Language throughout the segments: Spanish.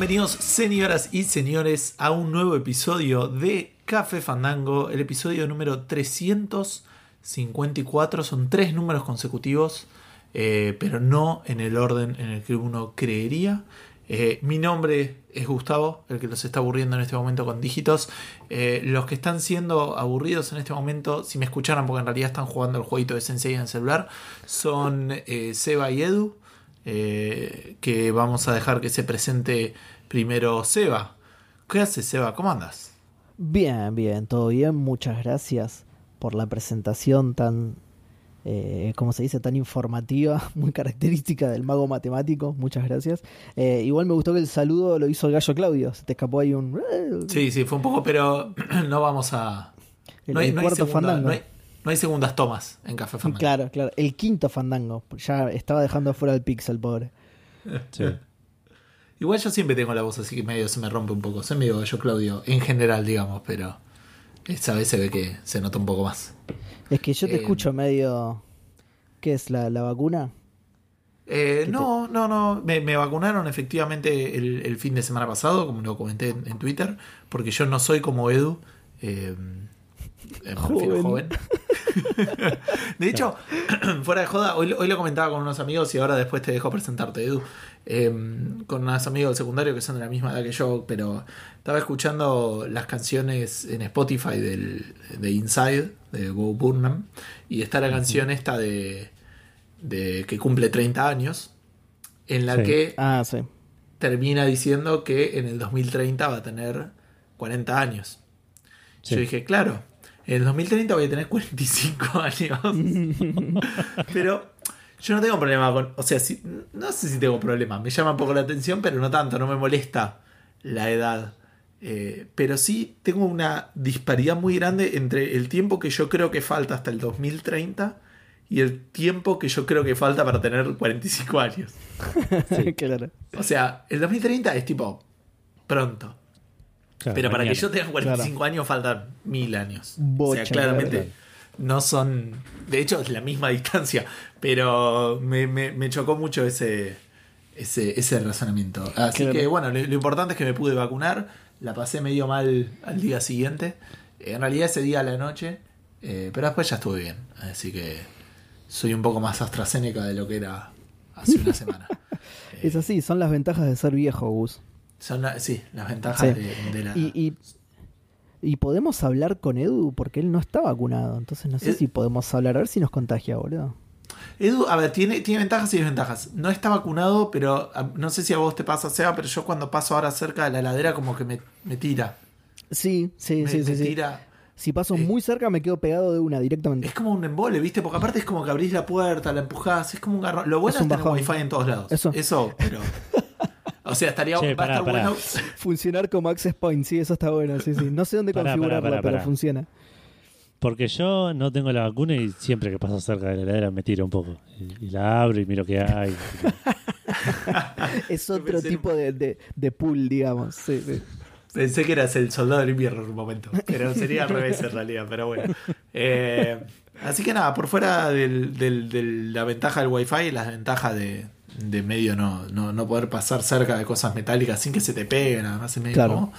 Bienvenidos, señoras y señores, a un nuevo episodio de Café Fandango, el episodio número 354. Son tres números consecutivos, eh, pero no en el orden en el que uno creería. Eh, mi nombre es Gustavo, el que los está aburriendo en este momento con dígitos. Eh, los que están siendo aburridos en este momento, si me escucharan, porque en realidad están jugando el jueguito de Sensei en el celular, son Seba y Edu. Eh, que vamos a dejar que se presente primero Seba. ¿Qué haces, Seba? ¿Cómo andas? Bien, bien, todo bien. Muchas gracias por la presentación tan, eh, como se dice, tan informativa, muy característica del mago matemático. Muchas gracias. Eh, igual me gustó que el saludo lo hizo el gallo Claudio. Se te escapó ahí un. Sí, sí, fue un poco, pero no vamos a. no hay, cuarto fandango. No hay segundas tomas en Café Fandango. Claro, claro. El quinto Fandango. Ya estaba dejando fuera el pixel, pobre. Igual yo siempre tengo la voz así que medio se me rompe un poco. Soy medio yo, Claudio, en general, digamos, pero esta vez se ve que se nota un poco más. Es que yo te eh, escucho medio. ¿Qué es la, vacuna? Eh, no, no, no. Me, vacunaron efectivamente el, fin de semana pasado, como lo comenté en, Twitter, porque yo no soy como Edu. Eh, joven. de hecho, fuera de joda, hoy, lo comentaba con unos amigos y ahora después te dejo presentarte, Edu. Em, con unos amigos del secundario que son de la misma edad que yo, pero estaba escuchando las canciones en Spotify del, de Inside, de Bo Burnham, y está la canción esta de, de que cumple 30 años, en la que ah, termina diciendo que en el 2030 va a tener 40 años. Yo dije, claro, en el 2030 voy a tener 45 años. pero yo no tengo problema con. O sea, no sé si tengo problema. Me llama un poco la atención, pero no tanto. No me molesta la edad. Eh, pero sí tengo una disparidad muy grande entre el tiempo que yo creo que falta hasta el 2030 y el tiempo que yo creo que falta para tener 45 años. sí, claro. O sea, el 2030 es tipo pronto pero para que yo tenga 45 años faltan mil años. o sea, claramente no son. De hecho, es la misma distancia. Pero me, chocó mucho ese, ese, razonamiento. Así que, bueno, lo, importante es que me pude vacunar. La pasé medio mal al día siguiente. En realidad, ese día a la noche. Eh, pero después ya estuve bien. Así que soy un poco más AstraZeneca de lo que era hace una semana. es así, son las ventajas de ser viejo, Gus. Son sí, las ventajas de, la... Y, y, podemos hablar con Edu porque él no está vacunado. Entonces no sé si podemos hablar, a ver si nos contagia, boludo. Edu, a ver, tiene, tiene ventajas y desventajas. No está vacunado, pero no sé si a vos te pasa, Seba, pero yo cuando paso ahora cerca de la heladera como que me, me tira. Sí, sí, sí, sí. Tira. Si paso muy cerca me quedo pegado de una directamente. Es como un embole, ¿viste? Porque aparte es como que abrís la puerta, la empujás, es como un garrón. Lo bueno es, tener wifi en todos lados. Eso, eso pero... O sea, estaría bueno. Funcionar como access point, sí, eso está bueno. Sí, sí. No sé dónde configurarlo, pero funciona. Porque yo no tengo la vacuna y siempre que paso cerca de la heladera me tiro un poco. Y, la abro y miro qué hay. es otro tipo de, de, pool, digamos. Pensé que eras el soldado del invierno en un momento. Pero sería al revés en realidad, pero bueno. Eh, así que nada, por fuera de la ventaja del wifi y la ventaja de, de medio no, no, poder pasar cerca de cosas metálicas sin que se te peguen, además en medio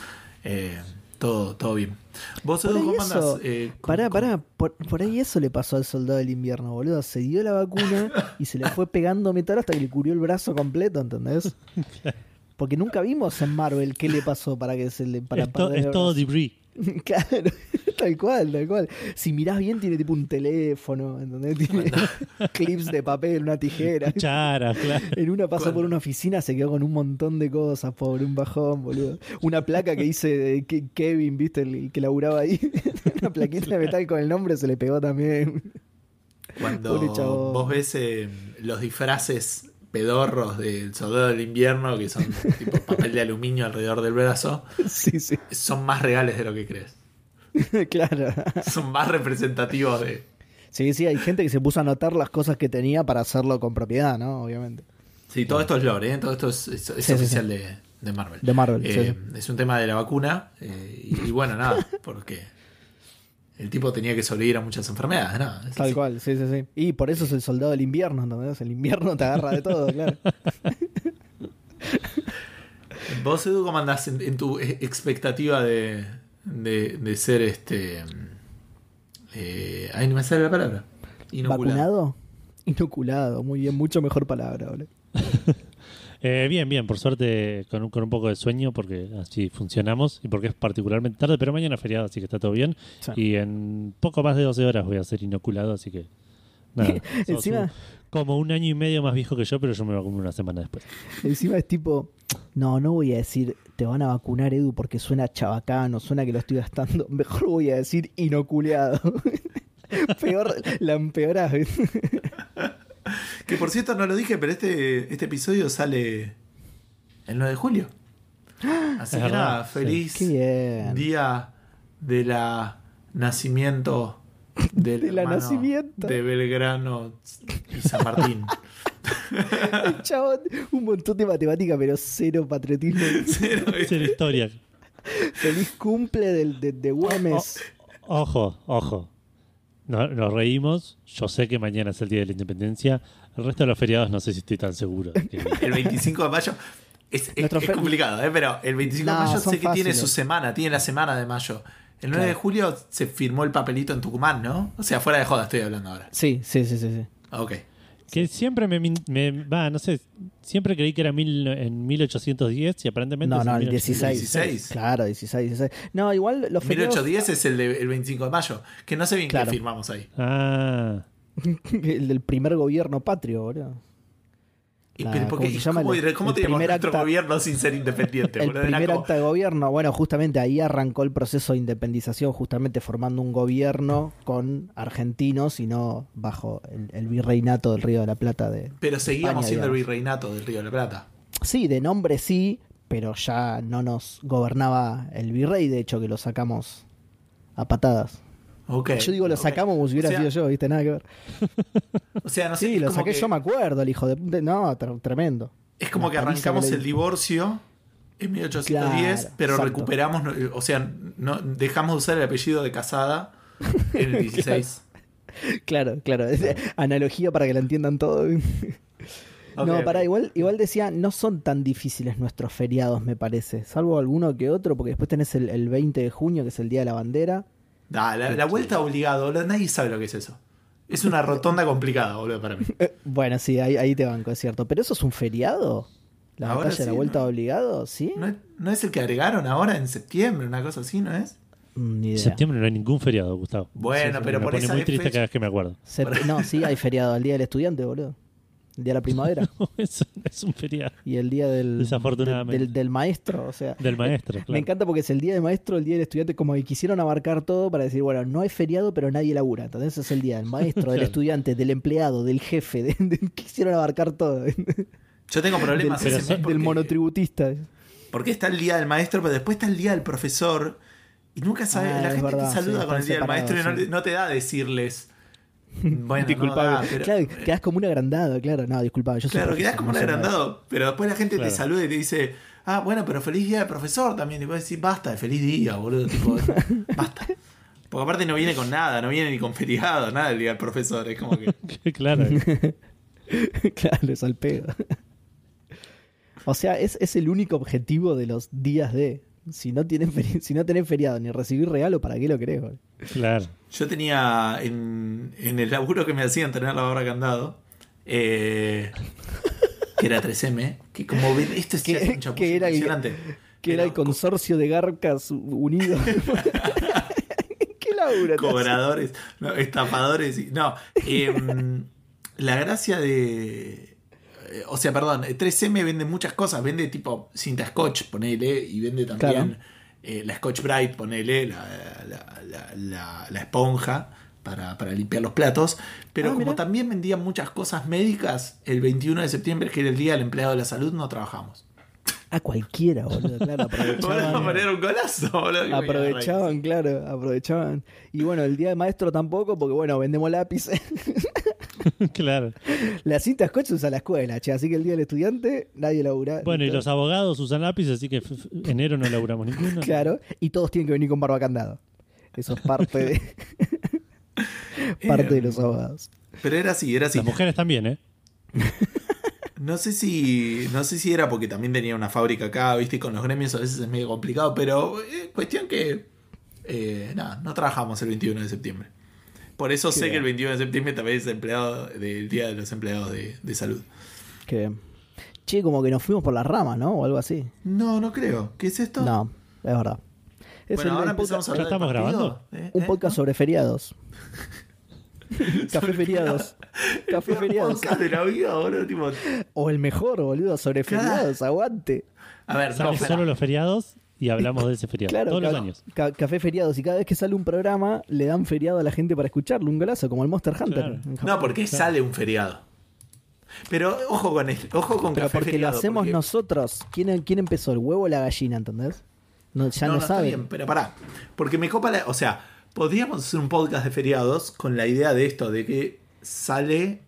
eh, todo, todo bien. ¿Vos, Edu, cómo andas? Eh, pará, pará, por, ahí eso le pasó al soldado del invierno, boludo. Se dio la vacuna y se le fue pegando metal hasta que le cubrió el brazo completo, ¿entendés? Porque nunca vimos en Marvel qué le pasó para que se le. Para, es, todo debris. Claro, tal cual, tal cual. Si mirás bien, tiene tipo un teléfono, ¿entendés? Tiene clips de papel, una tijera. Chara, claro. En una pasó por una oficina, se quedó con un montón de cosas, pobre, un bajón, boludo. Una placa que dice Kevin, ¿viste? El que laburaba ahí. una plaquita de metal con el nombre se le pegó también. Cuando vos ves eh, los disfraces pedorros del soldado del invierno, que son tipo papel de aluminio alrededor del brazo, sí, sí. son más reales de lo que crees. claro. Son más representativos de. Sí, sí, hay gente que se puso a anotar las cosas que tenía para hacerlo con propiedad, ¿no? Obviamente. Sí, todo esto es lore, ¿eh? todo esto es, oficial de, Marvel. De Marvel, eh, Es un tema de la vacuna. Eh, y, y, bueno, nada, porque el tipo tenía que sobrevivir a muchas enfermedades, ¿no? Tal cual, sí, sí, sí. Y por eso es el soldado del invierno, ¿no? El invierno te agarra de todo, claro. ¿Vos, Edu, cómo andás en, en tu e- expectativa de, de, de ser este. Eh, ahí no me sale la palabra. Inoculado. ¿Vacunado? Inoculado, muy bien, mucho mejor palabra, boludo. Eh, bien, bien, por suerte con un, con un poco de sueño porque así funcionamos y porque es particularmente tarde, pero mañana es feriado, así que está todo bien. Sí. Y en poco más de 12 horas voy a ser inoculado, así que nada. Encima- un- como un año y medio más viejo que yo, pero yo me vacuno una semana después. Encima es tipo, no, no voy a decir te van a vacunar, Edu, porque suena chabacano, suena que lo estoy gastando. Mejor voy a decir inoculeado. Peor, la empeorás. Que por cierto no lo dije, pero este, este episodio sale el 9 de julio. Así Es que verdad, nada, feliz día de la nacimiento del De la hermano nacimiento. de Belgrano y San Martín. Chabón, un montón de matemática, pero cero patriotismo. Cero, historia. Feliz cumple del, de, de Güemes. Ojo, ojo. No- Nos, reímos. Yo sé que mañana es el Día de la Independencia. El resto de los feriados no sé si estoy tan seguro. que- El 25 de mayo. Es, es- complicado, ¿eh? pero el 25 No, de mayo sé que tiene su semana, tiene la semana de mayo. El 9 de julio se firmó el papelito en Tucumán, ¿no? O sea, fuera de joda estoy hablando ahora. Sí, sí, sí, sí. sí. Ok. Que siempre me, min- me- Va, no sé. Siempre creí que era mil, en 1810 y aparentemente. No, es no, en el 16. 16. Claro, 16, 16. No, igual los feriados... 1810 es el, de- el 25 de mayo, que no sé bien Claro. qué firmamos ahí. Ah, el del primer gobierno patrio, boludo. Y, La- pero, ¿por qué? ¿cómo se llama? ¿Cómo, El- ¿cómo el primer nuestro acta- gobierno sin ser independiente? El boludo? Primer como- acta de gobierno, bueno, justamente ahí arrancó el proceso de independización, justamente formando un gobierno con argentinos y no bajo el, el virreinato del Río de la Plata de... Pero seguíamos España, siendo el digamos. virreinato del Río de la Plata. Sí, de nombre sí, pero ya no nos gobernaba el virrey, de hecho que lo sacamos a patadas. Ok. Yo digo lo sacamos como si hubiera o sea, sido yo, ¿viste? Nada que ver. O sea, no sé, Sí, lo saqué que- yo, me acuerdo, el hijo de... no, tre- tremendo. Es como que arrancamos que le el di. divorcio en 1810, Claro, pero exacto. recuperamos, o sea, no dejamos de usar el apellido de casada en el 16. Claro, claro. Analogía para que la entiendan todo. No, para igual, igual decía, no son tan difíciles nuestros feriados, me parece. Salvo alguno que otro, porque después tenés el, el 20 de junio, que es el Día de la Bandera. Da, la, la vuelta obligada, boludo, nadie sabe lo que es eso. Es una rotonda complicada, boludo, para mí. Eh, bueno, sí, ahí, ahí te banco, es cierto. ¿Pero eso es un feriado? ¿La Ahora batalla de la vuelta ¿no? obligado? ¿Sí? ¿No es, no es el que agregaron ahora en septiembre, una cosa así, ¿no es? Mm, Ni en idea. septiembre no hay ningún feriado, Gustavo. Bueno, pero me por pone esa muy triste fecha- cada vez que me acuerdo. No, sí, hay feriado. El Día del Estudiante, boludo. El Día de la Primavera. es, es un feriado y el Día del, Desafortunadamente. del, del maestro, o sea... del maestro. Me encanta porque es el día del maestro, el día del estudiante, como que quisieron abarcar todo para decir, bueno, no hay feriado, pero nadie labura. Entonces es el día del maestro, del estudiante, del empleado, del jefe. de- de- quisieron abarcar todo. del, Yo tengo problemas mes porque, monotributista. porque está el día del maestro, pero después está el día del profesor. Y nunca sabe, Ah, la es gente verdad, te saluda sí, con el día del maestro y no, no te da a decirles. Bueno, disculpame. no da, pero- claro, quedás como un agrandado, claro. No, disculpame. Yo Claro, quedás como un agrandado, pero después la gente Claro. te saluda y te dice, ah, bueno, pero feliz día del profesor también. Y vos decís, basta, feliz día, boludo, tipo, basta. Porque aparte no viene con nada, no viene ni con feriado, nada el día del profesor, es como que... claro. claro, es al pedo. o sea, es, es el único objetivo de los días de. Si no, tienen feri- si no tenés feriado ni recibir regalo, ¿para qué lo querés? boludo? Claro. Yo tenía en, en el laburo que me hacían tener la barra candado, eh, que era 3M, que como ven, esto es, Que- era el- impresionante. Que era el consorcio de Garcas unido. ¿Qué laburo? te hace? cobradores, no, estafadores. y- No, em, la gracia de. Eh, O sea, perdón, 3M vende muchas cosas. Vende tipo cinta scotch, ponele, y vende también Claro. eh, la Scotch Bright, ponele, la, la- la- la- la esponja para, para limpiar los platos. Pero Ah, como también vendían muchas cosas médicas, el 21 de septiembre, que era el día del empleado de la salud, no trabajamos. A cualquiera, boludo, claro, aprovechaban. poner un golazo, boludo. Aprovechaban, claro, aprovechaban. Y bueno, el día de maestro tampoco, porque bueno, vendemos lápices. claro. la cinta scotch se usa en la escuela, che, así que el día del estudiante nadie labura. Bueno, y los abogados usan lápiz, así que enero no laburamos ninguno. Claro, y todos tienen que venir con barba candado. Eso es parte de. parte de los abogados. Pero era así, era así. Las mujeres también, ¿eh? No sé si. No sé si era porque también tenía una fábrica acá, viste, y con los gremios a veces es medio complicado, pero eh, cuestión que. eh, nada, no trabajamos el 21 de septiembre. Por eso Qué sé que el bien. 21 de septiembre también es empleado del Día de los Empleados de, de Salud. Qué bien. Che, como que nos fuimos por las ramas, ¿no? O algo así. No, no creo. ¿Qué es esto? No, es verdad. Es bueno, el- ahora el empezamos a hablar ¿Ya estamos del grabando? ¿Eh? un ¿Eh? podcast ¿No? sobre feriados. Café feriados. Café feriados. podcast de la vida, boludo, tipo- O el mejor, boludo, sobre feriados. Aguante. A ver, no, solo los feriados y hablamos de ese feriado. Claro, todos los años. ca- café feriados. Y cada vez que sale un programa, le dan feriado a la gente para escucharlo. Un golazo, como el Monster Hunter. Claro. No, porque sale un feriado. Pero ojo con este, ojo con Pero café porque feriado, lo hacemos porque- nosotros. ¿Quién, ¿Quién empezó? ¿El huevo o la gallina? ¿Entendés? No, ya no, está saben. bien, pero pará. Porque me copa la. O sea, podríamos hacer un podcast de feriados con la idea de esto, de que sale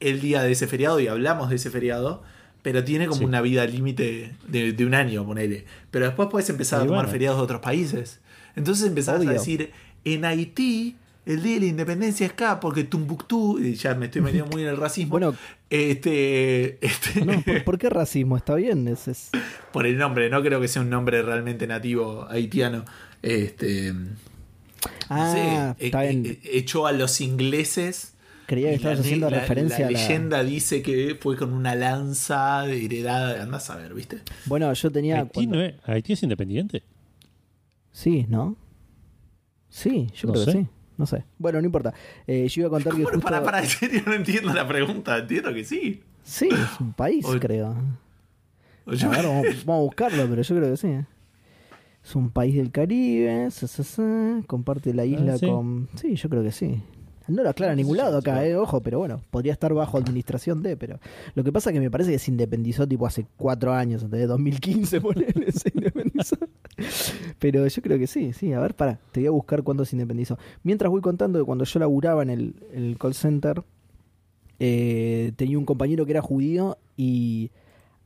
el día de ese feriado y hablamos de ese feriado, pero tiene como Sí. una vida límite de, de un año, ponele. Pero después puedes empezar Y a tomar bueno. feriados de otros países. Entonces empezás Obvio. a decir, en Haití. El día de la independencia es acá porque Tumbuctú, y ya me estoy metiendo muy en el racismo. Bueno. este, este No, ¿por, por qué racismo? Está bien. Es, es- por el nombre, no creo que sea un nombre realmente nativo haitiano. Este, no Ah, sé, está eh, bien. eh, echó a los ingleses. Creía que y estabas la, haciendo la- referencia la a la. leyenda dice que fue con una lanza heredada. Andás a ver, ¿viste? Bueno, yo tenía. Haití, cuando- no es, Haití es independiente. Sí, ¿no? Sí, yo No creo que sí. No sé. Bueno, no importa. Eh, yo iba a contar que Bueno, justo... para, para, en serio no entiendo la pregunta. Entiendo que sí. Sí, es un país, O- creo. O yo- A ver, vamos, vamos a buscarlo, pero yo creo que sí. ¿eh? Es un país del Caribe, sa, sa, sa, comparte la isla Ah, ¿sí? con... Sí, yo creo que sí. No lo aclara en ningún lado acá, eh, ojo, pero bueno, podría estar bajo administración de, pero lo que pasa es que me parece que se independizó tipo hace cuatro años, desde 2015 ponele, se independizó. Pero yo creo que sí, sí, a ver, para, te voy a buscar cuándo se independizó. Mientras voy contando de cuando yo laburaba en el, el call center, eh, tenía un compañero que era judío y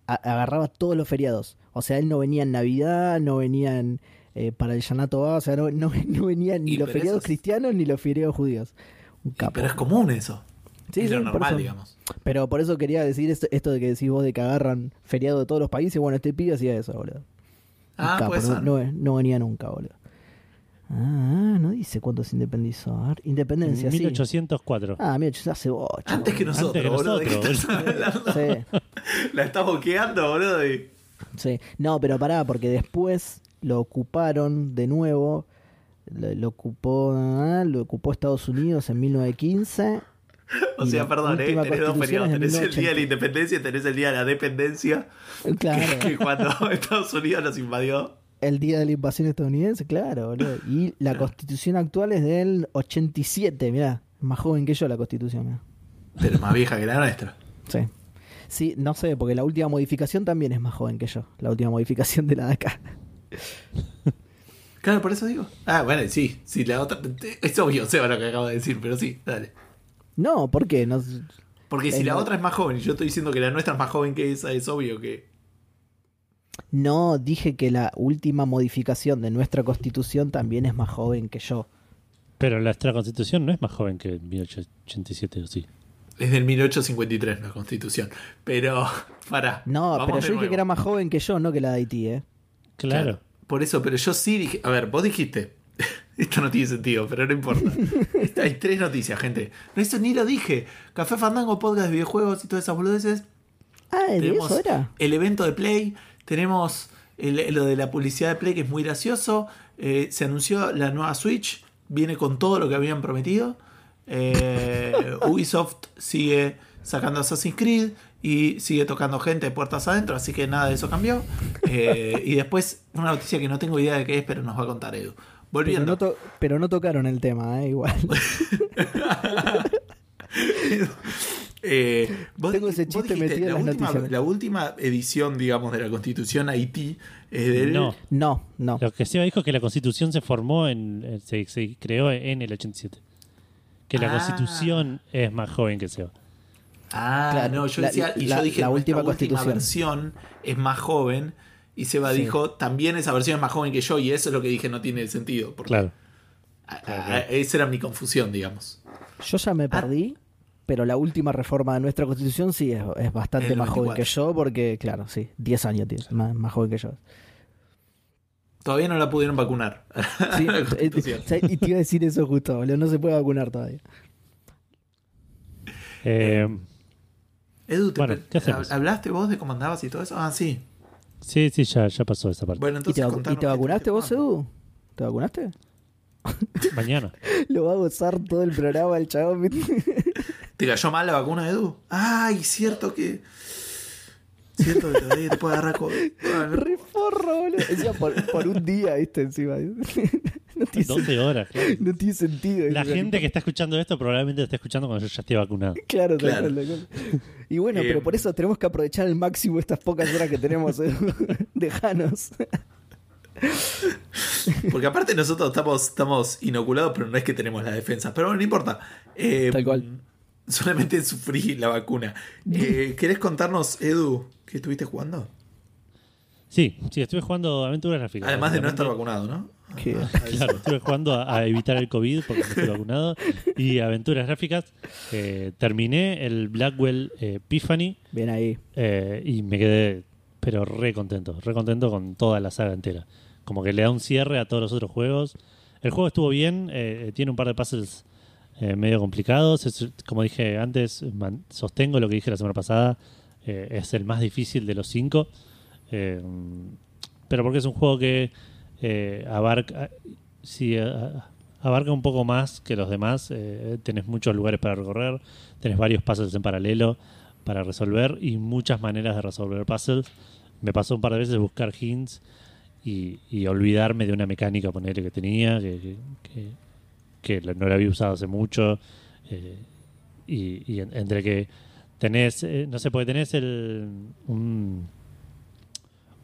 a- agarraba todos los feriados. O sea, él no venía en Navidad, no venía en, eh, para el Yanato o sea, no, no, no venía ni Y los feriados cristianos ni los feriados judíos. Pero es común eso. Sí, es sí, lo por normal, eso. digamos. Pero por eso quería decir esto, esto de que decís vos de que agarran feriado de todos los países. Bueno, este pibe hacía eso, boludo. Ah, capo, puede no, no, no venía nunca, boludo. Ah, no dice cuándo se independizó. A ver, independencia, sí. 1804. Ah, mira, hace ocho. Antes que Antes nosotros, que boludo. ¿de qué nosotros, estás? Sí. La estás boqueando, boludo. y- Sí, no, pero pará, porque después lo ocuparon de nuevo. Lo, lo ocupó ah, lo ocupó Estados Unidos en 1915. O sea, perdón, ¿eh? tenés dos feriados. Tenés el día de la 1980. independencia y tenés el día de la dependencia. Claro, Que cuando Estados Unidos nos invadió. el día de la invasión estadounidense, claro, boludo. Y la constitución actual es del 87, mirá, más joven que yo la constitución, mirá. Pero más vieja que la nuestra. Sí. Sí, no sé, porque la última modificación también es más joven que yo. La última modificación de la de acá. Claro, por eso digo. Ah, bueno, sí. Sí, la otra. Es obvio, Seba, lo que acabo de decir, pero sí, dale. No, ¿por qué? No, Porque si Es la la- otra es más joven y yo estoy diciendo que la nuestra es más joven que esa, es obvio que. no, dije que la última modificación de nuestra constitución también es más joven que yo. Pero nuestra constitución no es más joven que 1887, ¿o sí? Es del 1853 la constitución. Pero, para. No, pero yo dije que era más joven que yo, no que la de Haití, ¿eh? Claro. Por eso, pero yo sí dije. A ver, vos dijiste. Esto no tiene sentido, pero no importa. Hay tres noticias, gente. No, eso ni lo dije. Café Fandango, podcast de videojuegos y todas esas boludeces. Ah, ¿de Tenemos eso era? el evento de Play. Tenemos el- lo de la publicidad de Play, que es muy gracioso. Eh, se anunció la nueva Switch. Viene con todo lo que habían prometido. Eh, Ubisoft sigue sacando Assassin's Creed y sigue tocando gente de puertas adentro, así que nada de eso cambió. Eh, y después, una noticia que no tengo idea de qué es, pero nos va a contar Edu. Pero Volviendo. no, to- pero no tocaron el tema, ¿eh? Igual. Eh, vos Tengo ese chiste metido en la las última, noticias. La última edición, digamos, de la Constitución Haití es del... No. No, no. Lo que Seba dijo es que la constitución se formó en. Se, se creó en el 87. Que la Ah. constitución es más joven que Seba. Ah, Claro, no, yo la- decía, y la- yo dije, la última constitución. versión es más joven. Y Seba Sí. dijo, también esa versión es más joven que yo, y eso es lo que dije, no tiene sentido. Porque Claro. a- a- esa era mi confusión, digamos. Yo ya me perdí. Pero la última reforma de nuestra constitución sí es, es bastante El más joven 94. que yo, porque, claro, sí, 10 años tiene, más, más joven que yo. Todavía no la pudieron vacunar. Sí, La eh, eh, y te iba a decir eso justo, boludo, no se puede vacunar todavía. Eh, Edu, ¿te Bueno. ¿hablaste vos de cómo andabas y todo eso? Ah, sí. sí, sí, ya, ya pasó esa parte. Bueno, ¿Y entonces te, y te qué vacunaste vos. Edu? ¿Te vacunaste? Mañana. Lo va a gozar todo el programa el chabón. ¿Te cayó mal la vacuna, Edu? Ay, cierto que. Cierto que todavía te puede agarrar COVID. Ah, no. Re forro, boludo. Encima por, por un día, viste, encima. No tiene, 12 horas, claro. no tiene sentido. La gente que está escuchando esto probablemente lo esté escuchando cuando yo ya esté vacunado. Claro, tal Claro. Y bueno, Eh, pero por eso tenemos que aprovechar al máximo estas pocas horas que tenemos. Edu. Dejanos. Porque aparte nosotros estamos, estamos inoculados, pero no es que tenemos la defensa. Pero bueno, no importa. Eh, Tal cual. Solamente sufrí la vacuna. Eh, ¿Querés contarnos, Edu, qué estuviste jugando? Sí, sí, estuve jugando aventuras gráficas. Además de no estar vacunado, ¿no? Que- Claro, estuve jugando a, a evitar el COVID porque no estoy vacunado. Y aventuras gráficas. Eh, terminé el Blackwell eh, Epiphany Bien ahí. eh, y me quedé, pero re contento. Re contento con toda la saga entera. Como que le da un cierre a todos los otros juegos. El juego estuvo bien, eh, tiene un par de puzzles medio complicados. Es- como dije antes, man- sostengo lo que dije la semana pasada. es el más difícil de los cinco. Pero porque es un juego que eh, abarca, sí, a- abarca un poco más que los demás. Eh, tenés muchos lugares para recorrer, tenés varios puzzles en paralelo para resolver y muchas maneras de resolver puzzles. Me pasó un par de veces buscar hints y, olvidarme de una mecánica ponerle que tenía, que, no la había usado hace mucho. eh, y, y en- entre que tenés, eh, no sé, porque tenés el,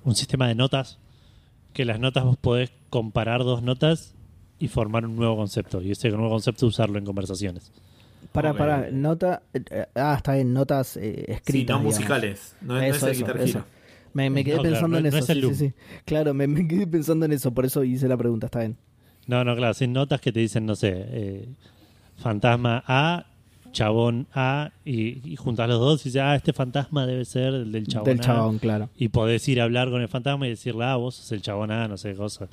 un sistema de notas, que las notas vos podés comparar dos notas y formar un nuevo concepto. Y ese nuevo concepto usarlo en conversaciones. Para, para, nota. eh, ah, está bien, notas eh, escritas. Sí, no digamos. musicales. No, no Eso, es el eso, Guitar eso. Hero. Me, me quedé No, claro, pensando no- en no eso. es el sí, loop. sí, sí. Claro, me, me quedé pensando en eso, por eso hice la pregunta, está bien. No, no, claro, sin notas que te dicen, no sé, eh, fantasma A, chabón A, y, y juntás los dos y dices, ah, este fantasma debe ser el del chabón Del A. chabón, claro. Y podés ir a hablar con el fantasma y decirle, ah, vos sos el chabón A, no sé, cosa.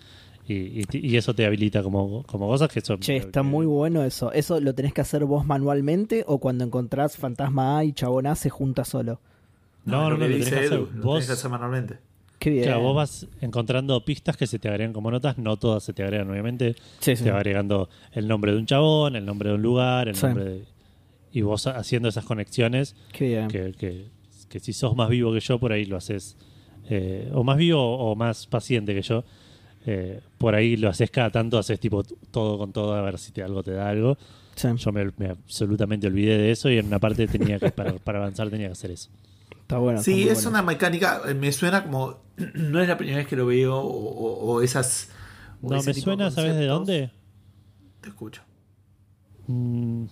Y, y, eso te habilita como, como cosas que son... Che, está que- muy bueno eso. ¿Eso lo tenés que hacer vos manualmente o cuando encontrás fantasma A y chabón A se junta solo? No, no, lo no, que lo dice tenés que Edu, hacer lo vos. tenés que hacer manualmente. Qué bien. Claro, vos vas encontrando pistas que se te agregan como notas, no todas se te agregan, obviamente. Sí, sí. Te va agregando el nombre de un chabón, el nombre de un lugar, el Sí. nombre de... Y vos haciendo esas conexiones Qué bien. que, que, que si sos más vivo que yo, por ahí lo haces. eh, o más vivo o más paciente que yo. eh, por ahí lo haces cada tanto, haces tipo todo con todo a ver si te, algo te da algo. Sí, Yo me, me absolutamente olvidé de eso y en una parte tenía que, para, para avanzar tenía que hacer eso. está bueno. Sí, es una mecánica, eh, me suena como, no es la primera vez que lo veo, o, o- o esas... o No, me suena, ¿sabes de dónde? Te escucho. Mm,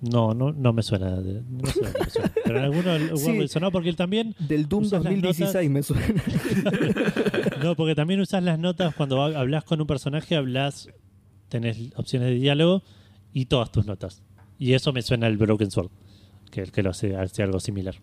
no, no, no me suena. de- no sé dónde me suena. Pero en alguno Sí. me sonó porque él también. Del Doom usas las 2016 me suena. No, porque también usas las notas cuando ha- hablas con un personaje, hablas, tenés opciones de diálogo y todas tus notas. Y eso me suena al Broken Sword, que, que lo hace, hace algo similar.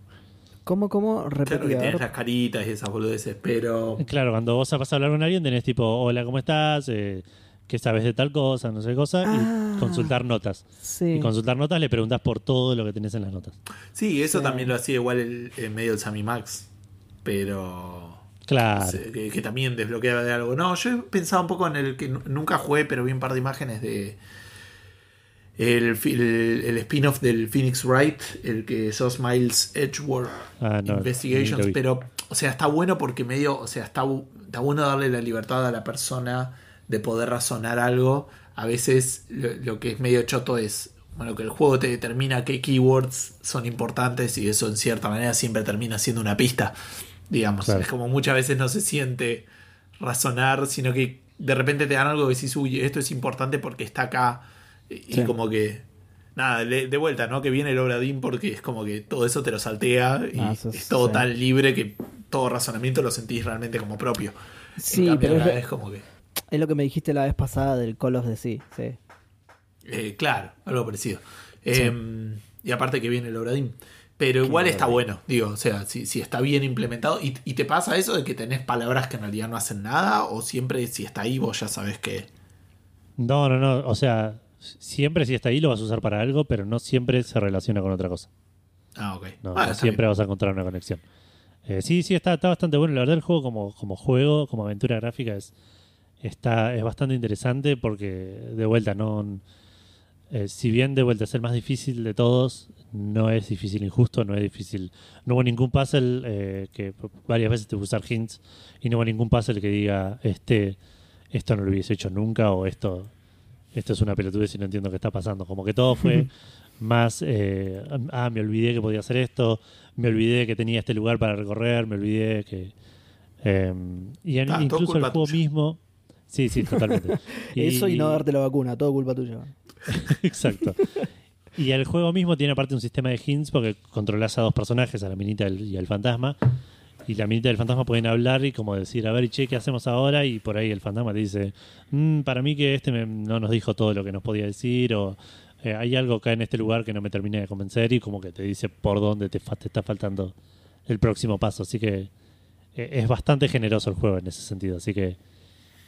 ¿Cómo, cómo? Claro que ver. las caritas y esas boludeces, pero... Claro, cuando vos vas a hablar con alguien, tenés tipo, hola, ¿cómo estás? Eh, ¿Qué sabes de tal cosa? No sé cosa. Ah. Y consultar notas. Sí. Y consultar notas le preguntas por todo lo que tenés en las notas. Sí, eso Sí. también lo hacía igual el, en medio del Sammy Max, pero... Claro. que, que también desbloqueaba de algo. No, yo pensaba un poco en el que nu- nunca jugué, pero vi un par de imágenes de el, el- el spin-off del Phoenix Wright, el que sos Miles Edgeworth Ah, no, Investigations, pero, o sea, está bueno porque medio, o sea, está, bu- está bueno darle la libertad a la persona de poder razonar algo. A veces lo, lo que es medio choto es, bueno, que el juego te determina qué keywords son importantes y eso en cierta manera siempre termina siendo una pista. Digamos, Claro. es como muchas veces no se siente razonar, sino que de repente te dan algo que decís, uy, esto es importante porque está acá. Y, y Sí. como que, nada, de, vuelta, ¿no? Que viene el Obradín porque es como que todo eso te lo saltea y Ah, eso es todo sí. tan libre que todo razonamiento lo sentís realmente como propio. Sí, cambio, pero es como que, es lo que me dijiste la vez pasada del Call of the Sea. Sí. eh, claro, algo parecido. Eh, Y aparte que viene el Obradín. Pero igual está bueno, digo, o sea, si, si está bien implementado. ¿Y, ¿Y, te pasa eso de que tenés palabras que en realidad no hacen nada? ¿O siempre si está ahí vos ya sabes que.? No, no, no. O sea, siempre si está ahí lo vas a usar para algo, pero no siempre se relaciona con otra cosa. Ah, ok. No, ah, siempre vas a encontrar una conexión. Eh, sí, sí, está, está bastante bueno. La verdad, el juego como, como juego, como aventura gráfica, es, está, es bastante interesante porque, de vuelta, no. Eh, si bien de vuelta es el más difícil de todos, no es difícil injusto, no es difícil. No hubo ningún puzzle eh, que varias veces te usar hints y no hubo ningún puzzle que diga este esto no lo hubiese hecho nunca o esto esto es una pelotudez y no entiendo qué está pasando. Como que todo fue más eh, ah me olvidé que podía hacer esto, me olvidé que tenía este lugar para recorrer, me olvidé que em, y ah, incluso el juego mismo sí sí totalmente eso y no darte la vacuna todo culpa tuya exacto y el juego mismo tiene aparte un sistema de hints porque controlas a dos personajes, a la minita y al fantasma. Y la minita y el fantasma pueden hablar y como decir, a ver, che, ¿qué hacemos ahora? Y por ahí el fantasma te dice, mm, para mí que este no nos dijo todo lo que nos podía decir o eh, hay algo acá en este lugar que no me terminé de convencer y como que te dice por dónde te, está faltando el próximo paso. Así que eh, es bastante generoso el juego en ese sentido. Así que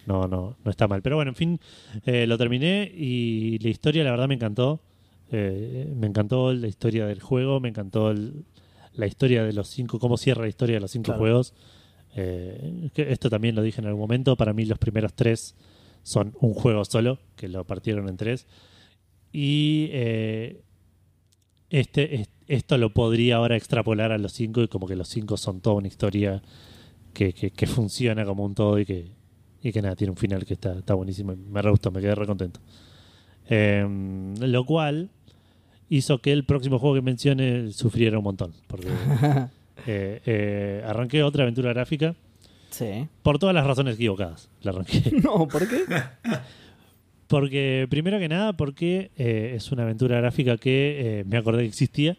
no, no, no está mal. Pero bueno, en fin, eh, lo terminé y la historia la verdad me encantó. Eh, me encantó la historia del juego, me encantó la historia de los cinco, cómo cierra la historia de los cinco juegos. Eh, esto también lo dije en algún momento, para mí los primeros tres son un juego solo, que lo partieron en tres. Y eh, este, esto lo podría ahora extrapolar a los cinco y como que los cinco son toda una historia que, que, funciona como un todo y que, y que nada, tiene un final que está, está buenísimo. Me re gustó, me quedé re contento. lo cual hizo que el próximo juego que mencione sufriera un montón. Porque eh, eh, arranqué otra aventura gráfica. Sí. Por todas las razones equivocadas. La arranqué. No, ¿por qué? porque, primero que nada, porque eh, es una aventura gráfica que me acordé que existía.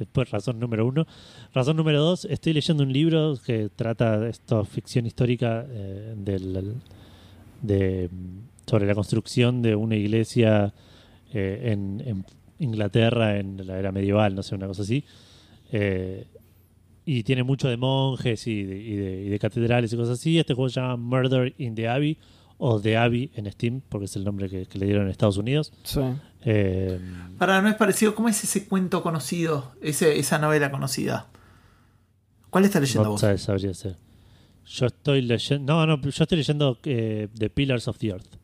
Después, razón número uno. Razón número dos, estoy leyendo un libro que trata de esta ficción histórica del, de, sobre la construcción de una iglesia en, en Inglaterra en la era medieval, no sé, una cosa así. Eh, y tiene mucho de monjes y de, catedrales y cosas así. Este juego se llama Murder in the Abbey o The Abbey en Steam, porque es el nombre que, le dieron en Estados Unidos. Sí. Eh, Para, no es parecido. ¿Cómo es ese cuento conocido? Ese, esa novela conocida. ¿Cuál está leyendo no vos? sabría ser. Yo estoy leyendo. No, no, yo estoy leyendo eh, The Pillars of the Earth.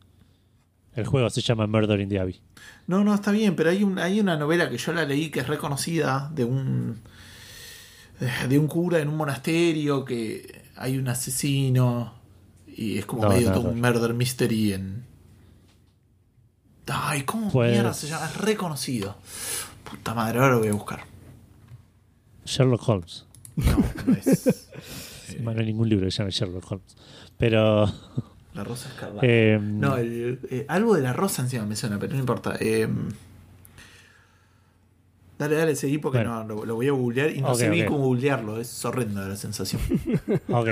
El juego se llama Murder in the Abbey. No, no, está bien, pero hay, un, hay una novela que yo la leí que es reconocida de un eh, de un cura en un monasterio que hay un asesino y es como medio todo un murder mystery en Ay, ¿cómo pues mierda se llama? Es reconocido. Puta madre, ahora lo voy a buscar. Sherlock Holmes. No, no es. no hay ningún libro que se llame Sherlock Holmes. Pero la rosa escarlata. Eh, no, eh, algo de la rosa encima me suena, pero no importa. Eh, dale, dale, seguí porque no, lo, voy a googlear y no sé bien cómo googlearlo. Es horrenda la sensación. ok.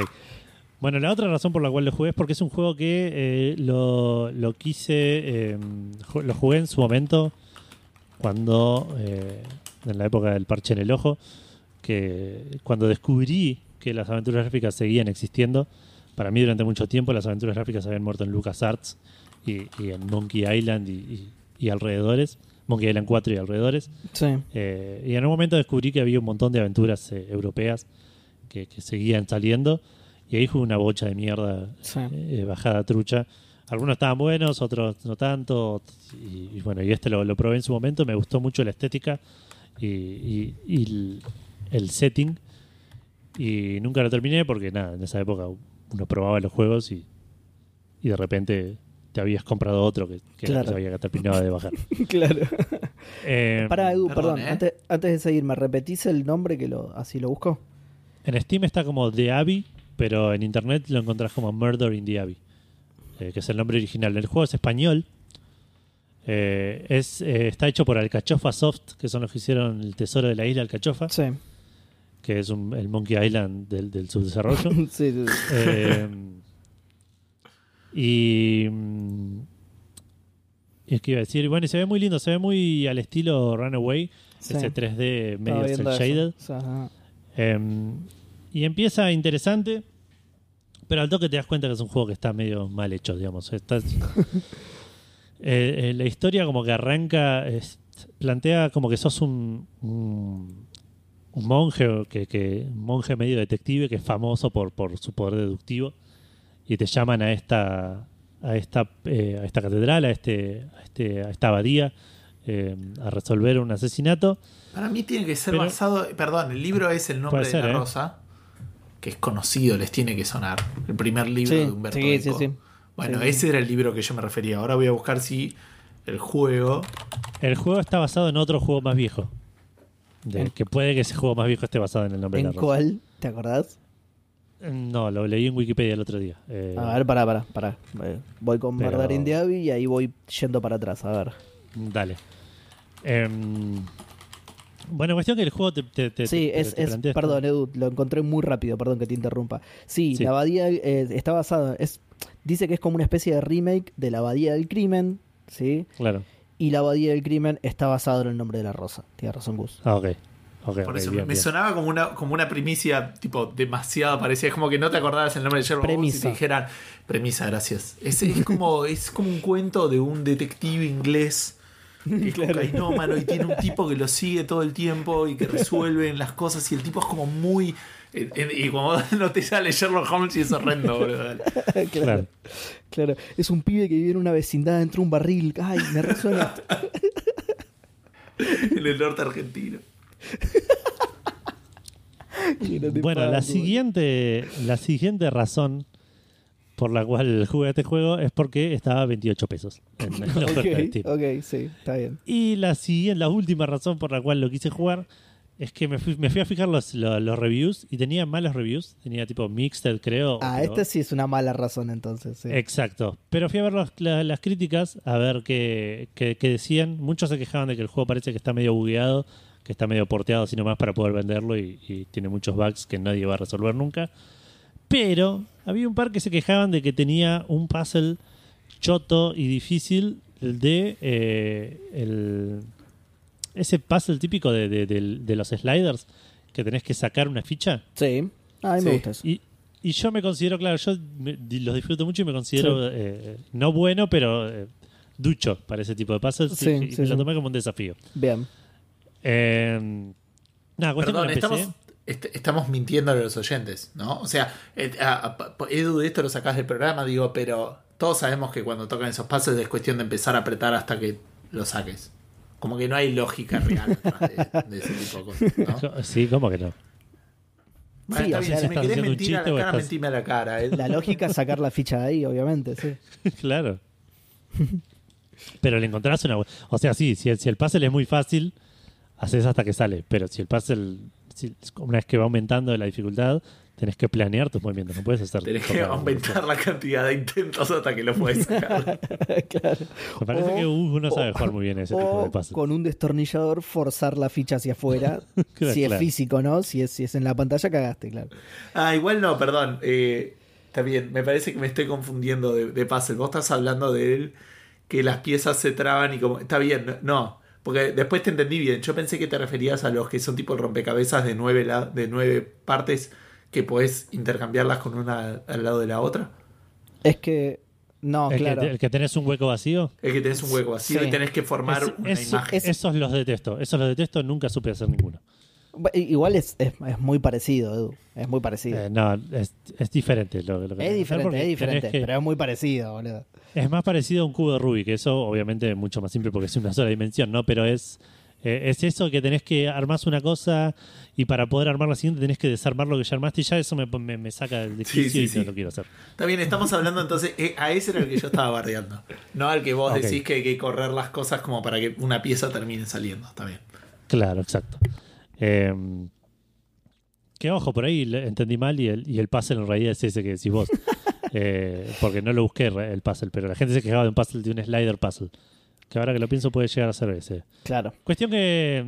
Bueno, la otra razón por la cual lo jugué es porque es un juego que lo, lo, quise, lo jugué en su momento cuando, en la época del parche en el ojo, que cuando descubrí que las aventuras gráficas seguían existiendo, para mí durante mucho tiempo las aventuras gráficas habían muerto en LucasArts y, y en Monkey Island y, alrededores. Monkey Island 4 y alrededores. Sí. Eh, y en un momento descubrí que había un montón de aventuras eh, europeas que, seguían saliendo. Y ahí fue una bocha de mierda eh, bajada trucha. Algunos estaban buenos, otros no tanto. Y, bueno, y este lo, probé en su momento. Me gustó mucho la estética y, el, el setting. Y nunca lo terminé porque nada, en esa época uno probaba los juegos y, y de repente te habías comprado otro que, que se había terminado de bajar. claro. Eh, Para, Edu, perdón, ¿eh? antes, antes, de seguir, ¿me repetís el nombre que lo así lo busco? En Steam está como The Abbey, pero en internet lo encontrás como Murder in the Abbey, eh, que es el nombre original. El juego es español. es, está hecho por Alcachofa Soft, que son los que hicieron el tesoro de la isla Alcachofa. Sí que es el Monkey Island del, subdesarrollo. sí, sí, eh, y, es que iba a decir, bueno, y se ve muy lindo, se ve muy al estilo Runaway, ese 3D medio cel shaded. Y empieza interesante, pero al toque te das cuenta que es un juego que está medio mal hecho, digamos. Está- Eh, eh, la historia como que arranca, es- plantea como que sos un, un, un monje, que, que, un monje medio detective que es famoso por, por su poder deductivo y te llaman a esta a esta eh, a esta catedral, a este a, este, a esta abadía eh, a resolver un asesinato. Para mí tiene que ser Pero- basado. Perdón, el libro es El nombre ser, de la ¿eh? rosa. Que es conocido, les tiene que sonar. El primer libro Sí, de Humberto sí, Eco. sí, sí. Bueno, Sí, sí. ese era el libro que yo me refería. Ahora voy a buscar si el juego. El juego está basado en otro juego más viejo. De- ¿En- que puede que ese juego más viejo esté basado en el nombre de ¿En la rosa. cuál? ¿Te acordás? No, lo leí en Wikipedia el otro día. Eh, A ver, pará, pará, pará. Eh, Voy con Pero- Murder in the Abbey y ahí voy yendo para atrás. A ver. Dale. Em, bueno, cuestión que el juego te, te, te- Sí, te- es, perdón, Edu, lo encontré muy rápido, perdón que te interrumpa. Sí, Sí. la abadía eh, está basada, es, dice que es como una especie de remake de la abadía del crimen, ¿sí? Claro. Y la abadía del crimen está basado en el nombre de la rosa. Tienes razón, Gus. Ah, ok. Ok, Por eso bien, me bien. sonaba como una, como una primicia, tipo, demasiado parecida. Es como que no te acordabas el nombre de Sherlock Holmes y Premisa. te dijeran. Premisa, gracias. Es, es como, es como un cuento de un detective inglés. Que es Claro. cocainómano y tiene un tipo que lo sigue todo el tiempo y que resuelven las cosas. Y el tipo es como muy. eh, eh, Y como no te sale Sherlock Holmes y es horrendo, boludo. claro, Claro. Es un pibe que vive en una vecindad dentro de un barril. Ay, me resuena. En el norte argentino. Bueno, la siguiente, la siguiente razón por la cual jugué a este juego es porque estaba a 28 pesos en la oferta de Steam. Ok, sí, está bien. Y la siguiente, la última razón por la cual lo quise jugar es que me fui, me fui a fijar los, los, los reviews y tenía malos reviews. Tenía tipo mixed, creo. Ah, esta sí es una mala razón entonces. sí. Exacto. Pero fui a ver los- la- las críticas, a ver qué, qué- qué decían. Muchos se quejaban de que el juego parece que está medio bugueado, que está medio porteado así nomás para poder venderlo y, y tiene muchos bugs que nadie va a resolver nunca. Pero había un par que se quejaban de que tenía un puzzle choto y difícil de eh, el- ese puzzle típico de, de- los sliders que tenés que sacar una ficha. Sí. A mí me gusta eso. Y, y yo me considero, claro, yo me- los disfruto mucho y me considero eh, no bueno, pero eh, ducho para ese tipo de puzzles. Sí, y, y sí, me sí. lo tomé como un desafío. Bien. Eh, nada, cuestión Perdón, estamos, est- estamos mintiendo a los oyentes, ¿no? O sea, eh, a- a- pa- Edu, de esto lo sacás del programa, digo, pero todos sabemos que cuando tocan esos pases es cuestión de empezar a apretar hasta que lo saques. Como que no hay lógica real de, de ese tipo de cosas, ¿no? Sí, ¿cómo que no? Bueno, Sí, está o bien, sea, si me ¿estás querés mentir a la o cara, estás- mentime a la cara. Edu. La lógica es sacar la ficha de ahí, obviamente, sí. claro. Pero le encontrás una. O sea, sí, si el, si el puzzle es muy fácil, haces hasta que sale. Pero si el puzzle, una vez que va aumentando la dificultad, tenés que planear tus movimientos. No puedes hacer. Tenés que aumentar la cantidad de intentos hasta que lo puedes sacar. claro. Me parece O- que Hugo no sabe o- jugar muy bien ese tipo O de puzzle. con un destornillador forzar la ficha hacia afuera. Claro, si es claro. físico, ¿no? Si es, si es en la pantalla, cagaste, claro. Ah, igual no, perdón. Eh, está bien, me parece que me estoy confundiendo de, de puzzle. Vos estás hablando de él, que las piezas se traban y como... Está bien, no, no, porque después te entendí bien. Yo pensé que te referías a los que son tipo rompecabezas de nueve, la- de nueve partes que podés intercambiarlas con una al lado de la otra. Es que. No, el, claro. que, el que tenés un hueco vacío. El que tenés un hueco vacío Sí. y tenés que formar Es- una imagen. es- Esos los detesto. Esos los detesto. Nunca supe hacer ninguno. Igual es, es, es muy parecido, Edu. Es muy parecido. Eh, no, es, es diferente. Lo, lo que es diferente, es diferente. que- Pero es muy parecido, boludo. Es más parecido a un cubo de Rubik. Eso, obviamente, es mucho más simple porque es una sola dimensión, ¿no? Pero es, eh, es eso que tenés que armar una cosa y para poder armar la siguiente tenés que desarmar lo que ya armaste y ya eso me, me, me saca del edificio sí, y sí. no lo quiero hacer. Está bien, estamos hablando entonces, eh, a ese era el que yo estaba bardeando. No al que vos decís que hay que correr las cosas como para que una pieza termine saliendo. Está bien. Claro, exacto. Eh, que ojo, por ahí entendí mal y el, y el puzzle en realidad es ese que decís vos. Eh, porque no lo busqué el puzzle, pero la gente se quejaba de un puzzle, de un slider puzzle. Que ahora que lo pienso puede llegar a ser ese. Claro. Cuestión que...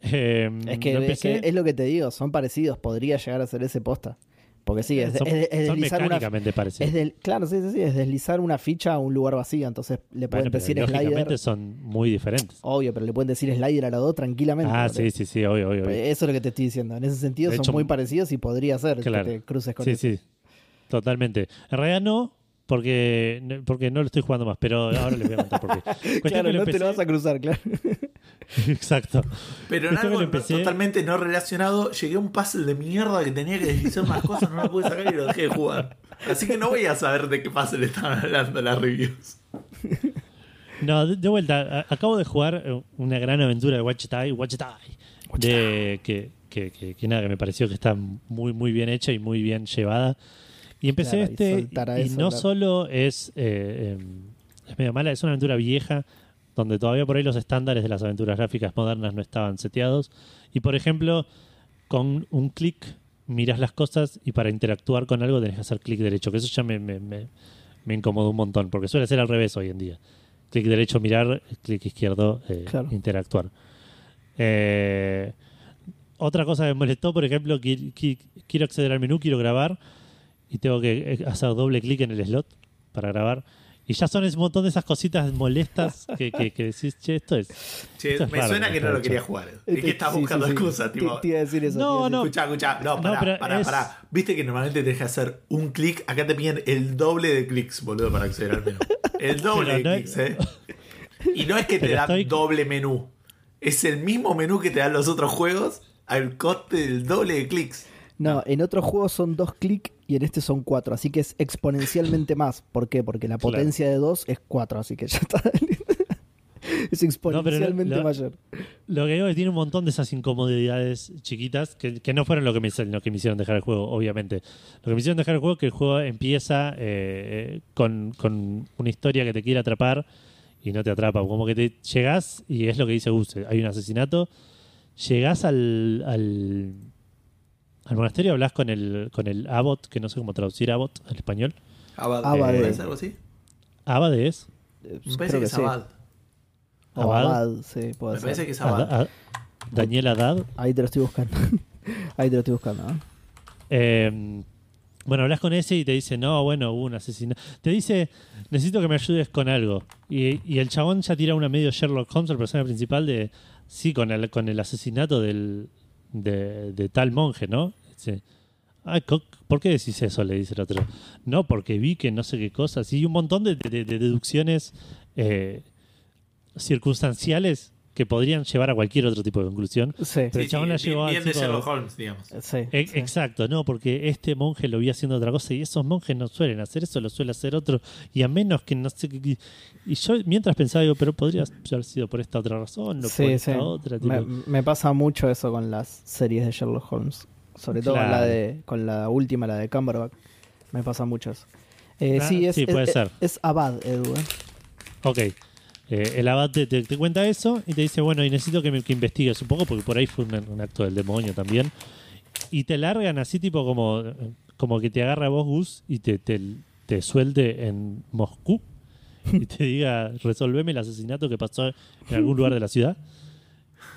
eh, Es que es lo que te digo, son parecidos. Podría llegar a ser ese posta. Porque sí, es, son, es- es son deslizar una, mecánicamente parecidos. es del, claro, sí, sí, sí, es deslizar una ficha a un lugar vacío, entonces le pueden Bueno, decir slider. son muy diferentes. Obvio, pero le pueden decir slider a los dos tranquilamente. Ah, sí, sí, sí, obvio, obvio. obvio. Eso es lo que te estoy diciendo. En ese sentido De son hecho, muy parecidos y podría ser claro. que te cruces con Sí, eso. sí, totalmente. En realidad no, porque, porque no lo estoy jugando más, pero ahora les voy a contar por qué. Claro, no te lo vas a cruzar, claro. Exacto. Pero en algo empecé- totalmente no relacionado, llegué a un puzzle de mierda que tenía que deslizar unas cosas, no lo pude sacar y lo dejé de jugar. Así que no voy a saber de qué puzzle estaban hablando las reviews. No, de, de vuelta, a- acabo de jugar eh, una gran aventura de Watch Tai, Watch de que, que, que- que nada, que me pareció que está muy muy bien hecha y muy bien llevada. Y empecé Claro, y este y, eso, no claro. solo es eh, eh, es medio mala, es una aventura vieja donde todavía por ahí los estándares de las aventuras gráficas modernas no estaban seteados y por ejemplo con un clic miras las cosas y para interactuar con algo tenés que hacer clic derecho, que eso ya me, me, me, me incomodó un montón, porque suele ser al revés hoy en día. Clic derecho mirar, clic izquierdo eh, Claro. interactuar. Eh, otra cosa que me molestó, por ejemplo, qui- qui- quiero acceder al menú, quiero grabar y tengo que eh, hacer doble clic en el slot para grabar. Y ya son un montón de esas cositas molestas que, que, que decís, che, esto es. Che, esto es me raro suena que no lo hecho". quería jugar. Es que estás Sí, buscando sí, sí. excusas, tipo. Te iba a decir eso. No, no. Escucha, escucha, no, No, pará, pero pará, es- pará. Viste que normalmente te deja hacer un clic, acá te piden el doble de clics, boludo, para acceder al menú. El doble de no clics, eh. Y no es que te Pero da estoy- doble menú. Es el mismo menú que te dan los otros juegos al coste del doble de clics. No, en otros juegos son dos clics y en este son cuatro, así que es exponencialmente más. ¿Por qué? Porque la Claro. potencia de dos es cuatro, así que ya está. es exponencialmente lo- mayor. Lo que digo es que tiene un montón de esas incomodidades chiquitas que, que no fueron lo que, me, lo que me hicieron dejar el juego, obviamente. Lo que me hicieron dejar el juego es que el juego empieza eh, con, con una historia que te quiere atrapar y no te atrapa. Como que te llegás y es lo que dice Gus, hay un asesinato, llegás al, al, al monasterio, hablas con el, con el abbot, que no sé cómo traducir abbot al español. Abad. Abad. ¿Puede ser algo así? Abade es. Eh, Me parece que es sí. Abad. O Abad. Abad, sí, puede Me ser. parece que es Abad. Daniel Haddad. Ahí te lo estoy buscando. Ahí te lo estoy buscando. Eh, bueno, hablas con ese y te dice, no, bueno, hubo un asesinato. Te dice, necesito que me ayudes con algo. Y, y el chabón ya tira una medio Sherlock Holmes, el personaje principal, de, sí, con el, con el asesinato del, de, de tal monje, ¿no? Dice, "Ay, co- ¿por qué decís eso? Le dice el otro. No, porque vi que no sé qué cosas. Y un montón de deducciones eh, circunstanciales que podrían llevar a cualquier otro tipo de conclusión. Sí, Pero el chabón la llevó al bien de tipo de- Sherlock Holmes, digamos. sí, E- sí. Exacto, no, porque este monje lo vi haciendo otra cosa y esos monjes no suelen hacer eso, lo suele hacer otro, y a menos que no sé qué. Y yo mientras pensaba, digo, pero podría haber sido por esta otra razón, o por esta sí. otra. tipo. Me, me pasa mucho eso con las series de Sherlock Holmes. Sobre todo con, la de, con la última, la de Cumberbatch. Me pasa mucho eso. Eh, Ah, sí, es, sí, puede es, ser. es Abad, Edu. ¿eh? Ok. Eh, el abad te, cuenta eso y te dice, bueno, y necesito que, me, que investigues un poco, porque por ahí fue un, un acto del demonio también. Y te largan así, tipo como, como que te agarra a vos, Gus, y te, te, te suelte en Moscú y te diga, resolveme el asesinato que pasó en algún lugar de la ciudad.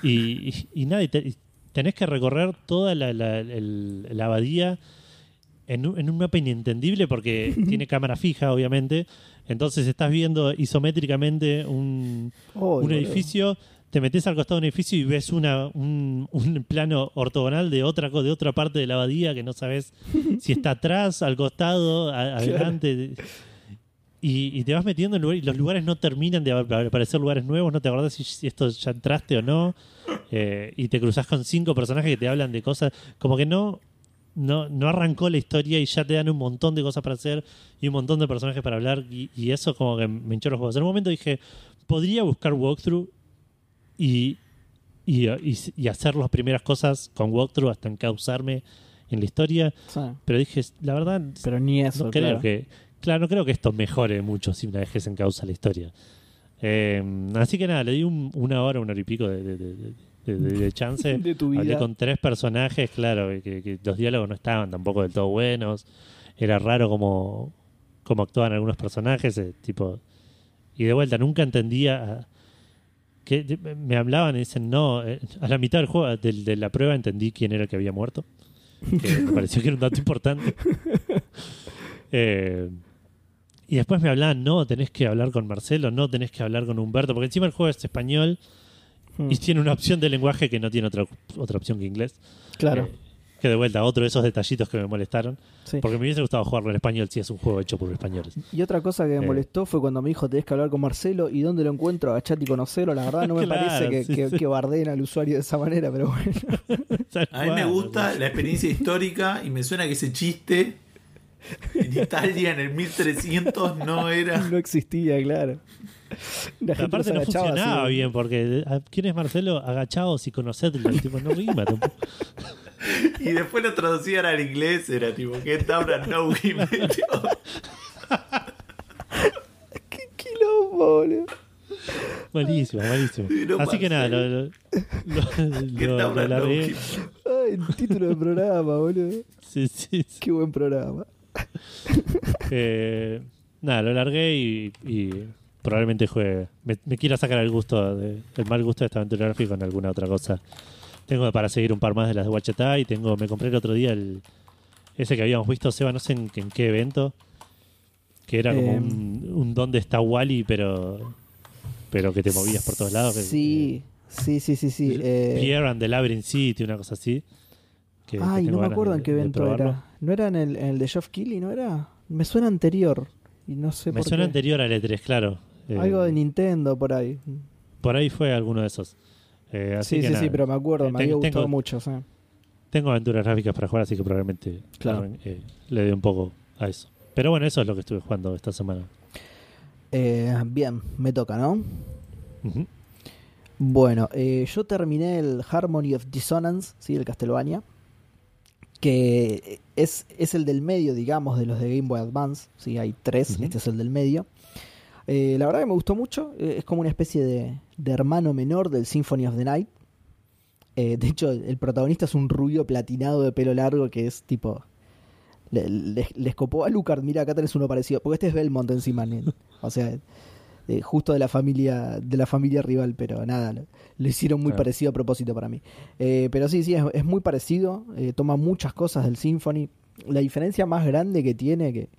Y, y, y te- tenés que recorrer toda la, la- el- la abadía en un, en un mapa inentendible porque tiene cámara fija, obviamente. Entonces estás viendo isométricamente un, Oh, un edificio, te metes al costado de un edificio y ves una, un, un plano ortogonal de otra, de otra parte de la abadía que no sabes si está atrás, al costado, a- adelante. Y, y te vas metiendo en lugares y los lugares no terminan de ap- aparecer lugares nuevos, no te acordás si, si esto ya entraste o no. Eh, y te cruzas con cinco personajes que te hablan de cosas. Como que no, no, no arrancó la historia y ya te dan un montón de cosas para hacer y un montón de personajes para hablar. Y, y eso como que me hinchó los juegos. En un momento dije, podría buscar walkthrough y, y, hacer las primeras cosas con walkthrough hasta encauzarme en la historia. Sí, Pero dije, la verdad, Pero ni eso, no creo claro. que. Claro, no creo que esto mejore mucho si una vez que se encausa la historia. Eh, así que nada, le di un- una hora, una hora y pico de, de- de- de- de- de chance. De tu Hablé vida. con tres personajes, claro, que, que los diálogos no estaban tampoco del todo buenos. Era raro como, como actuaban algunos personajes, eh, tipo. Y de vuelta, nunca entendía. Que de- me hablaban y dicen, no, eh, a la mitad del juego, del- de, la prueba entendí quién era el que había muerto. que me pareció que era un dato importante. Eh, y después me hablaban, no, tenés que hablar con Marcelo, no, tenés que hablar con Humberto, porque encima el juego es español Hmm. y tiene una opción de lenguaje que no tiene otra, otra opción que inglés. Claro. Eh, que de vuelta, otro de esos detallitos que me molestaron. sí. Porque me hubiese gustado jugarlo en español si es un juego hecho por españoles. Y otra cosa que me Eh. molestó fue cuando me dijo tenés que hablar con Marcelo y dónde lo encuentro, agachate y conocelo. La verdad no me Claro, parece que, sí, que, sí. que bardeen al usuario de esa manera, pero bueno. A mí me gusta la experiencia histórica y me suena que ese chiste en Italia en el 1300 no era. No existía, claro. La gente Aparte no funcionaba así. bien, porque ¿a ¿quién es Marcelo? Agachados y conocedlo. Tipo no rima tampoco. Y después lo traducían al inglés, era tipo, down and know him. Qué quilombo, boludo. Malísimo, malísimo. Así que nada, lo, lo, lo- lo-. Ay, el título del programa, boludo. Sí, sí, sí. Qué buen programa. Eh, nada, lo largué y, y probablemente juegue. Me, me quiera sacar el gusto, de- el mal gusto de esta aventura gráfica con alguna otra cosa. Tengo para seguir un par más de las de Wachata y tengo, me compré el otro día el ese que habíamos visto, Seba, no sé en, en qué evento, que era como Eh, un, un dónde está Wally, pero pero que te movías por todos lados. que- Sí, sí, sí, sí, sí. eh, Pierre and the Labyrinth City, una cosa así. que- Ay, no me acuerdo de- en qué evento era. ¿No era en el, en el de Geoff Keighley, no era? Me suena anterior. Y no sé Me por suena qué. anterior al E3, claro. Eh, Algo de Nintendo por ahí. Por ahí fue alguno de esos. Eh, así Sí, que sí, nada. sí, pero me acuerdo, me Ten- había gustado tengo- mucho. sí. Tengo aventuras gráficas para jugar, así que probablemente Claro. eh, le dé un poco a eso. Pero bueno, eso es lo que estuve jugando esta semana. Eh, bien, me toca, ¿no? Bueno, eh, yo terminé el Harmony of Dissonance, ¿sí? el Castlevania, que es, es el del medio, digamos, de los de Game Boy Advance, ¿sí? hay tres, este es el del medio. Eh, la verdad que me gustó mucho, eh, es como una especie de, de hermano menor del Symphony of the Night. Eh, de hecho, el protagonista es un rubio platinado de pelo largo que es tipo... Le, le- le escopó a Lucard, mira, acá tenés uno parecido, porque este es Belmont encima, ¿no? o sea, justo de la familia de la familia rival, pero nada, lo, lo hicieron muy Claro. parecido a propósito para mí. Pero sí, sí, es, es muy parecido, toma muchas cosas del Symphony. La diferencia más grande que tiene, que,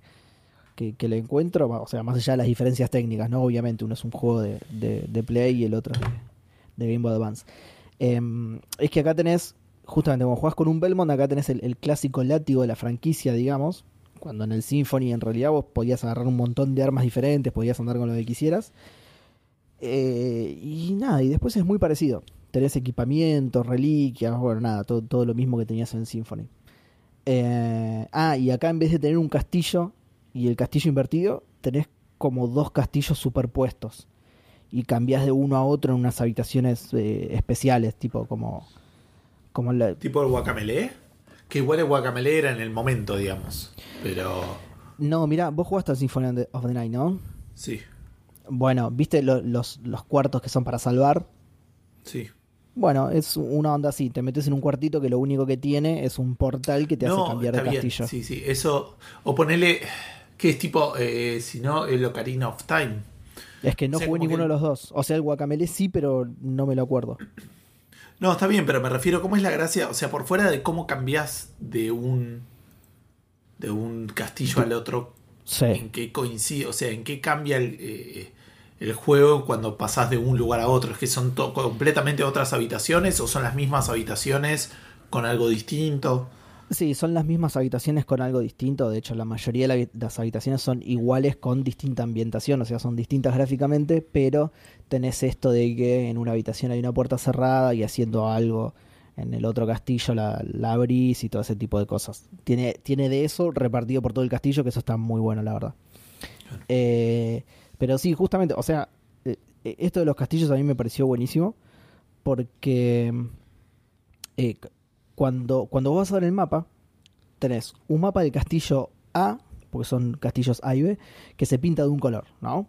que, le encuentro, o sea, más allá de las diferencias técnicas, ¿no? Obviamente, uno es un juego de, de- Play y el otro de, de Game Boy Advance. Em, es que acá tenés, justamente como jugás con un Belmont, acá tenés el, clásico látigo de la franquicia, digamos. Cuando en el Symphony en realidad vos podías agarrar un montón de armas diferentes, podías andar con lo que quisieras. Eh, y nada, y después es muy parecido. Tenés equipamientos, reliquias, bueno, nada, todo, todo lo mismo que tenías en Symphony. Eh, ah, y acá en vez de tener un castillo y el castillo invertido, tenés como dos castillos superpuestos. Y cambiás de uno a otro en unas habitaciones eh, especiales, tipo como. como la, Tipo el guacamele. Que igual el guacamele era en el momento, digamos. Pero No, mira, vos jugaste al Symphony of the- Night, ¿no? sí, Bueno, ¿viste lo- los, los cuartos que son para salvar? sí. Bueno, es una onda así, te metes en un cuartito que lo único que tiene es un portal que te hace cambiar de bien. castillo. Sí, sí, eso. O ponele. Que es tipo, eh, si no, el Ocarina of Time. Es que no O sea, jugué ninguno que- de los dos. O sea, el Guacamele sí, pero no me lo acuerdo. No, está bien, pero me refiero, ¿cómo es la gracia? O sea, por fuera de cómo cambias de un. de un castillo al otro, Sí. en qué coincide, o sea, en qué cambia el, eh, el juego cuando pasás de un lugar a otro. ¿Es que son completamente otras habitaciones o son las mismas habitaciones con algo distinto? Sí, son las mismas habitaciones con algo distinto. De hecho, la mayoría de la- las habitaciones son iguales con distinta ambientación. O sea, son distintas gráficamente, pero tenés esto de que en una habitación hay una puerta cerrada y haciendo algo en el otro castillo la, la abrís y todo ese tipo de cosas. Tiene, tiene de eso repartido por todo el castillo, que eso está muy bueno, la verdad. Eh, pero sí, justamente, o sea, eh, esto de los castillos a mí me pareció buenísimo porque eh, cuando, cuando vos vas a ver el mapa, tenés un mapa del castillo A, porque son castillos A y B, que se pinta de un color, ¿no?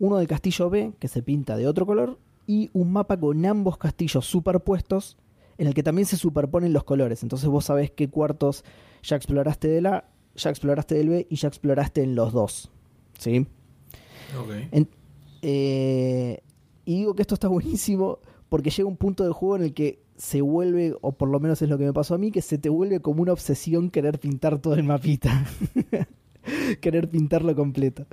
Uno del castillo B, que se pinta de otro color, y un mapa con ambos castillos superpuestos, en el que también se superponen los colores. Entonces vos sabés qué cuartos ya exploraste del A, ya exploraste del B y ya exploraste en los dos. ¿Sí? Ok. En- eh, y digo que esto está buenísimo porque llega un punto del juego en el que se vuelve, o por lo menos es lo que me pasó a mí, que se te vuelve como una obsesión querer pintar todo el mapita. querer pintarlo completo.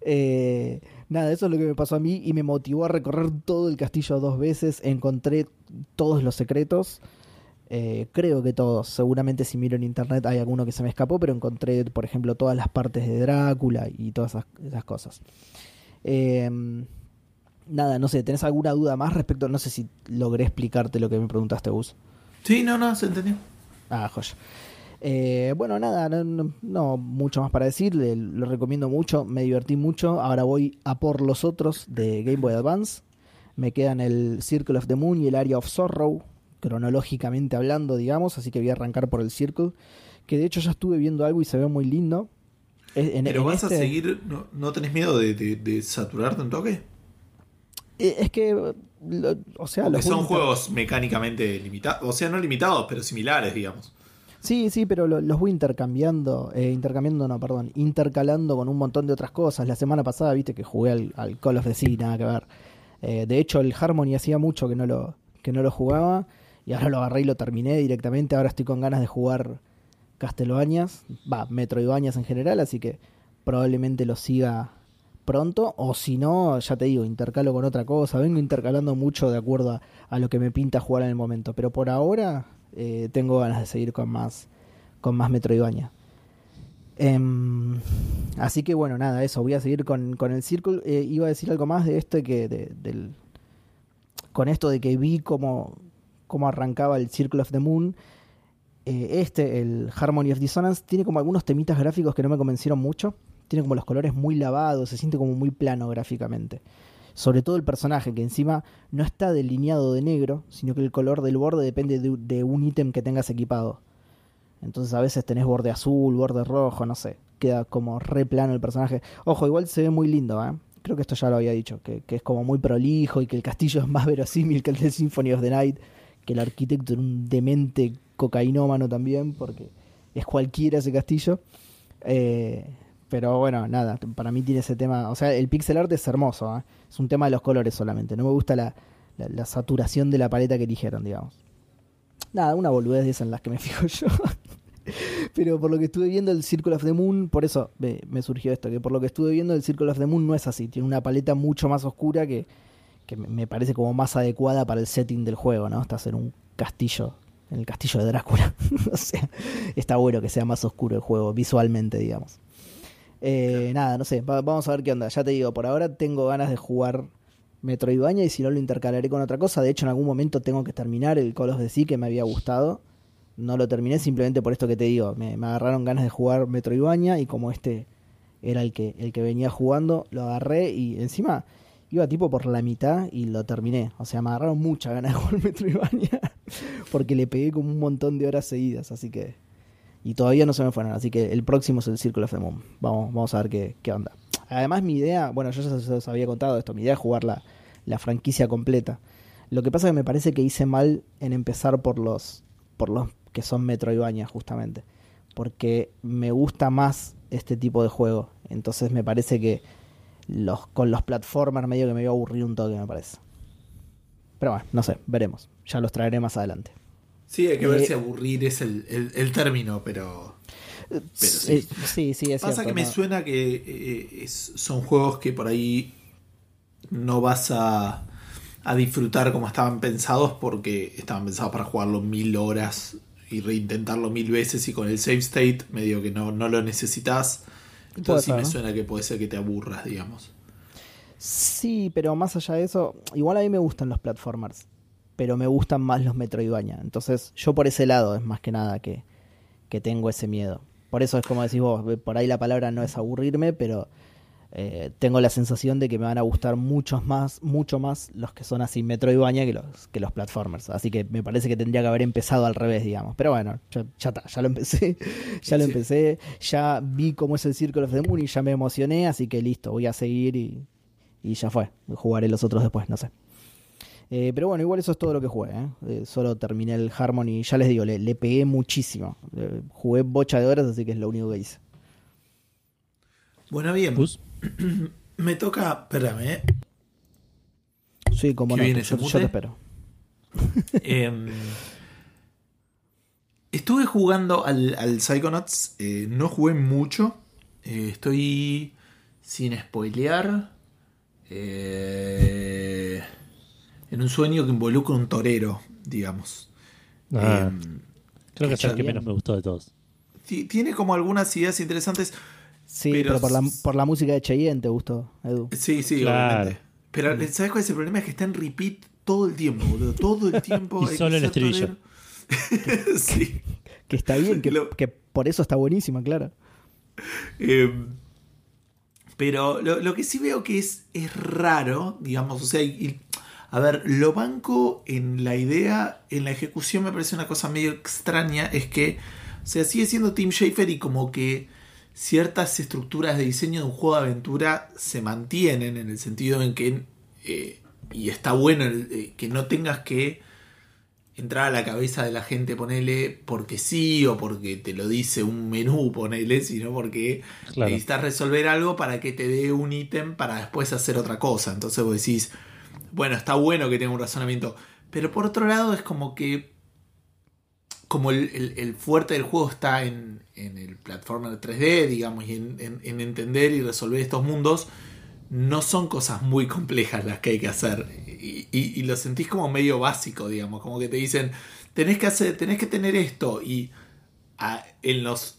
Eh, nada, eso es lo que me pasó a mí y me motivó a recorrer todo el castillo dos veces. Encontré todos los secretos. Eh, creo que todos. Seguramente si miro en internet hay alguno que se me escapó, pero encontré, por ejemplo, todas las partes de Drácula y todas esas, cosas. Em, nada, no sé, ¿tenés alguna duda más respecto? No sé si logré explicarte lo que me preguntaste, Gus. Sí, no, no, se entendió. Ah, joya. Eh, bueno, nada, no, mucho más para decir, lo recomiendo mucho, me divertí mucho, ahora voy a por los otros de Game Boy Advance, me quedan el Circle of the Moon y el Area of Sorrow, cronológicamente hablando, digamos, así que voy a arrancar por el Circle, que de hecho ya estuve viendo algo y se ve muy lindo. Pero vas a este seguir, ¿no, tenés miedo de, saturarte un toque? Eh, es que, o sea, los son juegos mecánicamente limitados, o sea, no limitados, pero similares, digamos. Sí, sí, pero los voy intercambiando, eh, intercambiando, no, perdón, intercalando con un montón de otras cosas. La semana pasada, viste que jugué al, Call of Duty, nada que ver. Eh, de hecho, el Harmony hacía mucho que no lo, que no lo jugaba y ahora lo agarré y lo terminé directamente. Ahora estoy con ganas de jugar Castlevanias, va, Metroidvanias en general, así que probablemente lo siga pronto, o si no, ya te digo, intercalo con otra cosa, vengo intercalando mucho de acuerdo a, lo que me pinta jugar en el momento, pero por ahora eh, tengo ganas de seguir con más, con más Metroidvania. Em, así que bueno, nada, eso, voy a seguir con, con el Círculo. Eh, iba a decir algo más de esto que del, con esto de que vi cómo, cómo arrancaba el Circle of the Moon. Eh, este, el Harmony of Dissonance, tiene como algunos temitas gráficos que no me convencieron mucho. Tiene como los colores muy lavados, se siente como muy plano gráficamente sobre todo el personaje, que encima no está delineado de negro, sino que el color del borde depende de, un ítem que tengas equipado. Entonces a veces tenés borde azul, borde rojo, no sé. Queda como re plano el personaje. Ojo, igual se ve muy lindo, ¿eh? Creo que esto ya lo había dicho, que, es como muy prolijo y que el castillo es más verosímil que el de Symphony of the Night, que el arquitecto era un demente cocainómano también, porque es cualquiera ese castillo. Eh, pero bueno, nada, para mí tiene ese tema. O sea, el pixel art es hermoso, ¿eh? es un tema de los colores solamente. No me gusta la, saturación de la paleta que eligieron, digamos. Nada, una boludez de esas en las que me fijo yo. Pero por lo que estuve viendo el Circle of the Moon, por eso me, surgió esto, que por lo que estuve viendo el Circle of the Moon no es así, tiene una paleta mucho más oscura que, que me parece como más adecuada para el setting del juego, ¿no? Estás en un castillo, en el castillo de Drácula. o sea, está bueno que sea más oscuro el juego, visualmente, digamos. Eh, nada, no sé, vamos a ver qué onda. Ya te digo, por ahora tengo ganas de jugar Metroidvania y si no lo intercalaré con otra cosa. De hecho, en algún momento tengo que terminar el Call of Duty que me había gustado. No lo terminé simplemente por esto que te digo. Me, agarraron ganas de jugar Metroidvania y como este era el que, el que venía jugando, lo agarré y encima iba tipo por la mitad y lo terminé. O sea, me agarraron muchas ganas de jugar Metroidvania porque le pegué como un montón de horas seguidas. Así que y todavía no se me fueron, así que el próximo es el Círculo of the Moon. Vamos, vamos a ver qué, qué onda. Además, mi idea, bueno, yo ya os había contado esto, mi idea es jugar la, la franquicia completa. Lo que pasa es que me parece que hice mal en empezar por los, por los que son Metroidvania, justamente. Porque me gusta más este tipo de juego. Entonces me parece que los, con los platformers medio que me iba a aburrir un toque, me parece. Pero bueno, no sé, veremos. Ya los traeré más adelante. Sí, hay que ver eh, si aburrir es el, el, término, pero. sí. sí, sí, Pasa que me suena que eh, son juegos que por ahí no vas a, a, disfrutar como estaban pensados porque estaban pensados para jugarlo mil horas y reintentarlo mil veces y con el save state medio que no, no lo necesitas. Entonces sí me suena que puede ser que te aburras, digamos. Sí, pero más allá de eso, igual a mí me gustan los platformers pero me gustan más los Metroidvania. Entonces, yo por ese lado es más que nada que, que tengo ese miedo. Por eso es como decís vos, por ahí la palabra no es aburrirme, pero eh, tengo la sensación de que me van a gustar muchos más, mucho más los que son así Metroidvania que los, que los platformers. Así que me parece que tendría que haber empezado al revés, digamos. Pero bueno, ya, está, ya lo empecé, ya lo empecé, ya vi cómo es el Circle of the Moon y ya me emocioné, así que listo, voy a seguir y, y ya fue. Jugaré los otros después, no sé. Eh, pero bueno, igual eso es todo lo que jugué. ¿eh? Eh, solo terminé el Harmony. Ya les digo, le, pegué muchísimo. jugué bocha de horas, así que es lo único que hice. Bueno, bien. Me toca. Espérame. Sí, como no. Yo, te espero. Em, estuve jugando al, al Psychonauts, eh, no jugué mucho. Eh, estoy sin spoilear. eh, en un sueño que involucra un torero, digamos. Ah, Em, creo que es el que menos me gustó de todos. ti- tiene como algunas ideas interesantes. Sí, Pero pero, por, la, por la música de Cheyenne te gustó, Edu. Sí, sí, Claro. obviamente. Pero ¿sabes cuál es el problema? Es que está en repeat todo el tiempo, boludo. Todo el tiempo. Y solo el estribillo. sí. Que está bien, que, Lo- que por eso está buenísima, claro. Eh, pero lo, lo que sí veo que es, es raro, digamos, o sea, y- a ver, lo banco en la idea, en la ejecución me parece una cosa medio extraña, es que, o sea, sigue siendo Tim Schafer y como que ciertas estructuras de diseño de un juego de aventura se mantienen en el sentido en que, eh, y está bueno el- eh, que no tengas que entrar a la cabeza de la gente, ponele, porque sí o porque te lo dice un menú, ponele, sino porque Claro. necesitas resolver algo para que te dé un ítem para después hacer otra cosa. Entonces vos decís, bueno, está bueno que tenga un razonamiento. Pero por otro lado es como que, como el, el- fuerte del juego está en, en el platformer 3D, digamos, y en, en- en entender y resolver estos mundos, no son cosas muy complejas las que hay que hacer. Y, y- y lo sentís como medio básico, digamos, como que te dicen, tenés que hacer, tenés que tener esto, y a- en los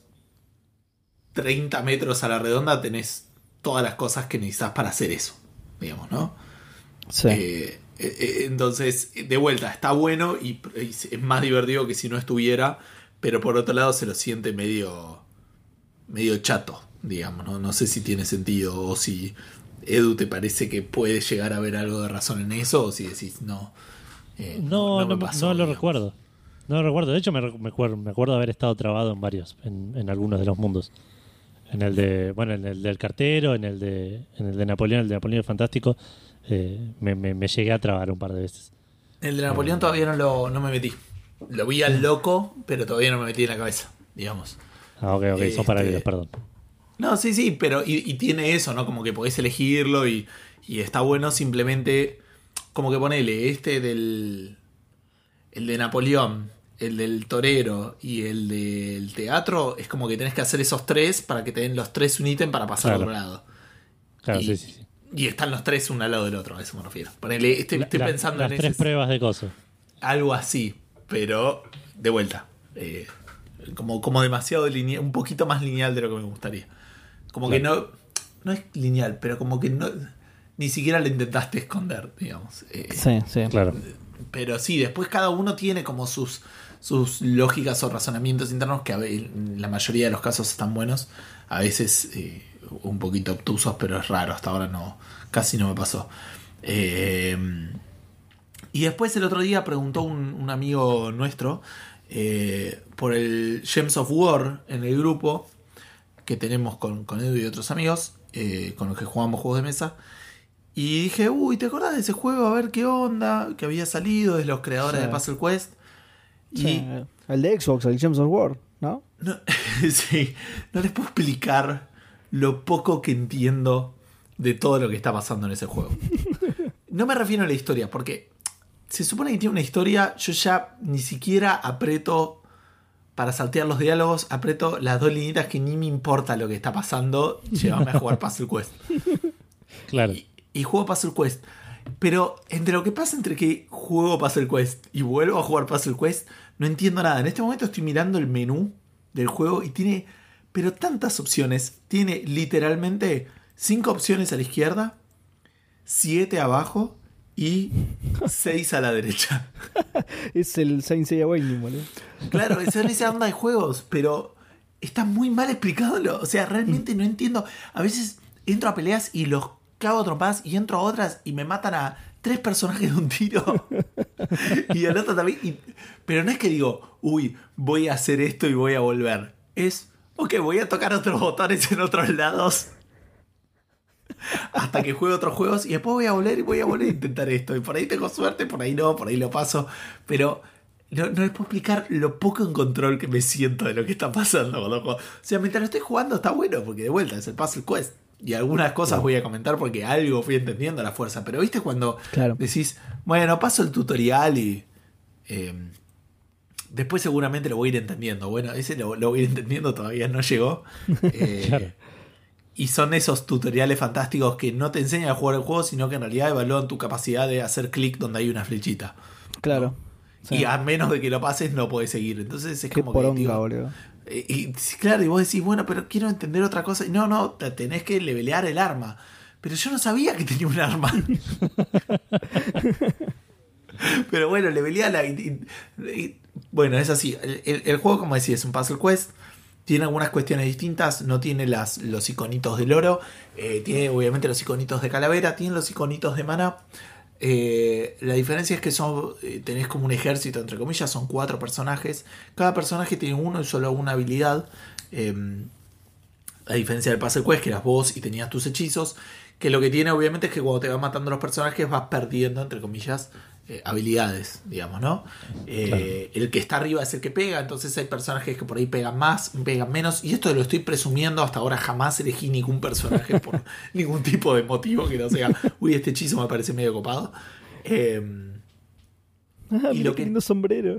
30 metros a la redonda tenés todas las cosas que necesitas para hacer eso, digamos, ¿no? Sí. Eh, eh, eh, entonces, de vuelta, está bueno y, es más divertido que si no estuviera, pero por otro lado se lo siente medio, medio chato, digamos, ¿no? No sé si tiene sentido o si Edu te parece que puede llegar a haber algo de razón en eso o si decís no. eh, No, no, me me- pasó, no lo digamos. recuerdo. No lo recuerdo. De hecho, me, me acuerdo, me acuerdo haber estado trabado en varios, en, en algunos de los mundos. En el de, bueno, en el del cartero, en el de, en el de Napoleón, el de Napoleón el Fantástico, eh, me, me- me llegué a trabar un par de veces. El de Napoleón todavía no, lo, no me metí. Lo vi al loco, pero todavía no me metí en la cabeza, digamos. Ah, ok, ok, Este- son paralelos, perdón. No, sí, sí, pero y, y tiene eso, ¿no? Como que podés elegirlo y, y está bueno simplemente, como que ponele, este del, el de Napoleón, el del torero y el del teatro, es como que tenés que hacer esos tres para que te den los tres un ítem para pasar al Claro. otro lado. Claro, y, sí, sí. Y están los tres uno al lado del otro, a eso me refiero. Ponele, estoy, estoy La- pensando las en tres ese- pruebas de coso. algo así, pero de vuelta. eh, como, como demasiado lineal, un poquito más lineal de lo que me gustaría. Como que no, no es lineal, pero como que no, ni siquiera lo intentaste esconder, digamos. Eh, Sí, sí. Claro. pero sí, después cada uno tiene como sus, sus lógicas o razonamientos internos que en la mayoría de los casos están buenos. A veces eh, un poquito obtusos, pero es raro. Hasta ahora no, casi no me pasó. Eh, y después el otro día preguntó un, un amigo nuestro eh, por el Gems of War en el grupo que tenemos con, con Edu y otros amigos eh, con los que jugamos juegos de mesa. Y dije, uy, ¿te acordás de ese juego? A ver qué onda, que había salido de los creadores Sí. de Puzzle Quest. Y Sí, El de Xbox, el Gems of War, ¿no? no, sí, no les puedo explicar lo poco que entiendo de todo lo que está pasando en ese juego. No me refiero a la historia, porque se supone que tiene una historia, yo ya ni siquiera aprieto para saltear los diálogos, aprieto las dos linitas que ni me importa lo que está pasando, llévame a jugar Puzzle Quest. Claro. Y, y juego Puzzle Quest. Pero entre lo que pasa entre que juego Puzzle Quest y vuelvo a jugar Puzzle Quest, no entiendo nada. En este momento estoy mirando el menú del juego y tiene, pero tantas opciones. Tiene literalmente cinco opciones a la izquierda, siete abajo y seis a la derecha. Es el Saint Seiya Awakening, boludo. Claro, es esa onda de juegos, pero está muy mal explicado. O sea, realmente no entiendo. A veces entro a peleas y los cago a trompadas y entro a otras y me matan a tres personajes de un tiro. y al otro también. y- pero no es que digo, uy, voy a hacer esto y voy a volver. Es, ok, voy a tocar otros botones en otros lados. Hasta que juegue otros juegos y después voy a volver y voy a volver a intentar esto. Y por ahí tengo suerte, por ahí no, por ahí lo paso. Pero no, no les puedo explicar lo poco en control que me siento de lo que está pasando juegos. O sea, mientras lo estoy jugando está bueno, porque de vuelta es el Puzzle Quest. Y algunas cosas voy a comentar porque algo fui entendiendo a la fuerza. Pero viste cuando Claro. decís, bueno, paso el tutorial y, Eh, después seguramente lo voy a ir entendiendo. Bueno, ese lo, lo voy a ir entendiendo, todavía no llegó. Eh, Claro. Y son esos tutoriales fantásticos que no te enseñan a jugar el juego, sino que en realidad evalúan tu capacidad de hacer clic donde hay una flechita. Claro. Sí. Y a menos de que lo pases, no puedes seguir. Entonces es Qué como que. poronga, digo, boludo. eh, y, claro, y vos decís, bueno, pero quiero entender otra cosa. Y no, no, te tenés que levelear el arma. Pero yo no sabía que tenía un arma. pero bueno, leveleala. Y, y- bueno, es así. El, el- juego, como decía, es un puzzle quest. Tiene algunas cuestiones distintas. No tiene las, los iconitos del oro. eh, tiene obviamente los iconitos de calavera. Tiene los iconitos de mana. Eh, la diferencia es que son eh, tenés como un ejército, entre comillas, son cuatro personajes. Cada personaje tiene uno y solo una habilidad. Eh, a diferencia del Puzzle Quest, que eras vos y tenías tus hechizos. Que lo que tiene, obviamente, es que cuando te van matando los personajes vas perdiendo, entre comillas, eh, habilidades, digamos, ¿no? Eh, El que está arriba es el que pega, entonces hay personajes que por ahí pegan más, pegan menos. Y esto lo estoy presumiendo, hasta ahora jamás elegí ningún personaje por ningún tipo de motivo que no sea, uy, este hechizo me parece medio copado. Eh, Ah, Y lo que- lindo sombrero.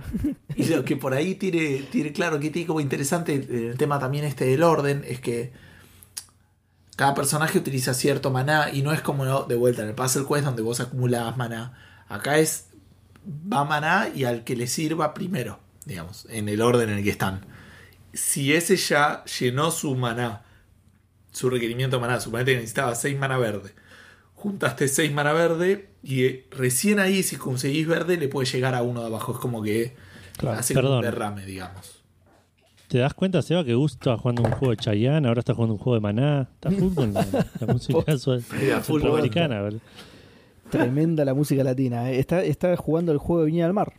y lo que por ahí tiene, tiene claro que tiene como interesante el tema también este del orden es que cada personaje utiliza cierto maná y no es como de vuelta en el Puzzle Quest donde vos acumulabas maná. Acá es va maná y al que le sirva primero, digamos, en el orden en el que están. Si ese ya llenó su maná, su requerimiento de maná, suponete que necesitaba 6 maná verde. Juntaste 6 maná verde y eh, recién ahí si conseguís verde le puede llegar a uno de abajo. Es como que Claro, hace como un perdón. derrame, digamos. ¿Te das cuenta, Seba, que Gus estaba jugando un juego de Chayanne, ahora está jugando un juego de Maná? Está full con la, la música centroamericana, ¿verdad? Tremenda la música latina. eh. Está, está jugando el juego de Viña del Mar.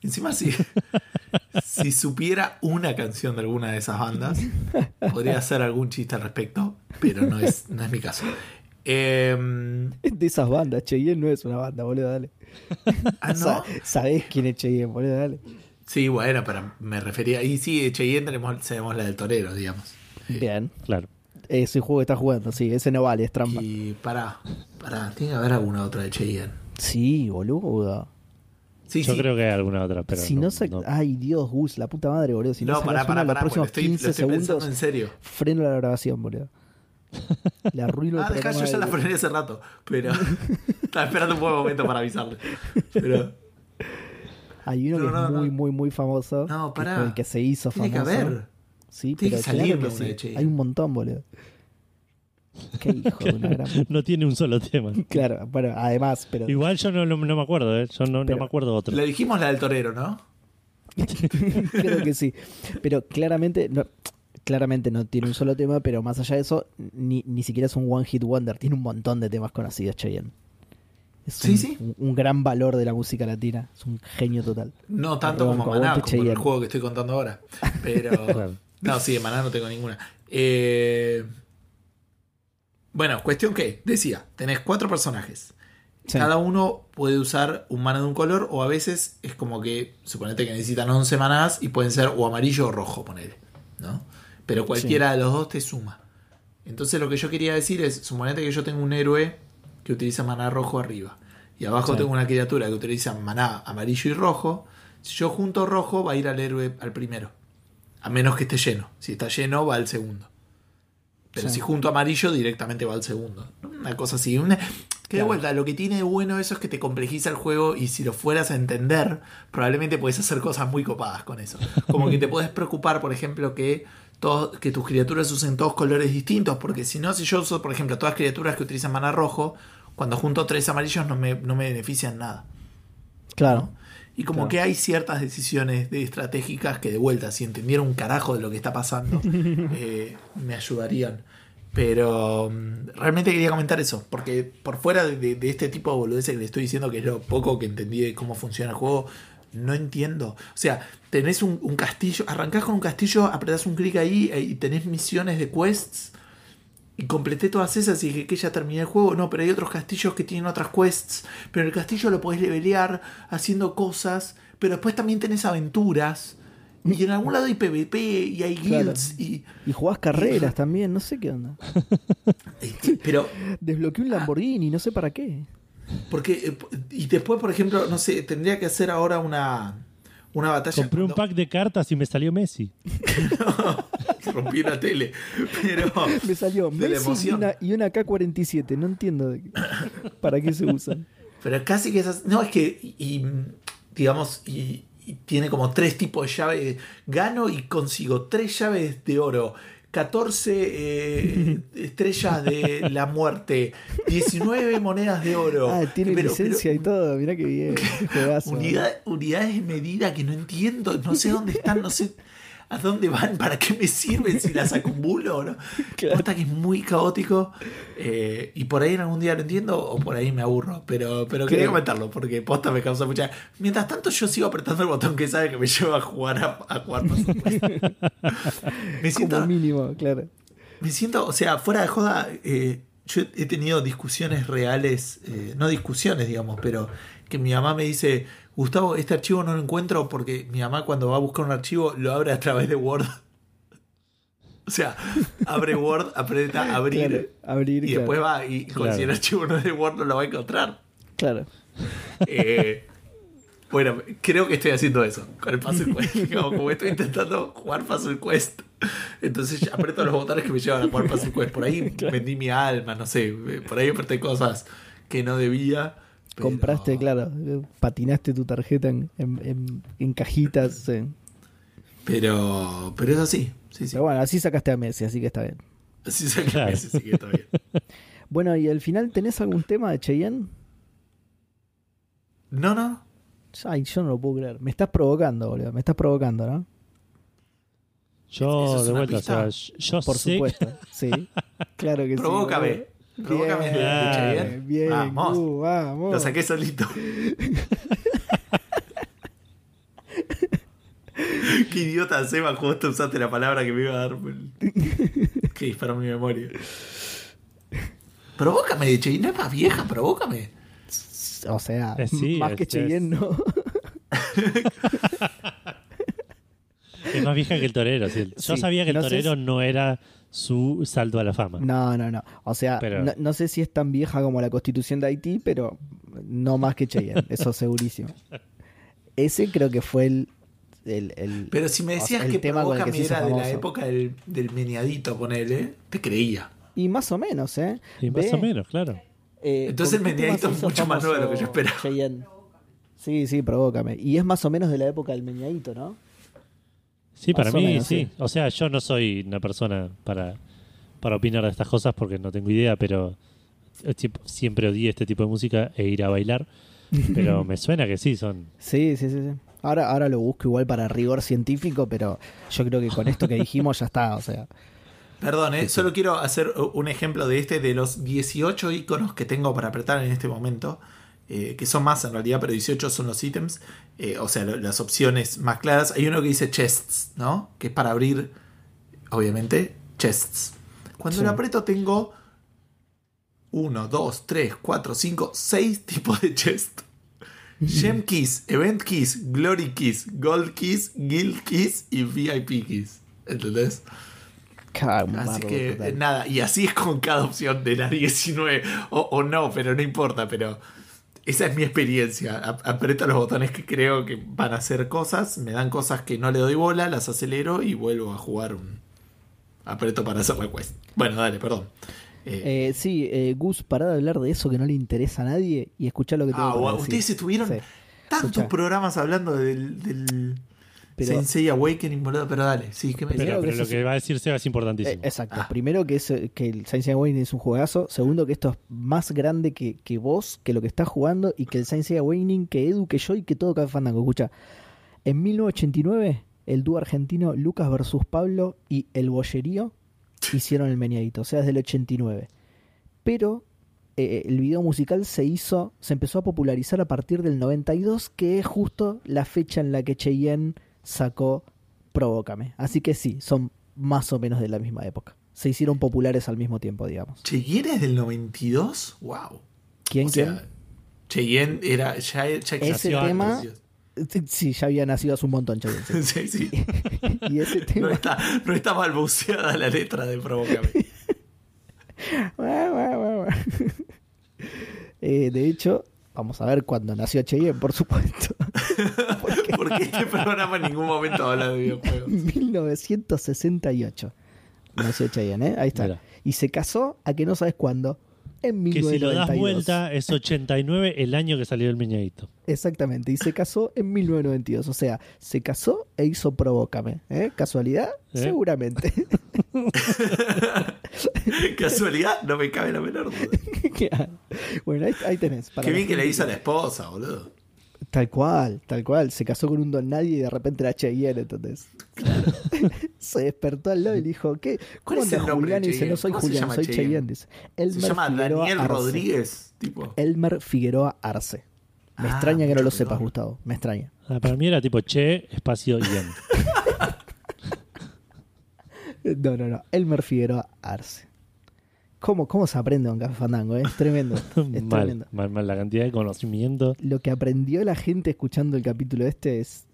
Encima si, si supiera una canción de alguna de esas bandas, podría hacer algún chiste al respecto, pero no es, no es mi caso. Em, De esas bandas. Cheyenne no es una banda, boludo, dale. ah, no. Sabés quién es Cheyenne, boludo, dale. Sí, bueno, pero me refería. Y sí, de Cheyenne tenemos, tenemos la del torero, digamos. Bien. Claro. Ese juego que está jugando, sí, ese no vale, es trampa. Y para, para, tiene que haber alguna otra de Cheyenne. Sí, boludo. Sí, Yo sí. creo que hay alguna otra, pero. si no, no- Ay, Dios, Gus, la puta madre, boludo. Si no, no, una para, en los para, porque lo próximos estoy, lo 15 estoy pensando segundos, en serio. freno la grabación, boludo. Le arruino el Ah, dejá, yo ya la de- frené hace rato, pero estaba esperando un buen momento para avisarle. Pero Hay uno No, que no, es muy, no. muy, muy famoso. No, que pará. el que se hizo tiene que famoso. haber. Sí, Tiene pero que claro salirme que una sí. de Cheyenne. Hay un montón, boludo. Qué hijo de una gran... no tiene un solo tema. Claro, bueno, además, pero Igual yo no, no, no me acuerdo, ¿eh? Yo no, no Pero- me acuerdo otro. le dijimos la del torero, ¿no? creo que sí. Pero claramente no, claramente no tiene un solo tema, pero más allá de eso, ni, ni siquiera es un one hit wonder, tiene un montón de temas conocidos, Cheyenne. Es Sí, un, sí. un- un gran valor de la música latina, es un genio total. No tanto Perdón, como con Maná, Aguante como el Cheyenne. juego que estoy contando ahora. Pero. Claro. No, sí, de Maná no tengo ninguna. Eh, Bueno, cuestión que, decía, tenés cuatro personajes. Sí. Cada uno puede usar un mana de un color, o a veces es como que, suponete que necesitan 11 manás y pueden ser o amarillo o rojo, ponele. ¿no? Pero cualquiera de los dos te suma. Entonces lo que yo quería decir es, suponete que yo tengo un héroe que utiliza maná rojo arriba. Y abajo Sí. tengo una criatura que utiliza maná amarillo y rojo. Si yo junto rojo, va a ir al héroe al primero. A menos que esté lleno. Si está lleno, va al segundo. Pero Sí. si junto amarillo, directamente va al segundo. Una cosa así. Una- Que de Claro. vuelta, lo que tiene de bueno eso es que te complejiza el juego y si lo fueras a entender, probablemente puedes hacer cosas muy copadas con eso. Como que te puedes preocupar, por ejemplo, que, todos, que tus criaturas usen todos colores distintos, porque si no, si yo uso, por ejemplo, todas criaturas que utilizan mana rojo, cuando junto tres amarillos no me, no me benefician nada. Claro. Y como Claro. que hay ciertas decisiones de estratégicas que de vuelta, si entendiera un carajo de lo que está pasando, eh, me ayudarían. Pero mm, realmente quería comentar eso, porque por fuera de, de- de este tipo de boludeces que le estoy diciendo, que es lo poco que entendí de cómo funciona el juego, no entiendo. O sea, tenés un, un castillo, arrancás con un castillo, apretás un clic ahí eh, y tenés misiones de quests. Y completé todas esas y dije que ya terminé el juego. No, pero hay otros castillos que tienen otras quests. Pero el castillo lo podés levelear haciendo cosas. Pero después también tenés aventuras. Y en algún lado hay PvP y hay Claro. guilds. Y, Y jugás carreras también, no sé qué onda. y- pero Desbloqueé un Lamborghini, no sé para qué. Porque, eh, y después, por ejemplo, no sé, tendría que hacer ahora una, una batalla. Compré un pack de cartas y me salió Messi. rompí la tele. Pero. Me salió Messi y una, y una K-47. No entiendo para qué se usan. Pero casi que esas. No, es que. Y, digamos. Y, tiene como tres tipos de llaves. Gano y consigo tres llaves de oro. 14 eh, estrellas de la muerte, 19 monedas de oro. Ah, tiene licencia y todo, mirá qué bien. unidades de medida que no entiendo, no sé dónde están, no sé ¿A dónde van? ¿Para qué me sirven si las acumulo? ¿no? Claro. que es muy caótico eh, y por ahí en algún día lo entiendo o por ahí me aburro. Pero, pero quería comentarlo porque posta me causa mucha. Mientras tanto, yo sigo apretando el botón que sabe que me lleva a jugar a, a jugar Me siento. Como mínimo, claro. Me siento, o sea, fuera de joda, eh, yo he tenido discusiones reales, eh, no discusiones, digamos, pero que mi mamá me dice, Gustavo, este archivo no lo encuentro porque mi mamá cuando va a buscar un archivo lo abre a través de Word. o sea, abre Word, aprieta abrir, abrir y después va y si el archivo no es de Word no lo va a encontrar. Claro. Eh, bueno, creo que estoy haciendo eso con el Puzzle Quest. Como, estoy intentando jugar Puzzle Quest, entonces aprieto los botones que me llevan a jugar Puzzle Quest. Por ahí vendí mi alma, no sé. Por ahí apreté cosas que no debía. Compraste, claro, patinaste tu tarjeta en, en, cajitas. Pero, pero es así. Sí, Pero bueno, así sacaste a Messi, así que está bien. Así sacaste a Messi, así que está bien. bueno, y al final, ¿tenés algún tema de Cheyenne? No, no. Ay, yo no lo puedo creer. Me estás provocando, boludo. Me estás provocando, ¿no? Yo, de vuelta, o sea, yo Por supuesto, sí. Claro que sí. Provócame. Bien, bien. Vamos. Uh, vamos. Lo saqué solito. Qué idiota, Seba, justo usaste la palabra que me iba a dar. que disparó mi memoria. Provócame, de Cheyenne, no es más vieja, provócame. O sea, eh, más que Cheyenne, no. es más vieja que el torero. Yo sabía que el torero no era su salto a la fama. No, no, no. O sea, no, sé si es tan vieja como la constitución de Haití, pero no más que Cheyenne, eso segurísimo. Ese creo que fue el. el, pero si me decías que tema que era de la época del, del meneadito, ponele, te creía. Y más o menos, ¿eh? Y más o menos, claro. Eh, Entonces el meneadito es mucho más nuevo de lo que yo esperaba. Sí, sí, provócame. Y es más o menos de la época del meneadito, ¿no? Sí, para mí sí. O sea, yo no soy una persona para, para opinar de estas cosas porque no tengo idea, pero siempre odié este tipo de música e ir a bailar. Pero me suena que sí, son. Sí, sí, sí. sí. Ahora, ahora lo busco igual para rigor científico, pero yo creo que con esto que dijimos ya está, o sea. Perdón, ¿eh? solo quiero hacer un ejemplo de este, de los 18 iconos que tengo para apretar en este momento. Eh, que son más en realidad, pero 18 son los ítems, eh, o sea, las opciones más claras. Hay uno que dice chests, ¿no? Que es para abrir, obviamente, chests. Cuando lo aprieto tengo 1, 2, 3, 4, 5, 6 tipos de chests. Gem Keys, Event Keys, Glory Keys, Gold Keys, Guild Keys y VIP Keys. ¿Entendés? así que nada, y así es con cada opción de las 19. O, o no, pero no importa, pero esa es mi experiencia. Aprieto los botones que creo que van a hacer cosas, me dan cosas que no le doy bola, las acelero y vuelvo a jugar un. Aprieto para hacer la quest. Bueno, dale, perdón. Eh, eh, sí, eh, Gus, pará de hablar de eso que no le interesa a nadie y escuchá lo que te ah, Ustedes estuvieron tantos programas hablando del pero, Sensei Awakening, boludo, pero dale, sí, que me Pero, pero lo que va a decir Seba es importantísimo. Eh, exacto. Ah. Primero que, es, que el Sensei Awakening es un juegazo. Segundo que esto es más grande que, que vos, que lo que estás jugando, y que el Sensei Awakening, que Edu, que yo y que todo Café Fandango. Escucha, en 1989, el dúo argentino Lucas versus Pablo y El Bollerío hicieron el meñadito, o sea, desde el 89. Pero eh, el video musical se hizo, se empezó a popularizar a partir del 92, que es justo la fecha en la que Cheyenne sacó Provócame. Así que sí, son más o menos de la misma época. Se hicieron populares al mismo tiempo, digamos. ¿Cheyenne es del 92? ¡Wow! ¿Quién, quién? Cheyenne era, ya, Ese tema... Sí, ya había nacido hace un montón, Cheyenne. Sí, sí. y ese tema... No está, no está balbuceada la letra de Provócame. Eh, de hecho, vamos a ver cuándo nació Cheyenne, por supuesto. Porque este programa en ningún momento habla de videojuegos. 1968 nació Cheyenne, ¿eh? Ahí está. Mira. Y se casó a que no sabes cuándo. En Que si lo das 1992. vuelta es 89 el año que salió el Miñadito. Exactamente, y se casó en 1992. O sea, se casó e hizo Provócame. ¿eh? ¿Casualidad? ¿Eh? Seguramente. Casualidad, no me cabe la menor duda. bueno, ahí, ahí tenés. para Qué bien que le hizo a la esposa, boludo. Tal cual, tal cual. Se casó con un don nadie y de repente era Cheyenne, entonces. se despertó al lado y le dijo, ¿qué? ¿Cuál ¿Cómo es el anda nombre de Julián? Y dice, no soy ¿Cómo se Julián, soy Cheyenne? Cheyenne. Dice. Se Elmer llama Figueroa Daniel Arce. Rodríguez, tipo. Elmer Figueroa Arce. Me Ah, extraña que no lo sepas. Gustavo. Me extraña. Ah, para mí era tipo Che, espacio Ian. No, no, no. Elmer Figueroa Arce. ¿Cómo, cómo se aprende un café fandango? eh? Es tremendo. Es mal, tremendo. mal, mal, la cantidad de conocimiento. Lo que aprendió la gente escuchando el capítulo este es...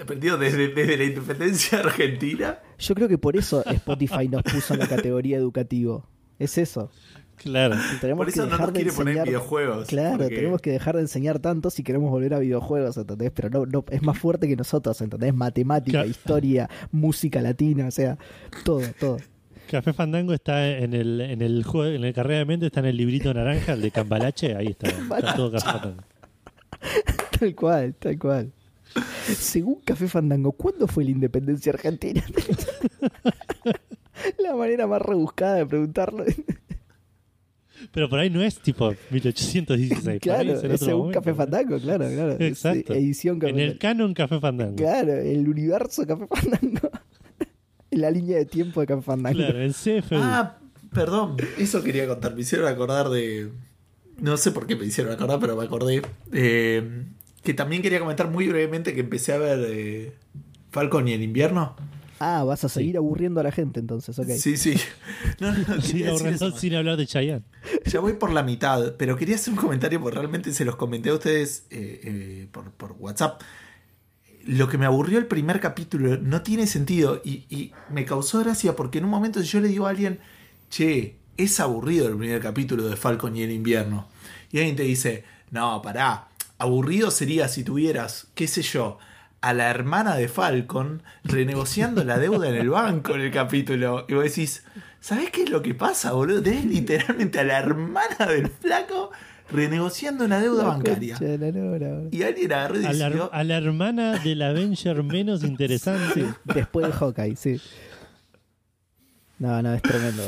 Aprendido desde, desde la independencia argentina. Yo creo que por eso Spotify nos puso en la categoría educativo. Es eso. Claro. Tenemos Por eso que no nos de quiere poner enseñar videojuegos. Claro, porque- tenemos que dejar de enseñar tanto si queremos volver a videojuegos, ¿entendés? Pero no, no, es más fuerte que nosotros, ¿entendés? Matemática, Claro. historia, música latina, o sea, todo, todo. Café Fandango está en el, en el juego, en el carrera de mente, está en el librito naranja, el de Cambalache, ahí está. Está todo Café Fandango. Tal cual, tal cual. Según Café Fandango, ¿cuándo fue la independencia argentina? la manera más rebuscada de preguntarlo. Pero por ahí no es tipo 1816. por ahí claro, es según momento. Café Fandango, claro, claro. Es Exacto. edición Café En el canon Café Fandango. Claro, el universo Café Fandango. En la línea de tiempo de Café Fandango. Claro, CFU. Ah, perdón, eso quería contar. Me hicieron acordar de. No sé por qué me hicieron acordar, pero me acordé. Eh, que también quería comentar muy brevemente que empecé a ver eh, Falcon y el invierno. Ah, vas a seguir aburriendo a la gente entonces, ok. Sí, sí. No, no, no, sin, eso. sin hablar de Chayanne. Ya voy por la mitad, pero quería hacer un comentario porque realmente se los comenté a ustedes eh, eh, por, por WhatsApp. Lo que me aburrió el primer capítulo no tiene sentido y, me causó gracia porque en un momento yo le digo a alguien, che, es aburrido el primer capítulo de Falcon y el invierno. Y alguien te dice, no, pará, aburrido sería si tuvieras, qué sé yo, a la hermana de Falcon renegociando la deuda en el banco en el capítulo. Y vos decís, ¿sabés qué es lo que pasa, boludo? Tenés literalmente a la hermana del flaco renegociando una deuda La bancaria. concha de la lora. Y alguien agarró y A la, a la hermana del Avenger menos interesante. Después de Hawkeye, sí. No, no, es tremendo.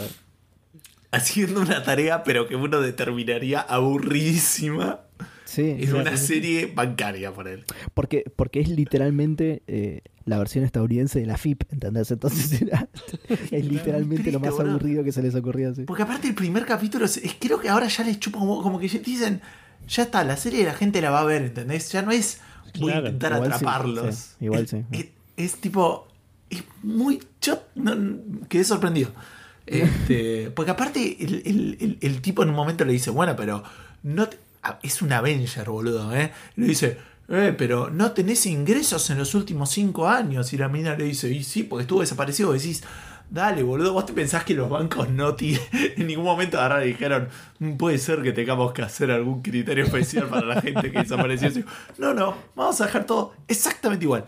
haciendo una tarea, pero que uno determinaría aburridísima Sí, en una serie bancaria por él. Porque, porque es literalmente eh, la versión estadounidense de la FIP, ¿entendés? Entonces era, es literalmente lo más aburrido que se les ocurrió. Sí. Porque aparte el primer capítulo, es, creo que ahora ya les chupa como, como que dicen, ya está, la serie la gente la va a ver, ¿entendés? Ya no es voy a intentar sí, atraparlos. sí, igual sí. Es, es tipo, es muy... Yo no- quedé sorprendido. Este, porque aparte el, el- el- el tipo en un momento le dice, bueno, pero no te- ah, es un Avenger, boludo, ¿eh? Le dice, eh, pero no tenés ingresos en los últimos cinco años. Y la mina le dice, y sí, porque estuvo desaparecido. Y decís, dale, boludo, vos te pensás que los bancos no ti- en ningún momento agarraron y dijeron, "Mm, puede ser que tengamos que hacer algún criterio especial para la gente que desapareció. No, no, vamos a dejar todo exactamente igual.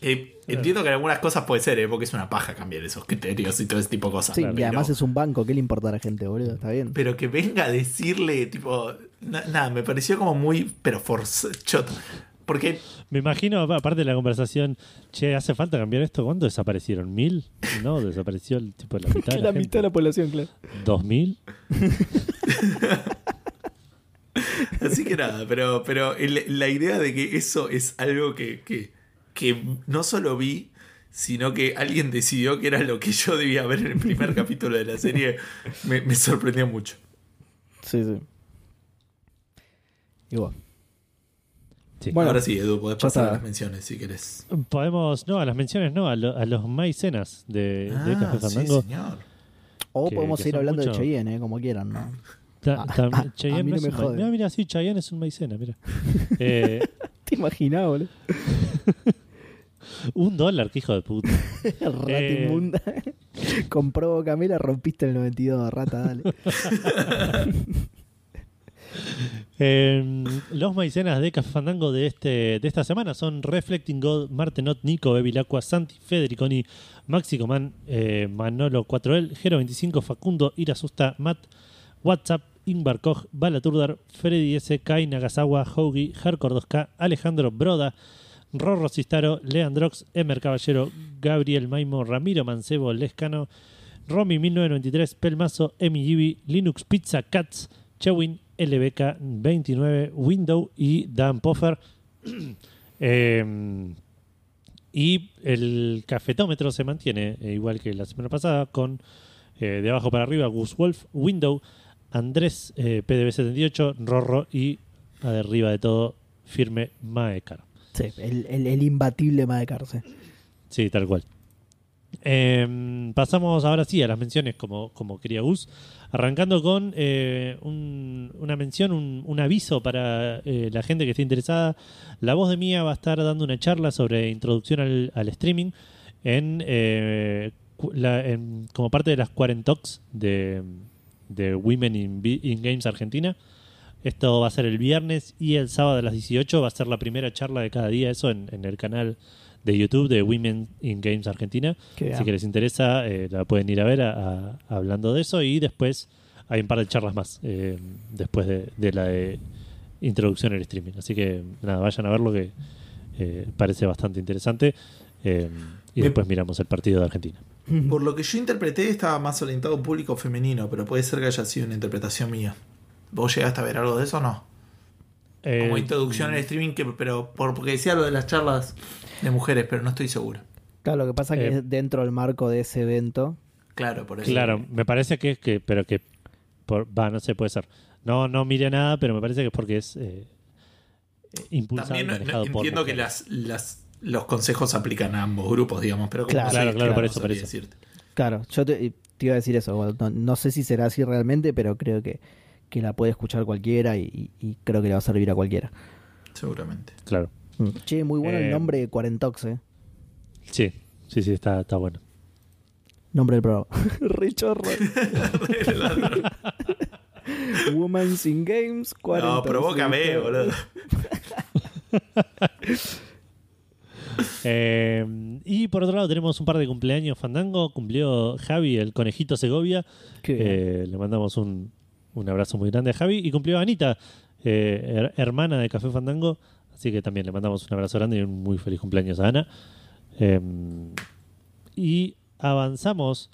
Eh, Entiendo que en algunas cosas puede ser, ¿eh? porque es una paja cambiar esos criterios y todo ese tipo de cosas. Sí, Pero- y además es un banco, ¿qué le importa a la gente, boludo? Está bien. pero que venga a decirle, tipo, na- nada, me pareció como muy, pero forzado, choto. Porque, Me imagino, aparte de la conversación, che, ¿hace falta cambiar esto? ¿Cuánto desaparecieron? ¿Mil? No, desapareció el tipo de la mitad. de la la, mitad de la población, claro. ¿Dos mil? así que nada, pero, pero el- la idea de que eso es algo que, que, que no solo vi, sino que alguien decidió que era lo que yo debía ver en el primer capítulo de la serie, me, me sorprendió mucho. Sí, sí. Igual. Sí. Bueno, Ahora sí, Edu, podés pasar a las menciones si querés. Podemos, no, a las menciones no, a, lo- a los maicenas de, de Ah, Café sí, Fandango. señor. O Que- podemos que seguir hablando mucho- de Cheyenne, ¿eh? como quieran, ¿no? Ta- Ah, tam- ah, a Cheyenne mí no me jode. Mira, mira, sí, Cheyenne es un maicena, mira. Eh, ¿Te imaginas, boludo? un dólar, que hijo de puta. Rata Eh. inmunda. Compró Camila, rompiste el 92, rata, dale. Eh, los maicenas de Café Fandango de, este, de esta semana son Reflecting God, Martenot, Nico, Bevilacqua, Santi, Federiconi, Maxi Coman, eh, Manolo 4L, Gero 25, Facundo, Irasusta, Matt, WhatsApp, Ingvar Koch, Balaturdar, Freddy S, Kai Nagasawa, Hoagie, Hardcore 2K, Alejandro Broda, Rorro Cistaro, Leandrox, Emer Caballero, Gabriel Maimo, Ramiro Mancebo, Lescano, Romy 1993, Pelmazo, Emi Gibi, Linux Pizza Cats, Chewin, LBK29, Window y Dan Poffer. Eh, y el cafetómetro se mantiene eh, igual que la semana pasada con eh, de abajo para arriba Gus Wolf, Window, Andrés eh, PDB78, Rorro y arriba de todo firme Maekar. Sí, el, el, el imbatible Maecarse. Sí, tal cual. Eh, pasamos ahora sí a las menciones como, como quería Gus, arrancando con eh, un- una mención, un, un aviso para eh, la gente que esté interesada. La voz de Mía va a estar dando una charla sobre introducción al, streaming en, eh, en- como parte de las Quarentox de, de Women in, Games Argentina. Esto va a ser el viernes y el sábado a las 18 va a ser la primera charla de cada día, eso en el canal de YouTube de Women in Games Argentina. Qué. Si que les interesa, eh, la pueden ir a ver a- a- hablando de eso. Y después hay un par de charlas más eh, después de, de la de introducción al streaming. Así que nada, vayan a verlo que eh, parece bastante interesante. eh, y Me- después miramos el partido de Argentina. Por lo que yo interpreté, estaba más orientado a un público femenino, pero puede ser que haya sido una interpretación mía. ¿Vos llegaste a ver algo de eso o no? Como Eh, introducción al streaming, que, pero por, porque decía lo de las charlas de mujeres, pero no estoy seguro. Claro, lo que pasa es que Eh, es dentro del marco de ese evento. Claro, por eso. Claro, me parece que es que, pero que, por- va, no sé, puede ser. No, no mire nada, pero me parece que es porque es eh, impulsado También y no- no- manejado por entiendo que las, las, los consejos aplican a ambos grupos, digamos, pero como Claro, claro, claro, por eso, por sabría eso. decirte. Claro, yo te, te iba a decir eso. no, no sé si será así realmente, pero creo que, que la puede escuchar cualquiera y, y- y creo que le va a servir a cualquiera. Seguramente. Claro. Che, muy bueno Eh, el nombre de Cuarentox, eh. Sí, sí, sí, está, está bueno. Nombre del programa. Re chorro. Women's in Games, no, Cuarentox. provócame, boludo. Eh, y por otro lado tenemos un par de cumpleaños Fandango. Cumplió Javi, el conejito Segovia. Eh, le mandamos un, un abrazo muy grande a Javi. Y cumplió Anita, eh, her- hermana de Café Fandango. Así que también le mandamos un abrazo grande y un muy feliz cumpleaños a Ana. Eh, y avanzamos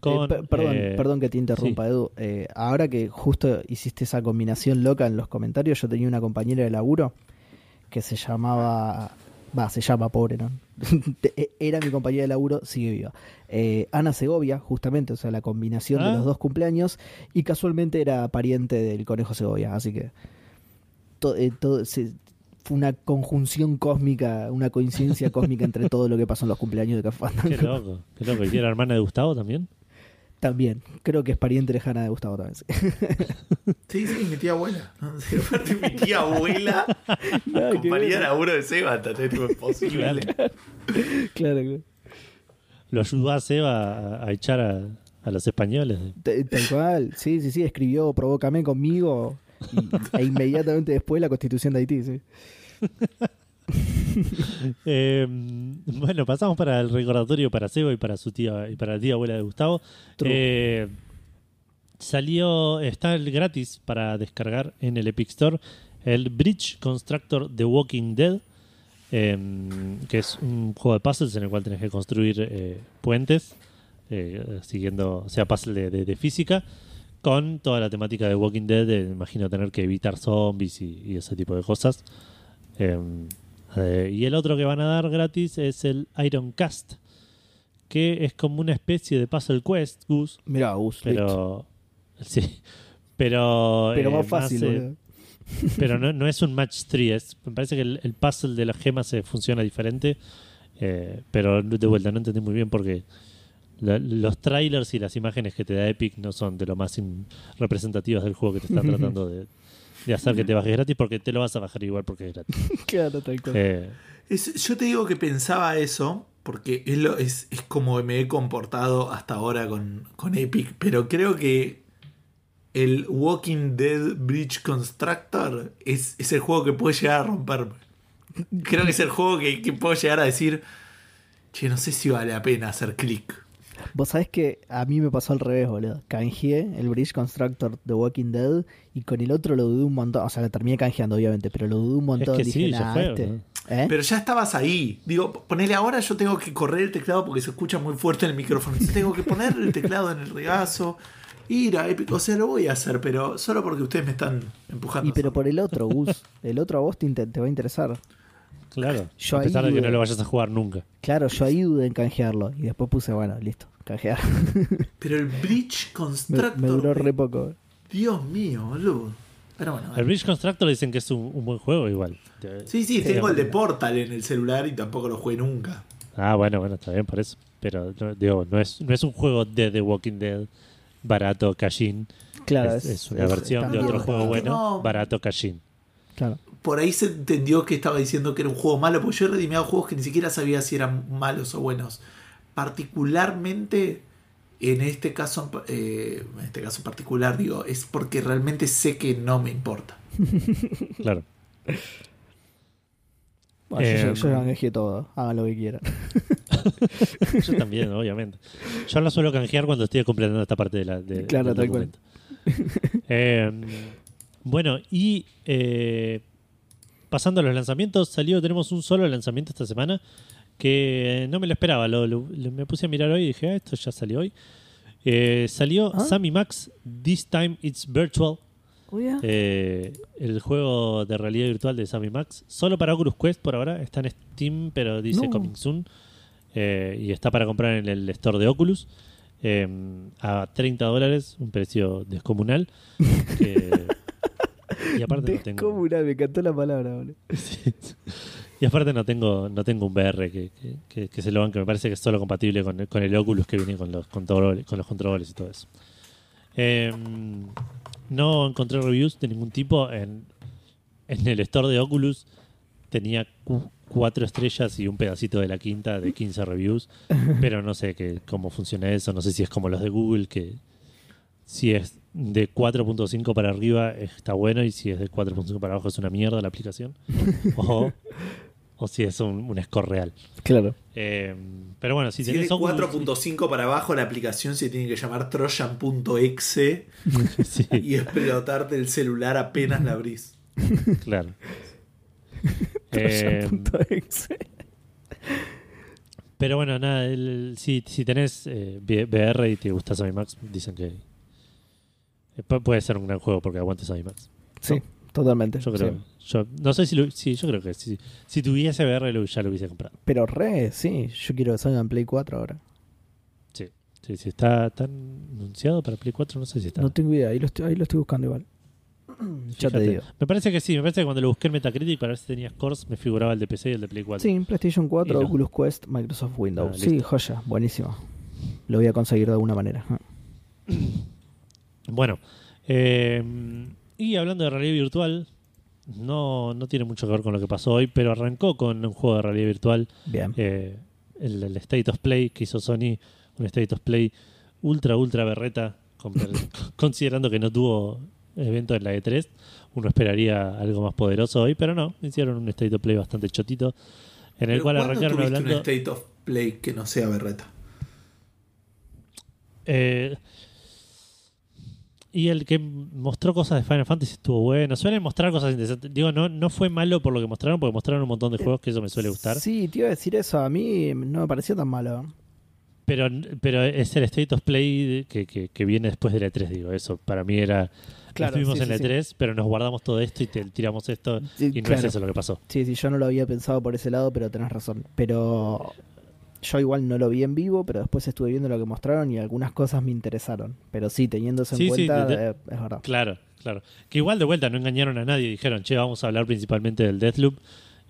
con... Eh, per- perdón, eh, perdón que te interrumpa, Edu. Eh, ahora que justo hiciste esa combinación loca en los comentarios, yo tenía una compañera de laburo que se llamaba. Va, se llama pobre, ¿no? Te- Era mi compañera de laburo, sigue viva. Ana Segovia, justamente, o sea, la combinación Ah. de los dos cumpleaños, y casualmente era pariente del conejo Segovia, así que. todo, se- una conjunción cósmica, una coincidencia cósmica entre todo lo que pasó en los cumpleaños de Café Fandango. Qué loco, qué loco. ¿Y era hermana de Gustavo también? También, creo que es pariente lejana de Gustavo también. sí. Sí, sí, mi tía abuela. ¿no? Sí, aparte, mi tía abuela, que compañía ver. laburo de Seba. Tipo, imposible. Claro, claro. Lo ayudó a Seba a, a echar a, a los españoles. Tal cual, sí, sí, sí, escribió Provócame conmigo y- e inmediatamente después la constitución de Haití, sí. Eh, bueno, pasamos para el recordatorio para Seba y para su tía y para la tía abuela de Gustavo. Eh, salió, está el gratis para descargar en el Epic Store el Bridge Constructor The Walking Dead, eh, que es un juego de puzzles en el cual tenés que construir eh, puentes, eh, siguiendo, o sea, puzzle de, de- de física, con toda la temática de Walking Dead, de, imagino tener que evitar zombies y, y ese tipo de cosas. Eh, eh, y el otro que van a dar gratis es el Iron Cast, que es como una especie de puzzle quest, Gus, Mirá, Gus, pero sí, pero pero eh, más fácil, pero no, no es un match 3 me parece que el, el puzzle de las gemas se funciona diferente eh, pero de vuelta no entendí muy bien porque la- los trailers y las imágenes que te da Epic no son de lo más representativas del juego que te están tratando de, de hacer que te bajes gratis porque te lo vas a bajar igual porque es gratis Claro, tal cual. Eh, Es- yo te digo que pensaba eso, porque es, lo- es, es como me he comportado hasta ahora con, con Epic, pero creo que el Walking Dead Bridge Constructor es, es el juego que puede llegar a romperme. Creo que es el juego que, que puedo llegar a decir, che, no sé si vale la pena hacer clic. Vos sabés que a mí me pasó al revés, boludo. Canjeé el Bridge Constructor de Walking Dead y con el otro lo dudé un montón. O sea, lo terminé canjeando, obviamente, pero lo dudé un montón. que Dije, sí, ya "Nah, fue, este". ¿Eh? Pero ya estabas ahí. Digo, ponele ahora, yo tengo que correr el teclado porque se escucha muy fuerte en el micrófono. Tengo que poner el teclado en el regazo, ir a Epic. O sea, lo voy a hacer, pero solo porque ustedes me están empujando. Y pero por el otro, Gus. El otro a vos te, va a interesar. Claro. Yo a pesar de que no lo vayas a jugar nunca. Claro, yo ahí dudé en canjearlo. Y después puse, bueno, listo, canjear. Pero el Bridge Constructor. me duró re poco. Dios mío, boludo. Pero bueno. El Bridge Constructor dicen que es un, un buen juego igual. Sí, sí, tengo el de Portal en el celular y tampoco lo jugué nunca. Ah, bueno, bueno, está bien por eso. Pero no, digo, no es, no es un juego de The Walking Dead barato, cashin. Claro, es, es una es- versión de otro bien. juego bueno, No. barato, cashin. Claro. Por ahí se entendió que estaba diciendo que era un juego malo, porque yo he redimido juegos que ni siquiera sabía si eran malos o buenos. Particularmente, en este caso, eh, en este caso particular, digo, es porque realmente sé que no me importa. Claro. Bueno, yo- Eh, yo, yo canjeé todo. Hagan lo que quieran. Yo también, obviamente. Yo lo suelo canjear cuando estoy completando esta parte de la, de, Claro, del tal cual. documento. Eh, bueno, y eh, pasando a los lanzamientos, salió, tenemos un solo lanzamiento esta semana que no me lo esperaba. Lo, lo- lo- me puse a mirar hoy y dije, ah, esto ya salió hoy. Eh, salió ¿Ah? Sammy Max, This Time It's Virtual. Ah. Eh, el juego de realidad virtual de Sammy Max. Solo para Oculus Quest por ahora. Está en Steam, pero dice No. Coming Soon. Eh, y está para comprar en el store de Oculus. eh, a 30 dólares, un precio descomunal. que- y aparte no tengo. Descomunal, me encantó la palabra. Sí. Y aparte no tengo, no tengo un VR que, que, que- que se lo banque. Me parece que es solo compatible con, el- con el Oculus que viene con los controles, con los controles y todo eso. Eh, no encontré reviews de ningún tipo. En, en el store de Oculus tenía cu- cuatro estrellas y un pedacito de la quinta de 15 reviews. Pero no sé que, cómo funciona eso. No sé si es como los de Google, que si es de 4.5 para arriba está bueno y si es de 4.5 para abajo es una mierda la aplicación. o, o si es un, un score real. Claro. Eh, pero bueno, si, Si, es tenés de Oculus- 4.5 para abajo, la aplicación se tiene que llamar Trojan.exe sí, y explotarte el celular apenas la abrís. claro. Eh, Trojan.exe. pero bueno, nada, el- si, si tenés eh, VR y te gusta Max, dicen que eh, pu- puede ser un gran juego porque aguantes Max. Sí, totalmente. Yo creo. sí. Yo, no sé si lo, sí, yo creo que si, si tuviese VR lo- ya lo hubiese comprado. Pero re, sí. Yo quiero que salga en Play 4 ahora. Sí, sí, sí. Está tan anunciado para Play 4, no sé si está. No tengo idea. Ahí lo estoy, ahí lo estoy buscando igual. ya te digo. Me parece que sí, me parece que cuando lo busqué en Metacritic para ver si tenía scores, me figuraba el de PC y el de Play 4. Sí, PlayStation 4, Y no. Oculus Quest, Microsoft Windows. Ah, sí, joya. Buenísimo. Lo voy a conseguir de alguna manera. Bueno, eh, y hablando de realidad virtual, no, no tiene mucho que ver con lo que pasó hoy, pero arrancó con un juego de realidad virtual, Bien. eh, el, el State of Play que hizo Sony, un State of Play ultra, ultra berreta, con- considerando que no tuvo evento en la E3. Uno esperaría algo más poderoso hoy, pero no, hicieron un State of Play bastante chotito, en el cual ¿cuándo arrancaron hablando... un State of Play que no sea berreta? Eh, y el que mostró cosas de Final Fantasy estuvo bueno. Suelen mostrar cosas interesantes. Digo, no, no fue malo por lo que mostraron, porque mostraron un montón de juegos que eso me suele gustar. Sí, te iba a decir eso. A mí no me pareció tan malo. Pero, pero es el State of Play que, que, que viene después de la E3, digo. Eso para mí era. Claro, estuvimos sí, en la sí, E3, pero nos guardamos todo esto y te tiramos esto. Y no claro. es eso lo que pasó. Sí, sí, yo no lo había pensado por ese lado, pero tenés razón. Pero yo igual no lo vi en vivo, pero después estuve viendo lo que mostraron y algunas cosas me interesaron. Pero sí, teniendo eso en Sí, sí, cuenta, de- eh, es verdad. Claro, claro. Que igual de vuelta no engañaron a nadie. Dijeron, che, vamos a hablar principalmente del Deathloop.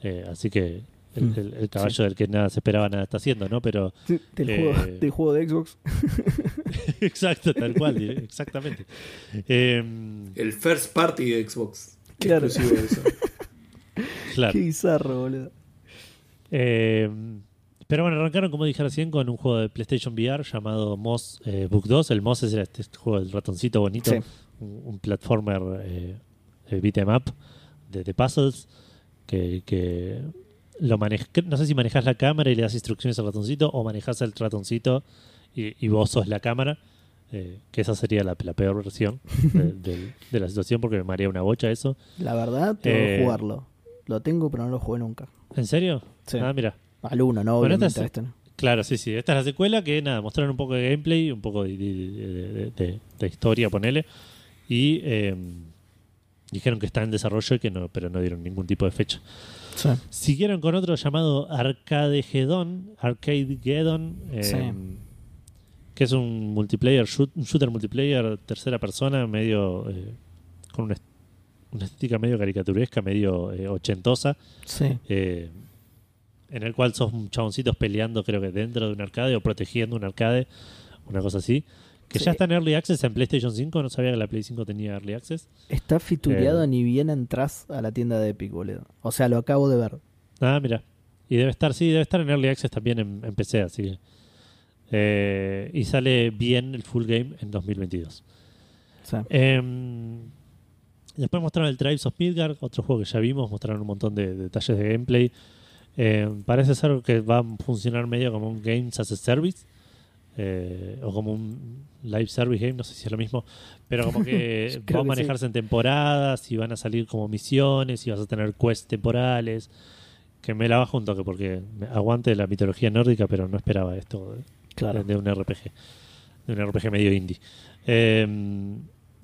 Eh, así que el, Mm, el- el caballo del que nada se esperaba, nada está haciendo, ¿no? Pero Sí, del, Eh, juego, del juego de Xbox. Exacto, tal cual, exactamente. Eh, El first party de Xbox. Claro. Exclusivo de eso. claro. Qué bizarro, boludo. Eh, pero bueno, arrancaron, como dije recién, con un juego de PlayStation VR llamado Moss eh, Book 2. El Moss es este juego del ratoncito bonito, Sí. un, un platformer eh, eh, beat 'em up de, de puzzles que, que lo manej- que- no sé si manejas la cámara y le das instrucciones al ratoncito o manejas el ratoncito y, y vos sos la cámara. eh, que esa sería la, la peor versión de, la situación porque me marea una bocha eso. La verdad, tengo que Eh, jugarlo. Lo tengo, pero no lo jugué nunca. ¿En serio? Sí. Ah, mira. Al uno, ¿no? Bueno, esta es- este no. Claro, sí, sí. Esta es la secuela que, nada, mostraron un poco de gameplay, un poco de, de- de- de- de- de historia, ponele. Y eh, dijeron que está en desarrollo, y que no, pero no dieron ningún tipo de fecha. Sí. Siguieron con otro llamado Arcadegedon, Arcadegedon, eh, Sí. que es un multiplayer, shoot- un shooter multiplayer tercera persona, medio eh, con una, est- una estética medio caricaturesca, medio eh, ochentosa, Sí. En el cual sos chaboncitos peleando, creo que dentro de un arcade o protegiendo un arcade, una cosa así. Que Sí. ya está en Early Access en PlayStation 5, no sabía que la Play 5 tenía Early Access. Está fitureado Eh. ni bien entras a la tienda de Epic, boludo. O sea, lo acabo de ver. Ah, mira. Y debe estar, sí, debe estar en Early Access también en, en PC, así que. Eh, y sale bien el full game en 2022. Sí. Em, después mostraron el Tribes of Midgard, otro juego que ya vimos, mostraron un montón de, detalles de gameplay. Em, parece ser que va a funcionar medio como un Games as a Service. eh, o como un live service game, no sé si es lo mismo, pero como que va a manejarse en temporadas y van a salir como misiones y vas a tener quests temporales. Que me la bajo un toque porque aguante la mitología nórdica, pero no esperaba esto de, Claro. de un RPG. De un RPG medio indie. Eh,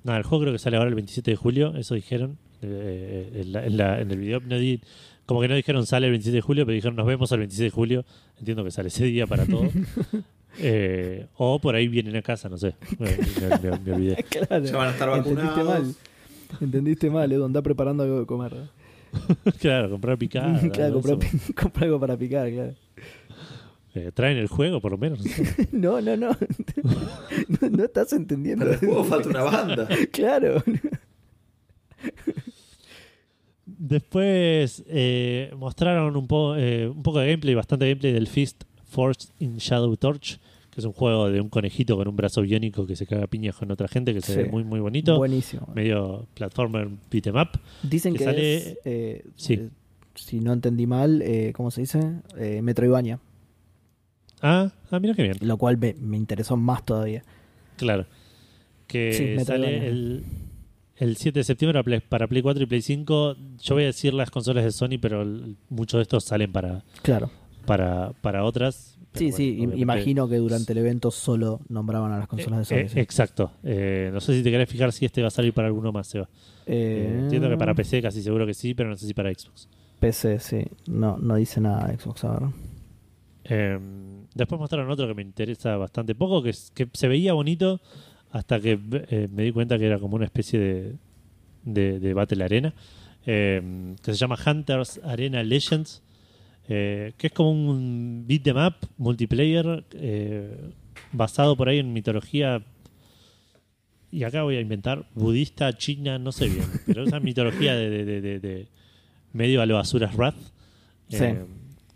nada, el juego creo que sale ahora el 27 de julio, eso dijeron. eh, en, la- en la- en el video no di- como que no dijeron sale el 27 de julio, pero dijeron nos vemos el 26 de julio. Entiendo que sale ese día para todo. Eh, o por ahí vienen a casa, no sé. Me, me- me- me olvidé. Claro. Ya van a estar Entendiste vacunados. mal. Entendiste mal, Edu. Anda preparando algo de comer. claro, comprar picada. claro, comprar, eso. comprar algo para picar, claro. Eh, traen el juego, por lo menos. no sé. No, no, no. No, no estás entendiendo. Pero el juego falta una banda. Claro. Después eh, mostraron un, po- eh, un poco de gameplay, bastante gameplay del Fist Force in Shadow Torch, que es un juego de un conejito con un brazo biónico que se caga piñas con otra gente, que se Sí. ve muy muy bonito. Buenísimo. Medio platformer beat 'em up. Dicen que que, sale- es, eh, Sí. si no entendí mal, ¿cómo se dice? Eh, Metroidvania. Ah, ah, mira qué bien. Lo cual me, me interesó más todavía. Claro. Que Sí, sale el, el 7 de septiembre para Play, para Play 4 y Play 5. Yo voy a decir las consolas de Sony, pero muchos de estos salen para, Claro. para, para otras. Pero Sí, bueno, sí, imagino que durante el evento solo nombraban a las consolas de Sony. Eh, sí. eh, exacto. Eh, no sé si te querés fijar si este va a salir para alguno más, Seba. Entiendo que para PC casi seguro que sí, pero no sé si para Xbox. PC, sí. No, no dice nada de Xbox, a ver. Eh, después mostraron otro que me interesa bastante poco, que, que se veía bonito hasta que eh, me di cuenta que era como una especie de, de, de Battle Arena, eh, que se llama Hunters Arena Legends, eh, que es como un beat 'em up multiplayer basado por ahí en mitología. Y acá voy a inventar budista, china, no sé bien, pero esa mitología de, de- de- de- de medio a lo Asuras Wrath, Sí.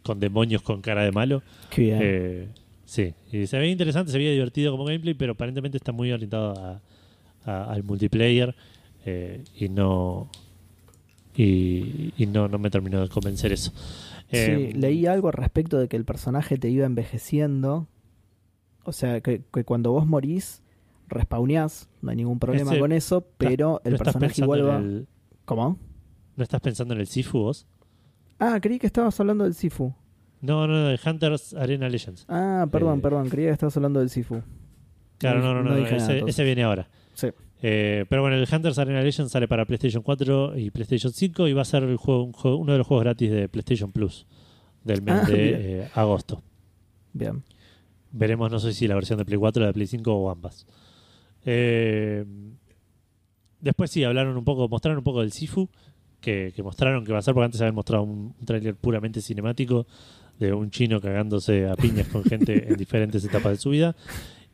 con demonios con cara de malo. Qué bien. Eh, sí, y se veía interesante, se veía divertido como gameplay, pero aparentemente está muy orientado a- a- al multiplayer eh, y no y, y no, no me terminó de convencer eso. Eh, sí, leí algo al respecto de que el personaje te iba envejeciendo. O sea, que, que cuando vos morís, respawneás, no hay ningún problema Ese- con eso, pero el ¿no personaje igual va... el- ¿Cómo? ¿No estás pensando en el Sifu vos? Ah, creí que estabas hablando del Sifu. No, no, no, de Hunters Arena Legends. Ah, perdón, Eh, perdón, creía que estabas hablando del Sifu. Claro, no, no, no, no nada, ese, ese viene ahora. Sí. Eh, pero bueno, el Hunters Arena Legends sale para PlayStation 4 y PlayStation 5 y va a ser el juego, un juego- uno de los juegos gratis de PlayStation Plus del mes Ah, de eh, agosto. Bien. Veremos, no sé si la versión de Play 4 o la de Play 5 o ambas. Eh, después sí, hablaron un poco, mostraron un poco del Sifu, que, que mostraron que va a ser, porque antes habían mostrado un, un tráiler puramente cinemático de un chino cagándose a piñas con gente en diferentes etapas de su vida.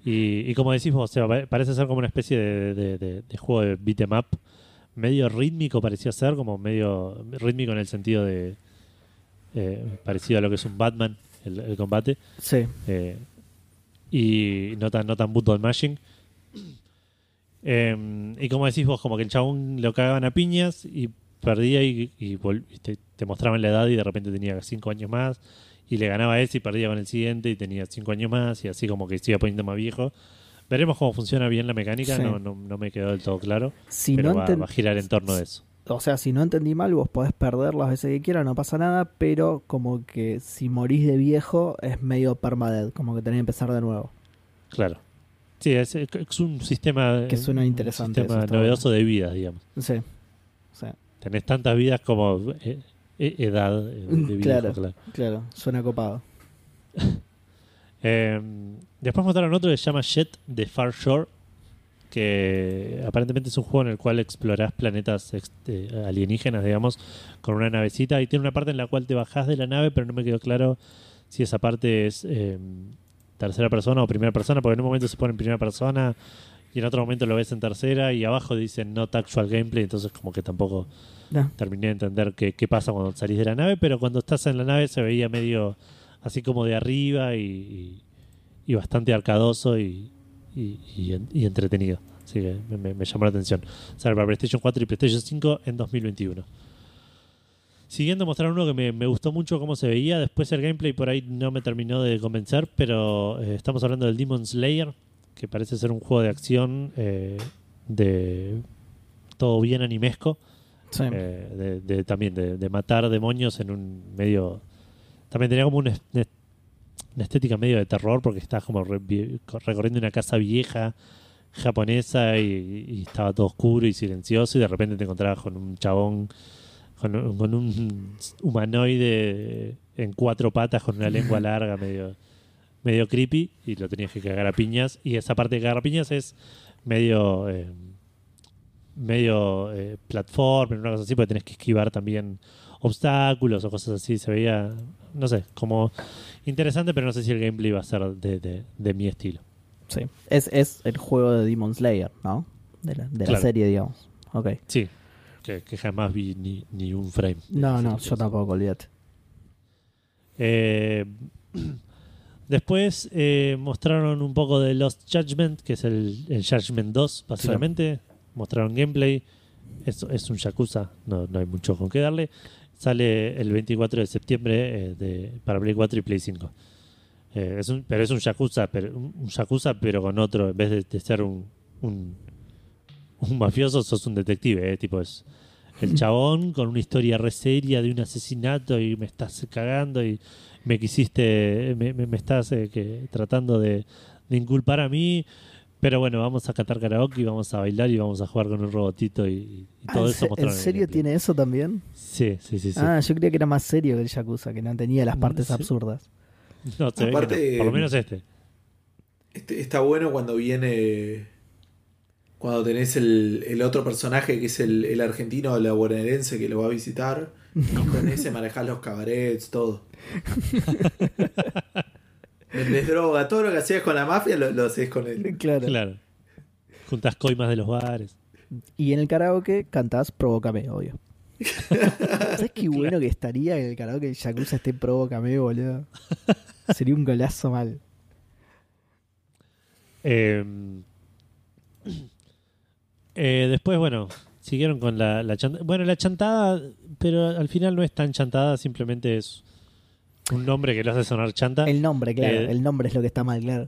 Y, y como decís vos, o sea, pa- parece ser como una especie de, de- de- de juego de beat 'em up, medio rítmico parecía ser, como medio rítmico en el sentido de eh, parecido a lo que es un Batman, el- el combate. Sí. Eh, y no tan, no tan button mashing. Eh, y como decís vos, como que el chabón lo cagaban a piñas y perdía y te, te mostraban la edad y de repente tenía 5 años más y le ganaba a ese y perdía con el siguiente y tenía 5 años más y así como que se iba poniendo más viejo. Veremos cómo funciona bien la mecánica, Sí. no, no, no me quedó del todo claro, Si pero no va, enten- va a girar en torno a eso. O sea, si no entendí mal, vos podés perder las veces que quieras, no pasa nada, pero como que si morís de viejo es medio permadead, como que tenés que empezar de nuevo. Claro. Sí, es, es un sistema, Que suena un interesante sistema novedoso de vidas, digamos. Sí. sí. Tenés tantas vidas como eh, edad eh, de viejo, Claro. claro. Claro, suena copado. Eh, después mostraron otro que se llama Jet de Far Shore, que aparentemente es un juego en el cual explorás planetas eh, alienígenas, digamos, con una navecita. Y tiene una parte en la cual te bajás de la nave, pero no me quedó claro si esa parte es eh, tercera persona o primera persona, porque en un momento se pone en primera persona y en otro momento lo ves en tercera y abajo dicen not actual gameplay, entonces como que tampoco No. terminé de entender qué, qué pasa cuando salís de la nave, pero cuando estás en la nave se veía medio así como de arriba y, y- y bastante arcadoso y, y- y en- y entretenido. Así que me, me- me llamó la atención. Sale para PlayStation 4 y PlayStation 5 en 2021. Siguiendo mostraron uno que me, me gustó mucho cómo se veía. Después el gameplay por ahí no me terminó de convencer, pero eh, estamos hablando del Demon Slayer, que parece ser un juego de acción eh, de todo bien animesco. Sí. Eh, de, de- también de, de matar demonios en un medio también tenía como una, una estética medio de terror porque estás como re- recorriendo una casa vieja japonesa y, y estaba todo oscuro y silencioso y de repente te encontrabas con un chabón con un humanoide en cuatro patas con una lengua larga medio medio creepy y lo tenías que cagar a piñas y esa parte de cagar a piñas es medio eh, medio eh, platform, una cosa así, porque tenés que esquivar también obstáculos o cosas así. Se veía, no sé, como interesante, pero no sé si el gameplay va a ser de, de- de mi estilo. sí. Es, es el juego de Demon Slayer, ¿no? De la, de la serie, digamos. Ok. Sí, que, que jamás vi ni, ni un frame. No, no, yo tampoco, olvídate. Eh, después eh, mostraron un poco de Lost Judgment, que es el, el Judgment 2, básicamente. Mostraron gameplay. Es, es un Yakuza, no, no hay mucho con qué darle. Sale el 24 de septiembre eh, de, para Play 4 y Play 5. Eh, es un, pero es un Yakuza, pero, un, Yakuza, pero con otro, en vez de, de ser un, un, un mafioso, sos un detective. eh, tipo es el chabón con una historia re seria de un asesinato y me estás cagando y me quisiste, me, me- me estás eh, que, tratando de, de inculpar a mí. Pero bueno, vamos a cantar karaoke y vamos a bailar y vamos a jugar con un robotito y, y Ah, todo ¿en eso ¿En serio tiene eso también? Sí, sí, sí. sí. Ah, yo creía que era más serio que el Yakuza, que no tenía las Mm, partes sí. absurdas. no, se ve que Aparte, no. Por lo menos este. Este- está bueno cuando viene. Cuando tenés el, el otro personaje que es el, el argentino o la bonaerense que lo va a visitar. Y con ese manejás los cabarets, todo. Vendés droga, todo lo que hacías con la mafia lo, lo haces con él. Claro. Claro. Juntas coimas de los bares. Y en el karaoke cantás Provócame, obvio. ¿Sabes qué bueno que estaría en el karaoke el Yakuza esté Provócame, boludo? Sería un golazo mal. Eh, eh, después, bueno, siguieron con la, la chantada. Bueno, la chantada, pero al final no es tan chantada, simplemente es un nombre que lo hace sonar chanta. El nombre, claro. Eh, el nombre es lo que está mal, claro.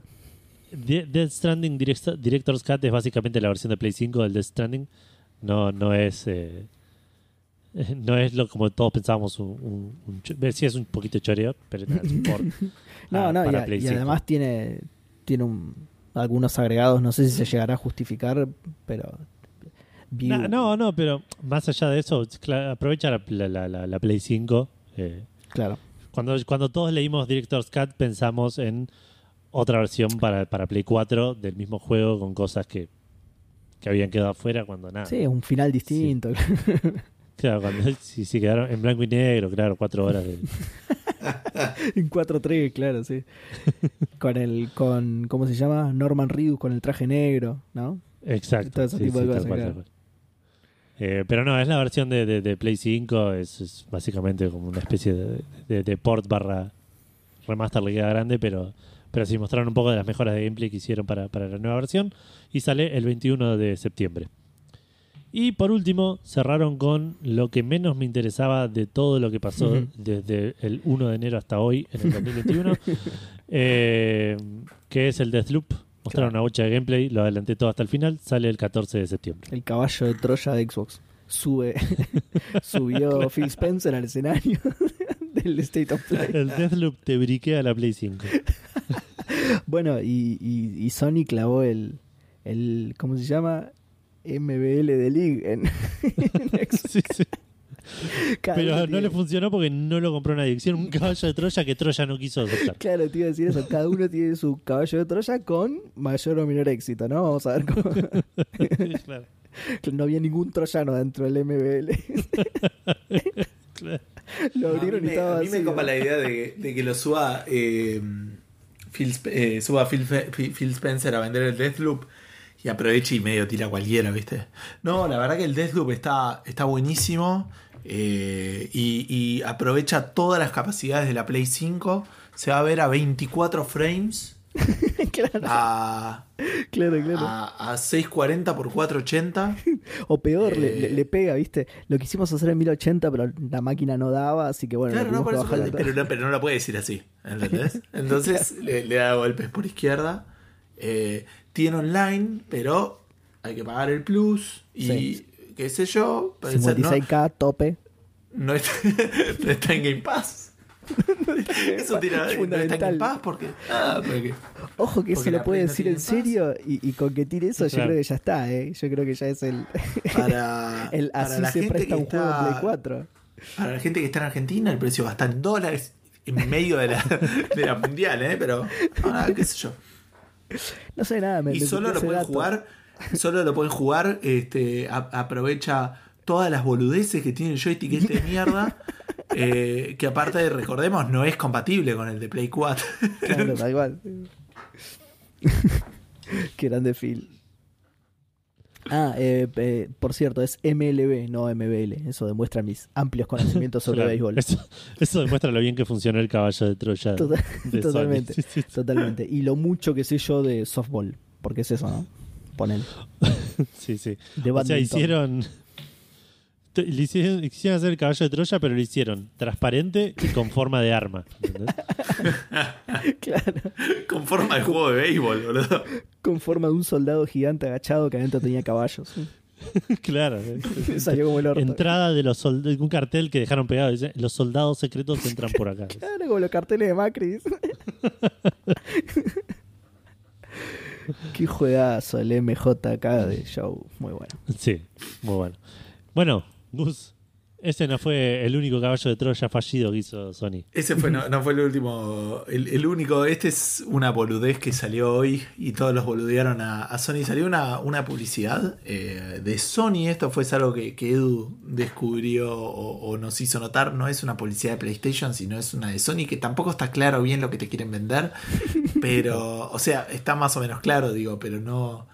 De- Death Stranding Direct- Director's Cut es básicamente la versión de Play 5 del Death Stranding. No, no es. eh, no es lo como todos pensábamos un, un, un cho- sí es un poquito choreo pero nada, es No, a- no, para Play y 5. además tiene, tiene un- algunos agregados, no sé si se llegará a justificar, pero... no no pero más allá de eso aprovecha la, la- la- la- la Play 5 eh, Claro. Cuando, cuando todos leímos Director's Cut pensamos en otra versión para, para Play 4 del mismo juego con cosas que, que habían quedado afuera cuando nada. Sí, un final distinto. Claro, cuando sí, sí quedaron en blanco y negro, claro, cuatro horas de... en 4-3, claro, sí. con el, con, ¿cómo se llama? Norman Reedus con el traje negro, ¿no? Exacto. Todo ese sí, tipo de sí, cosas, claro. Eh, pero no, es la versión de, de- de Play 5, es, es básicamente como una especie de, port barra remaster le queda grande, pero, pero sí mostraron un poco de las mejoras de gameplay que hicieron para, para la nueva versión y sale el 21 de septiembre. Y por último, cerraron con lo que menos me interesaba de todo lo que pasó desde el 1 de enero hasta hoy, en el 2021, eh, que es el Deathloop. Mostraron una bocha de gameplay, lo adelanté todo hasta el final, sale el 14 de septiembre. El caballo de Troya de Xbox. Sube, subió Phil Spencer al escenario del State of Play. El Deathloop te briquea la Play 5. Bueno, y, y, y Sony clavó el, el, ¿cómo se llama? MBL de League en, en Xbox. Sí, sí. Pero no le funcionó porque no lo compró nadie. Hicieron un caballo de Troya que Troya no quiso aceptar. Claro, te iba a decir eso. Cada uno tiene su caballo de Troya con mayor o menor éxito, ¿no? Vamos a ver cómo. Claro, No había ningún troyano dentro del MBL. claro. Lo A mí abrieron y me, estaba a mí me copa la idea de, de que lo suba eh, Phil, eh, suba Phil- Phil Spencer a vender el Deathloop y aproveche y medio tira cualquiera, ¿viste? No, la verdad que el Deathloop está, está buenísimo eh, y, y aprovecha todas las capacidades de la Play 5. Se va a ver a 24 frames, claro, a, claro, claro. a, a 640 por 480. O peor, le, Eh. le- le pega, ¿viste? Lo quisimos hacer en 1080, pero la máquina no daba, así que bueno, Claro, no, por eso- la- pero, no, pero no lo puede decir así, ¿entendés? Entonces le, le da golpes por izquierda. Eh, tiene online, pero hay que pagar el plus y Sí. Qué sé yo. puede ser, ¿no? 56k, tope. No está, no está en Game Pass. Eso tira, no está en Fundamental. Game Pass porque. Ah, porque Ojo que Porque eso lo puede decir en serio y, y con que tire eso yo Claro. creo que ya está, ¿eh? Yo creo que ya es el, para, el para así la se gente presta que un juego en está- Play 4. Para la gente que está en Argentina, el precio va a estar en dólares en medio de la, de la mundial, ¿eh? Pero, ah, qué sé yo. No sé nada, me y me solo lo pueden jugar solo lo pueden jugar este a- aprovecha todas las boludeces que tiene el joystick este de mierda eh, que aparte recordemos no es compatible con el de Play 4 Claro, tal cual. Qué grande Phil. Ah, eh, eh, por cierto, es MLB, no MBL. Eso demuestra mis amplios conocimientos sobre Claro. béisbol. Eso, eso demuestra lo bien que funcionó el caballo de Troya. Total- de Sony. totalmente. Sí, sí, Totalmente. Y lo mucho que sé yo de softball. Porque es eso, ¿no? Ponen. sí, sí. De O sea, hicieron, te- le hicieron. Quisieron hacer el caballo de Troya, pero lo hicieron transparente y con forma de arma. ¿entendés? Claro. con forma de juego de béisbol boludo Con forma de un soldado gigante agachado que adentro tenía caballos. claro. Salió como el orto. Entrada de los soldados. Un cartel que dejaron pegado. Dice: Los soldados secretos entran por acá. Claro, como los carteles de Macri. Qué juegazo el MJK de show. Muy bueno. Sí, muy bueno. Bueno, Gus, ese no fue el único caballo de Troya fallido que hizo Sony. ese fue no, no fue el último. El, el único este es una boludez que salió hoy y todos los boludearon a, Sony. Salió una, una publicidad eh, de Sony. Esto fue algo que, Edu descubrió o nos hizo notar. No es una publicidad de PlayStation sino es una de Sony que tampoco está claro bien lo que te quieren vender. Pero o sea está más o menos claro digo pero no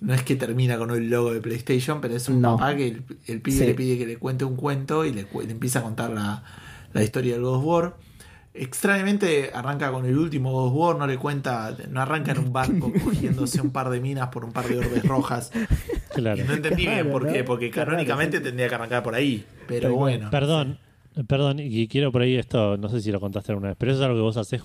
no es que termina con el logo de PlayStation pero es un No. papá que el, el pibe Sí. le pide que le cuente un cuento y le, empieza a contar la, la historia del God of War Extrañamente arranca con el último God of War, no le cuenta, no arranca en un barco cogiéndose un par de minas por un par de orbes rojas. Claro. No entendí bien por qué, ¿no? porque raro, canónicamente tendría que arrancar por ahí. Pero bueno. Perdón, perdón, y quiero por ahí esto, no sé si lo contaste alguna vez, pero eso es algo que vos haces,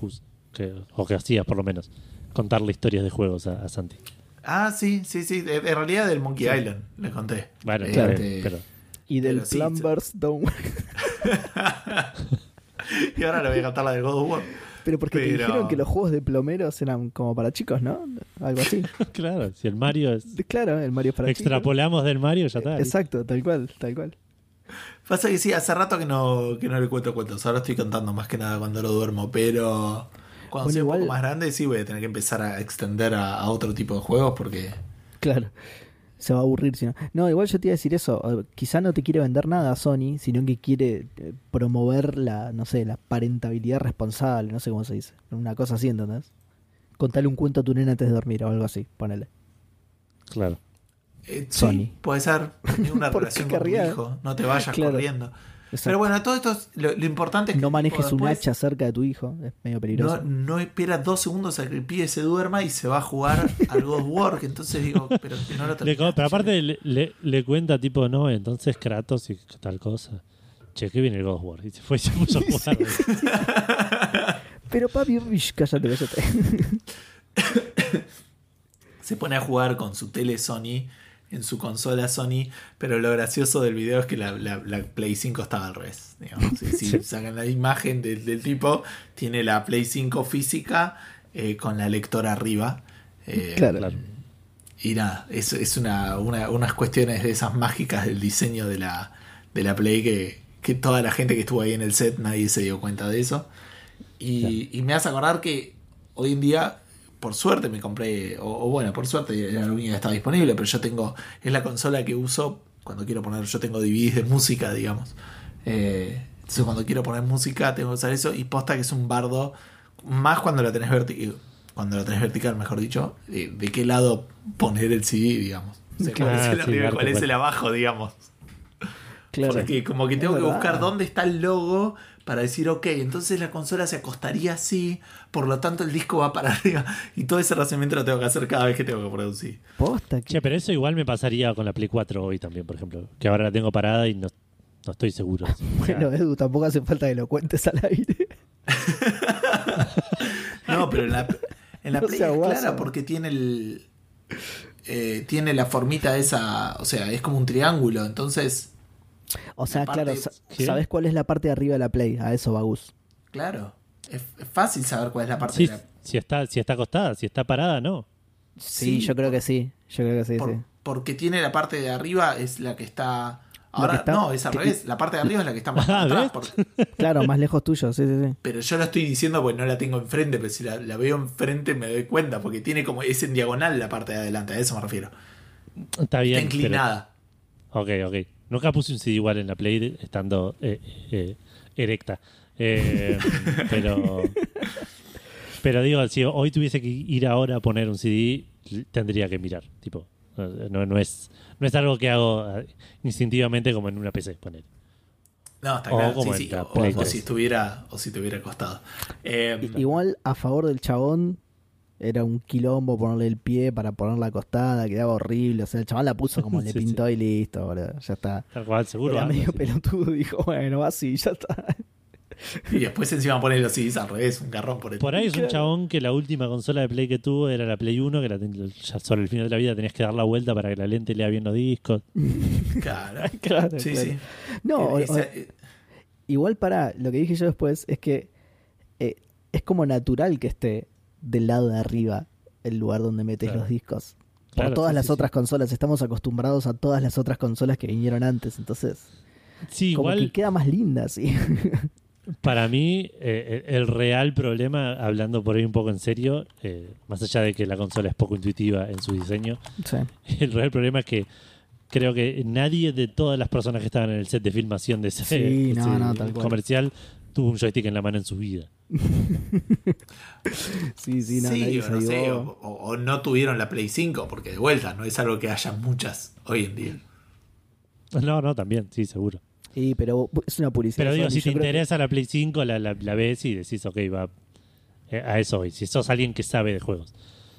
que, o que hacías por lo menos, contarle historias de juegos a, a Santi. Ah, sí, sí, sí. En realidad del Monkey Island, le conté. Bueno, Este, está bien, pero Y del Pero sí, Plumbers Don't y ahora le voy a cantar la del God of War. Pero porque te dijeron que los juegos de plomeros eran como para chicos, ¿no? Algo así. claro, si el Mario es... Claro, el Mario es para Extrapolamos del Mario, ya está. Exacto, tal cual, tal cual. Pasa que sí, hace rato que no, que no le cuento cuentos. Ahora estoy contando más que nada cuando lo duermo, pero cuando Bueno, sea un poco más grande sí voy a tener que empezar a extender a, a otro tipo de juegos porque... Claro. Se va a aburrir si no. No, igual yo te iba a decir eso. eh, Quizá no te quiere vender nada a Sony, sino que quiere eh, promover la, no sé, la parentabilidad responsable, no sé cómo se dice. Una cosa así, ¿entendés? Contale un cuento a tu nena antes de dormir o algo así, ponele. Claro. Eh, Sony. Sí, puede ser. Tiene una ¿Por qué relación con tu hijo. No te vayas Claro. corriendo. Pero bueno, todo esto, lo, lo importante es que No manejes tipo un después hacha cerca de tu hijo, es medio peligroso. No, no espera dos segundos a que el pibe se duerma y se va a jugar al War. que Entonces digo, pero que no lo terminaste. pero aparte le, le- le cuenta tipo, no, entonces Kratos y tal cosa. Che, que viene el God of War. Y se fue y se puso a jugar. Pero papi, uish, cállate, cállate. se pone a jugar con su tele Sony en su consola Sony, pero lo gracioso del video es que la, la- la Play 5 estaba al revés. digamos. Si, si sacan la imagen del, del tipo, tiene la Play 5 física eh, con la lectora arriba. Eh, Claro. Claro. Y nada, es, es una, una- unas cuestiones de esas mágicas del diseño de la, de la Play que, que toda la gente que estuvo ahí en el set nadie se dio cuenta de eso. Y, y me hace acordar que hoy en día, por suerte me compré, o, o bueno, por suerte era la única que estaba disponible, pero yo tengo, es la consola que uso cuando quiero poner, yo tengo DVDs de música, digamos. Eh, entonces cuando quiero poner música tengo que usar eso y posta que es un bardo, más cuando la tenés vertical, cuando la tenés vertical, mejor dicho, de, de qué lado poner el CD, digamos. O sea, cuál es el sí, arriba y claro, cuál es cual. el abajo, digamos. Claro. Porque como que Es tengo que verdad. buscar dónde está el logo para decir, ok, entonces la consola se acostaría así, por lo tanto el disco va para arriba. Y todo ese razonamiento lo tengo que hacer cada vez que tengo que producir. Posta, que- Che, pero eso igual me pasaría con la Play 4 hoy también, por ejemplo. Que ahora la tengo parada y no, no estoy seguro. Bueno, Edu, tampoco hace falta que lo cuentes al aire. No, pero en la, en la No Play es clara porque tiene el. eh, tiene la formita esa. O sea, es como un triángulo. Entonces, O sea, parte- claro. ¿sabes cuál es la parte de arriba de la Play? A eso va Gus. claro. Es, es fácil saber cuál es la parte sí, de la. si, está, si está acostada, si está parada, no. Sí, Sí, yo creo por- que sí. Yo creo que sí, por- sí. Porque tiene la parte de arriba, es la que está. Ahora, que está- no, es al que- revés. La parte de arriba es la que está más Ah, atrás. Claro, más lejos tuyo, sí, sí, sí. Pero yo lo estoy diciendo porque no la tengo enfrente, pero si la, la veo enfrente me doy cuenta, porque tiene como, es en diagonal la parte de adelante, a eso me refiero. Está bien. Está inclinada. pero- ok, ok. Nunca puse un CD igual en la Play estando eh, eh, erecta. Eh, pero. Pero digo, si hoy tuviese que ir ahora a poner un CD, tendría que mirar. Tipo, no, no es, no es algo que hago instintivamente como en una PC, poner. No, está O claro. sí, sí, o, Play o 3. si estuviera, o si estuviera costado. Eh, Igual a favor del chabón era un quilombo ponerle el pie para ponerla acostada, quedaba horrible. O sea, el chabón la puso como le Sí, pintó y listo, boludo, ya está. Tal cual, seguro. Era medio sí. pelotudo, dijo, bueno, así, ya está. y después encima pone los CDs al revés, un garrón por el. Por ahí es un chabón que la última consola de Play que tuvo era la Play 1, que la ten- ya sobre el final de la vida tenías que dar la vuelta para que la lente lea bien los discos. Claro. Claro, Sí, claro. sí. No, o- Eh, esa- o- eh, igual para, lo que dije yo después es que eh, es como natural que esté del lado de arriba el lugar donde metes Claro. los discos. Por Claro, todas sí, las sí, otras consolas, estamos acostumbrados a todas las otras consolas que vinieron antes, entonces Sí, como igual que queda más linda, sí. para mí eh, el real problema, hablando por ahí un poco en serio, eh, más allá de que la consola es poco intuitiva en su diseño, Sí. el real problema es que creo que nadie de todas las personas que estaban en el set de filmación de ese, no, comercial tuvo un joystick en la mano en su vida. Sí, sí, no, sí, o, no sé, o, o- o no tuvieron la Play 5, porque de vuelta no es algo que haya muchas hoy en día. No, no, también, sí, seguro. Sí, pero es una publicidad. Pero digo, Sony, si te que- interesa la Play 5, la, la, la ves y decís, ok, va eh, a eso hoy. Si sos alguien que sabe de juegos.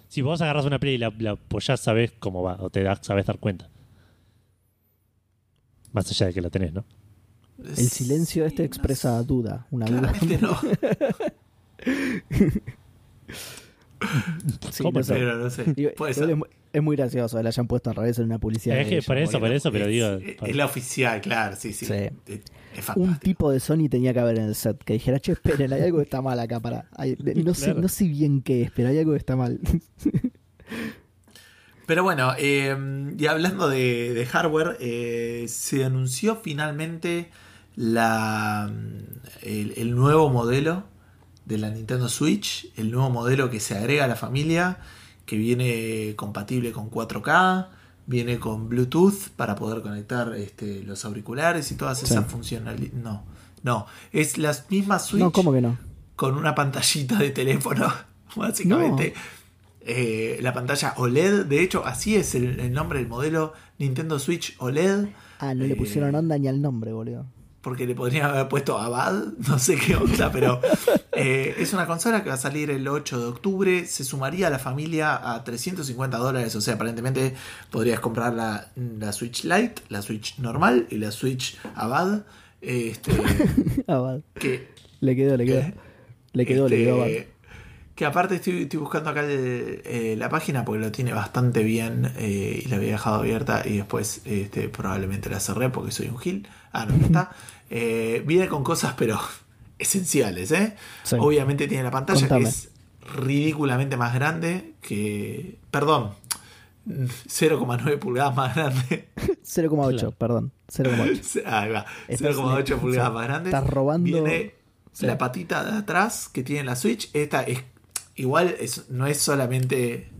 Si vos agarras una Play y la, la apoyás, sabés cómo va, o te das, sabés dar cuenta. Más allá de que la tenés, ¿no? El silencio este expresa duda, una duda. Claramente no, Sí, ¿Cómo no sé. pero no sé. Digo, es, mu- es muy gracioso, la hayan puesto al revés en una publicidad. Es que por eso, por eso, pero es, digo. es- es la oficial, claro, sí, sí. Sí. Es, es Un tipo de Sony tenía que haber en el set que dijera, che, esperen, hay algo que está mal acá para. hay- no, sé, Claro. no sé bien qué es, pero hay algo que está mal. Pero bueno, eh, y hablando de, de hardware, eh, se anunció finalmente la, el, el nuevo modelo de la Nintendo Switch, el nuevo modelo que se agrega a la familia, que viene compatible con 4K, viene con Bluetooth para poder conectar este, los auriculares y todas Sí. esas funcionalidades. No, no, es la misma Switch no, ¿cómo que no? con una pantallita de teléfono, básicamente. Eh, la pantalla OLED, de hecho, así es el, el nombre del modelo Nintendo Switch OLED. Ah, no le Eh, pusieron onda ni al nombre, boludo. Porque le podrían haber puesto Abad, no sé qué onda, pero eh, es una consola que va a salir el 8 de octubre, se sumaría a la familia a 350 dólares, o sea, aparentemente podrías comprar la, la Switch Lite, la Switch normal y la Switch Abad. Este, Abad. que, Le quedó, le quedó. Le quedó, le quedó Abad. este, que aparte estoy, estoy buscando acá el- eh, la página porque lo tiene bastante bien eh, y la había dejado abierta y después este, probablemente la cerré porque soy un gil. Ah, no, no está. Eh, viene con cosas pero esenciales, ¿eh? Sí. Obviamente tiene la pantalla Contame. que es ridículamente más grande que... Perdón, 0,9 pulgadas más grande. 0,8, Claro. perdón. 0,8. Ahí va, Estás- 0,8 pulgadas sí, más grande. estás robando- Viene sí. la patita de atrás que tiene la Switch. Esta es igual, es, no es solamente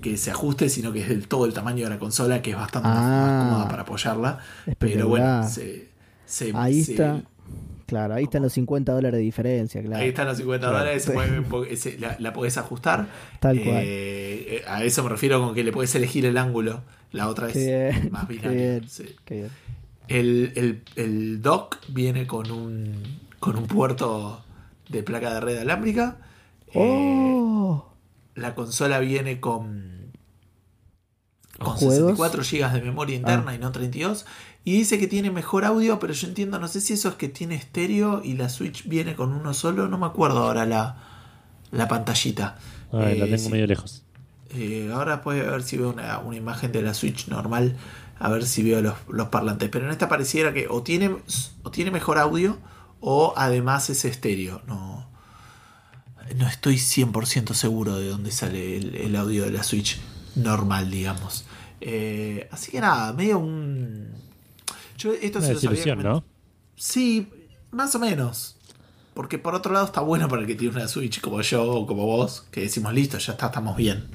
que se ajuste, sino que es del todo el tamaño de la consola, que es bastante más- Ah. más cómoda para apoyarla. Pero bueno, se, Ahí está. Claro, ahí están los 50 dólares de diferencia, claro. Ahí están los 50 Claro. dólares, Sí. se- la, la podés ajustar. Tal cual. eh, a eso me refiero con que le podés elegir el ángulo. La otra es bien, más bien. sí. Qué bien. El, el, el dock viene con un, con un puerto de placa de red alámbrica. Eh, ¡Oh! la consola viene con, con ¿Juegos? 64 GB de memoria interna y no 32. Y dice que tiene mejor audio, pero yo entiendo, no sé si eso es que tiene estéreo y la Switch viene con uno solo. No me acuerdo ahora la, la pantallita. Ay, la Eh, tengo sí. medio lejos. Eh, ahora puede ver si veo una, una imagen de la Switch normal, a ver si veo los, los parlantes. Pero en esta pareciera que o tiene, o tiene mejor audio o además es estéreo. No, no estoy 100% seguro de dónde sale el, el audio de la Switch normal, digamos. Eh, así que nada, medio un... Yo esto Una coment- ¿no? Sí, más o menos. Porque por otro lado está bueno para el que tiene una Switch como yo o como vos, que decimos listo, ya está, estamos bien.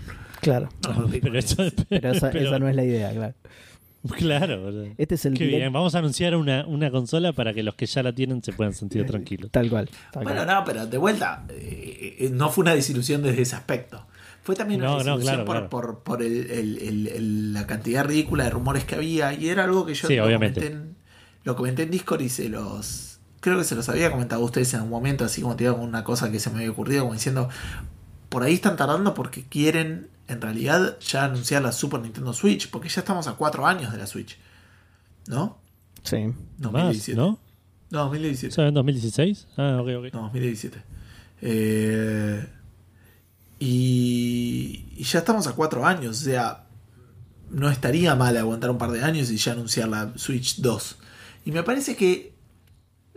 Claro. No, Pero eso, Pero esa, pero- esa no es la idea, claro. Claro. o sea, Este es el Qué bien, vamos a anunciar una, una consola para que los que ya la tienen se puedan sentir tranquilos. Tal cual. tal Bueno, cual. no, pero de vuelta, eh, eh, no fue una desilusión desde ese aspecto. Fue también una No, no, desilusión claro, por, claro. por, por el- el- el- el- la cantidad ridícula de rumores que había. Y era algo que yo Sí, lo, obviamente. Comenté en, lo comenté en Discord y se los. Creo que se los había comentado a ustedes en un momento, así como te digo, una cosa que se me había ocurrido, como diciendo. Por ahí están tardando porque quieren, en realidad, ya anunciar la Super Nintendo Switch, porque ya estamos a cuatro años de la Switch. ¿No? Sí. No, Más, 2017. ¿no? No, 2017. ¿Eso en 2016? Ah, ok, ok. No, 2017. Eh, y, y ya estamos a cuatro años. O sea, no estaría mal aguantar un par de años y ya anunciar la Switch 2. Y me parece que,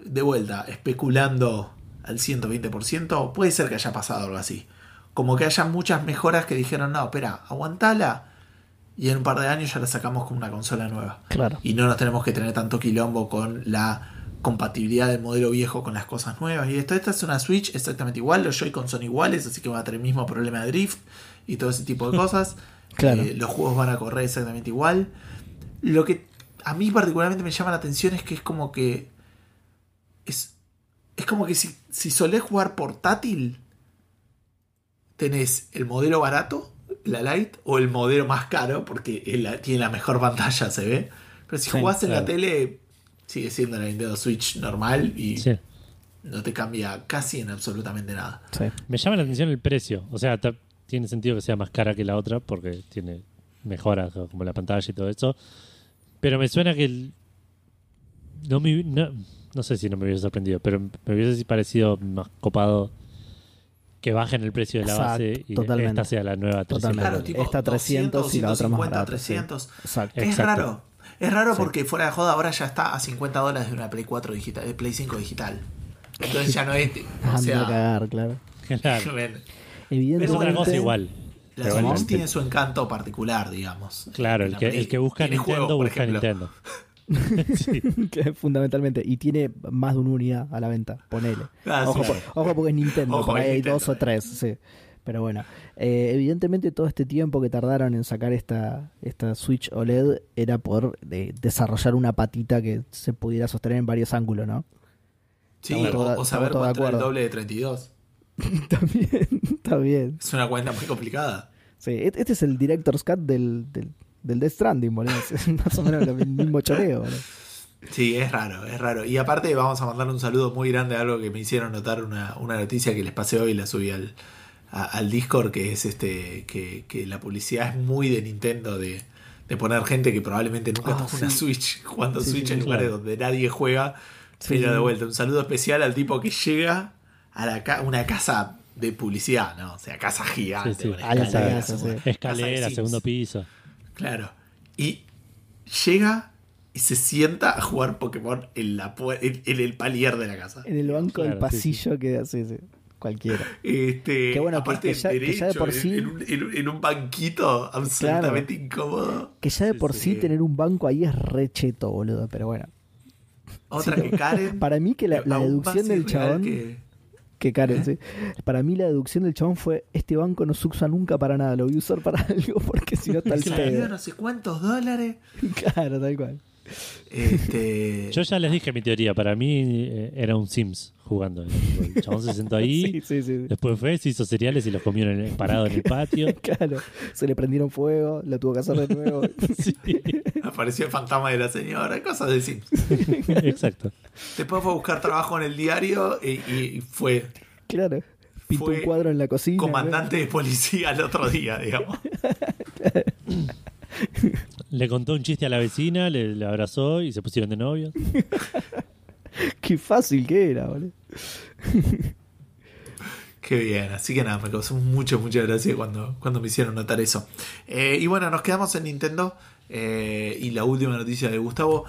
de vuelta, especulando al 120%, puede ser que haya pasado algo así. Como que haya muchas mejoras que dijeron, no, espera, aguantala. Y en un par de años ya la sacamos con una consola nueva Claro. y no nos tenemos que tener tanto quilombo con la compatibilidad del modelo viejo con las cosas nuevas. Y esto, esta es una Switch exactamente igual, los Joy-Con son iguales, así que va a tener el mismo problema de drift y todo ese tipo de cosas. Claro. Eh, los juegos van a correr exactamente igual. Lo que a mí particularmente me llama la atención es que es como que. Es, es como que si, si solés jugar portátil, tenés el modelo barato, la Lite, o el modelo más caro, porque la- tiene la mejor pantalla, se ve. Pero si Sí, jugás en la tele, sigue siendo la Nintendo Switch normal y Sí. no te cambia casi en absolutamente nada. Sí. Me llama la atención el precio. O sea, tiene sentido que sea más cara que la otra porque tiene mejoras como la pantalla y todo eso. Pero me suena que el- no, me, no, no sé si no me hubiese sorprendido, pero me hubiese parecido más copado que bajen el precio de la Exacto, base y totalmente. esta sea la nueva 300 Totalmente. Claro, tipo Esta 300 y la otra más 250, barata, sí. 300. Exacto. Es Exacto. raro. Es raro Sí. porque fuera de joda ahora ya está a 50 dólares de una Play 4 digital, de Play 5 digital. Entonces ya no es. O Anda a sea, cagar, claro. Claro. ven, Es Evidentemente. otra cosa igual. la Switch bueno. tiene su encanto particular, digamos. Claro, el que, el que busca Nintendo busca ejemplo. Nintendo. Sí. que fundamentalmente. Y tiene más de una unidad a la venta. Ponele. Ah, ojo, sí. por- ojo porque es Nintendo. Ojo, por ahí hay Nintendo, dos o tres. Sí. Pero bueno. eh, evidentemente todo este tiempo que tardaron en sacar esta, esta Switch OLED era por de- desarrollar una patita que se pudiera sostener en varios ángulos, ¿no? Sí, o, toda- o saber cuánto el doble de 32. También, bien. Es una cuenta muy complicada. Sí, et- este es el Director's Cut del, del, del Death Stranding, boludo. Es más o menos el mismo choreo, boludo. Sí, es raro, es raro. Y aparte vamos a mandar un saludo muy grande a algo que me hicieron notar, una, una noticia que les pasé hoy y la subí al, al Discord, que es este que, que, la publicidad es muy de Nintendo, de, de poner gente que probablemente nunca oh, una Switch, jugando Switch en lugares donde nadie juega. pero de vuelta, un saludo especial al tipo que llega a la una casa de publicidad, ¿no? O sea, casa gigante. Escalera, segundo piso. Claro. Y llega y se sienta a jugar Pokémon en, la, en, el palier de la casa. En el banco del pasillo que hace cualquiera. Este, bueno, aparte que, ya, de por sí. En, un, banquito absolutamente incómodo. Que ya de por sí, tener un banco ahí es recheto, boludo, pero bueno. Otra que Karen. Para mí que la, deducción del chabón. Que... Karen, sí. Para mí la deducción del chabón fue: Este banco no se usa nunca para nada, lo voy a usar para algo porque si no está el pedo. no sé cuántos dólares. Claro, tal cual. Este... Yo ya les dije mi teoría. Para mí eh, era un Sims jugando. El chabón se sentó ahí. Después fue, se hizo cereales y los comió en parado en el patio. claro. Se le prendieron fuego, lo tuvo que hacer de nuevo. Apareció el fantasma de la señora, cosas de Sims. Exacto. Después fue a buscar trabajo en el diario y, fue. Claro. Pintó un cuadro en la cocina. Comandante de policía el otro día, digamos. Le contó un chiste a la vecina, le, abrazó y se pusieron de novios. Qué fácil que era, boludo. Qué bien, así que nada, me causó mucho, mucha gracia cuando, cuando me hicieron notar eso. Eh, y bueno, nos quedamos en Nintendo. Eh, y la última noticia de Gustavo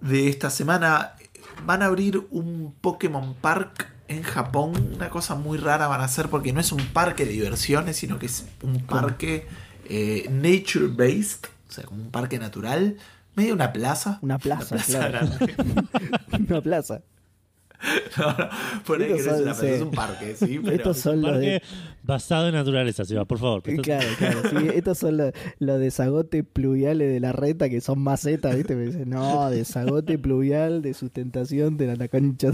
de esta semana. Van a abrir un Pokémon Park en Japón. Una cosa muy rara van a hacer porque no es un parque de diversiones, sino que es un parque eh, nature based, o sea, como un parque natural, medio una plaza. Una plaza, una plaza claro. una plaza. No, no, por ahí que son, es una plaza, es un parque, sí, pero estos son un parque de... basado en naturaleza, va, por favor. Claro, claro, sí, estos son los, los desagotes pluviales de la reta que son macetas, ¿viste? Me dicen, no, desagote pluvial de sustentación de la concha.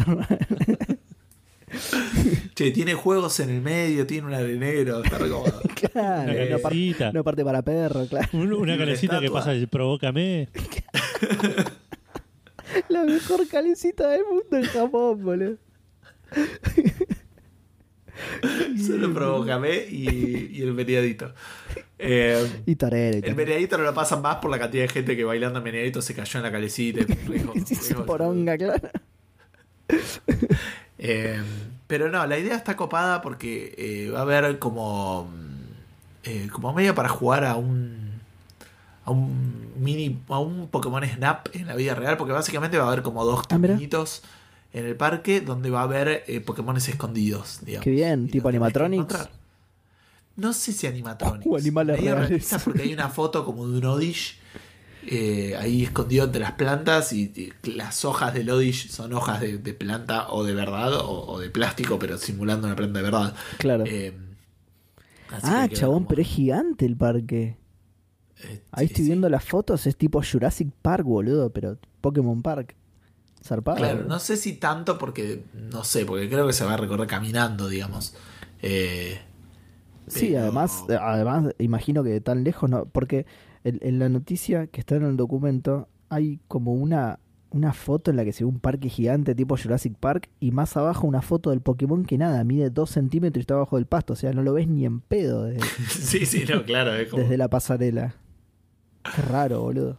Che, tiene juegos en el medio, tiene un arenero, está recomodado. claro, una, parte, una, parte para perro, claro. Una calecita que pasa, provócame. La mejor calecita del mundo en Japón, boludo. Solo provócame y, y el meneadito. Eh, y torero. el meneadito no lo pasan más por la cantidad de gente que bailando meneadito se cayó en la calecita. Y poronga, claro. Eh, pero no, la idea está copada porque eh, va a haber como, como medio para jugar a un a un mini a un Pokémon Snap en la vida real porque básicamente va a haber como dos ah, caminitos en el parque donde va a haber Pokémones escondidos digamos. qué bien tipo animatronics no sé si animatronics o animales reales porque hay una foto como de un Odish eh, ahí escondido entre las plantas y, las hojas del Odish son hojas de, planta o de verdad o, de plástico, pero simulando una planta de verdad. Claro. Eh, ah, chabón, pero es gigante el parque. Eh, ahí estoy viendo las fotos, es tipo Jurassic Park, boludo, pero Pokémon Park. Zarpado. Claro, no sé si tanto porque, no sé, porque creo que se va a recorrer caminando, digamos. sí, además, además, imagino que de tan lejos no, porque en, la noticia que está en el documento hay como una, una foto en la que se ve un parque gigante tipo Jurassic Park y más abajo una foto del Pokémon que nada, mide dos centímetros y está abajo del pasto, o sea, no lo ves ni en pedo. Desde, sí, sí, no, claro. Desde la pasarela. Qué raro, boludo.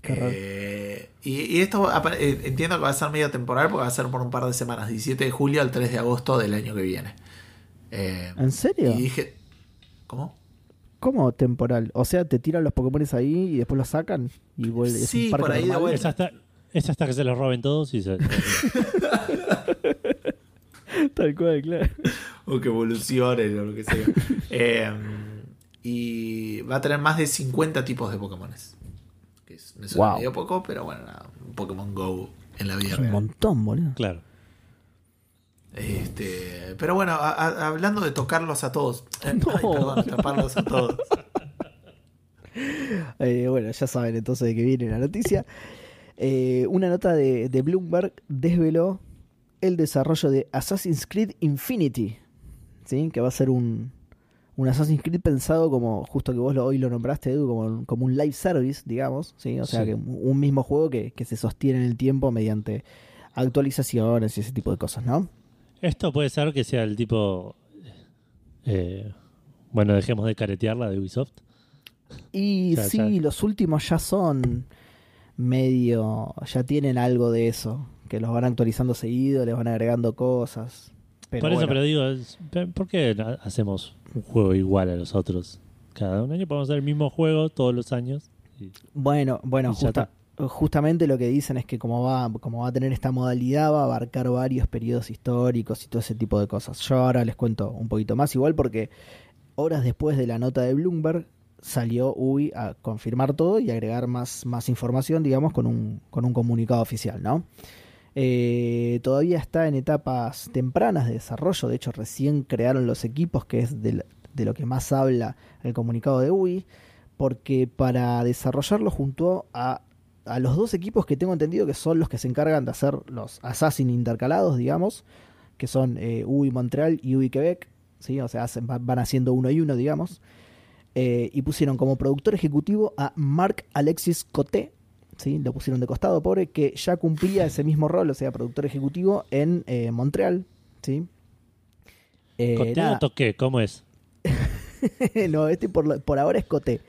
Qué raro. Eh, y, esto eh, entiendo que va a ser medio temporal porque va a ser por un par de semanas, 17 de julio al 3 de agosto del año que viene. Eh, ¿En serio? Y dije, ¿cómo? ¿Cómo temporal? O sea, te tiran los Pokémon ahí y después los sacan y vuelve. Sí, por ahí de vuelta. Es hasta, es hasta que se los roben todos y se. Tal cual, claro. O que evolucionen o lo que sea. Em, y va a tener más de 50 tipos de Pokémon. Que me suena medio poco, pero bueno, un Pokémon Go en la vida es Un montón, boludo. Claro. Este, pero bueno, hablando de tocarlos a todos. Eh, perdón, taparlos a todos. Eh, bueno, ya saben entonces de qué viene la noticia. Eh, una nota de, de, Bloomberg desveló el desarrollo de Assassin's Creed Infinity, ¿sí? que va a ser un, un Assassin's Creed pensado como, justo que vos lo, hoy lo nombraste, Edu, como, como un live service, digamos, ¿sí? O sea, que un mismo juego que, que se sostiene en el tiempo mediante actualizaciones y ese tipo de cosas, ¿no? Esto puede ser que sea el tipo. eh, bueno, dejemos de caretearla de Ubisoft. Y sí, ya. los últimos ya son medio, ya tienen algo de eso, que los van actualizando seguido, les van agregando cosas. Pero Por eso, bueno. pero digo, ¿por qué hacemos un juego igual a los otros? Cada un año podemos hacer el mismo juego todos los años. Y- Bueno, bueno, justa- justamente lo que dicen es que como va, como va a tener esta modalidad, va a abarcar varios periodos históricos y todo ese tipo de cosas. Yo ahora les cuento un poquito más, igual porque horas después de la nota de Bloomberg salió Ubi a confirmar todo y agregar más, más información, digamos, con un, con un comunicado oficial, ¿no? Eh, todavía está en etapas tempranas de desarrollo, de hecho recién crearon los equipos, que es de, lo que más habla el comunicado de UI, porque para desarrollarlo junto a, los dos equipos que tengo entendido que son los que se encargan de hacer los Assassin intercalados, digamos, que son eh, UI Montreal y UI Quebec, ¿sí? o sea, van haciendo uno y uno, digamos, eh, y pusieron como productor ejecutivo a Mark Alexis Coté, ¿sí? lo pusieron de costado, pobre, que ya cumplía ese mismo rol, o sea, productor ejecutivo en eh, Montreal. ¿sí? Eh, ¿Conté nada. o toqué? ¿Cómo es? no, este por, por ahora es Coté.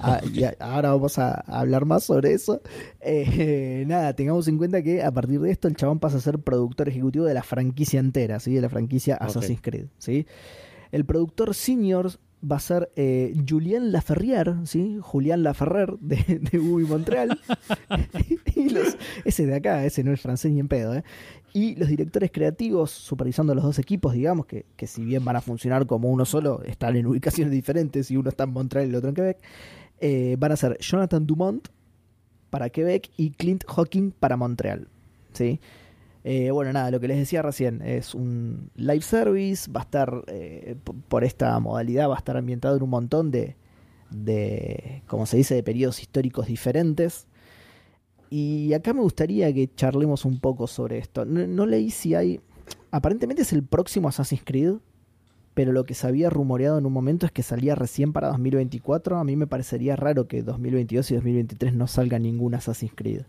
Ah, y a- ahora vamos a, a hablar más sobre eso. Eh, nada, tengamos en cuenta que a partir de esto el chabón pasa a ser productor ejecutivo de la franquicia entera, ¿sí? de la franquicia Assassin's Creed. ¿sí? El productor senior va a ser eh, Julien Laferrière, ¿sí? Julián Laferrer de, de Ubi Montreal. y los, ese de acá, ese no es francés ni en pedo. ¿eh? Y los directores creativos, supervisando los dos equipos, digamos, que, que si bien van a funcionar como uno solo, están en ubicaciones diferentes y uno está en Montreal y el otro en Quebec, eh, van a ser Jonathan Dumont para Quebec y Clint Hawking para Montreal. ¿sí? Eh, bueno, nada, lo que les decía recién es un live service, va a estar, eh, por esta modalidad, va a estar ambientado en un montón de, de, como se dice, de periodos históricos diferentes. Y acá me gustaría que charlemos un poco sobre esto. No, no leí si hay... Aparentemente es el próximo Assassin's Creed, pero lo que se había rumoreado en un momento es que salía recién para 2024. A mí me parecería raro que 2022 y 2023 no salga ningún Assassin's Creed.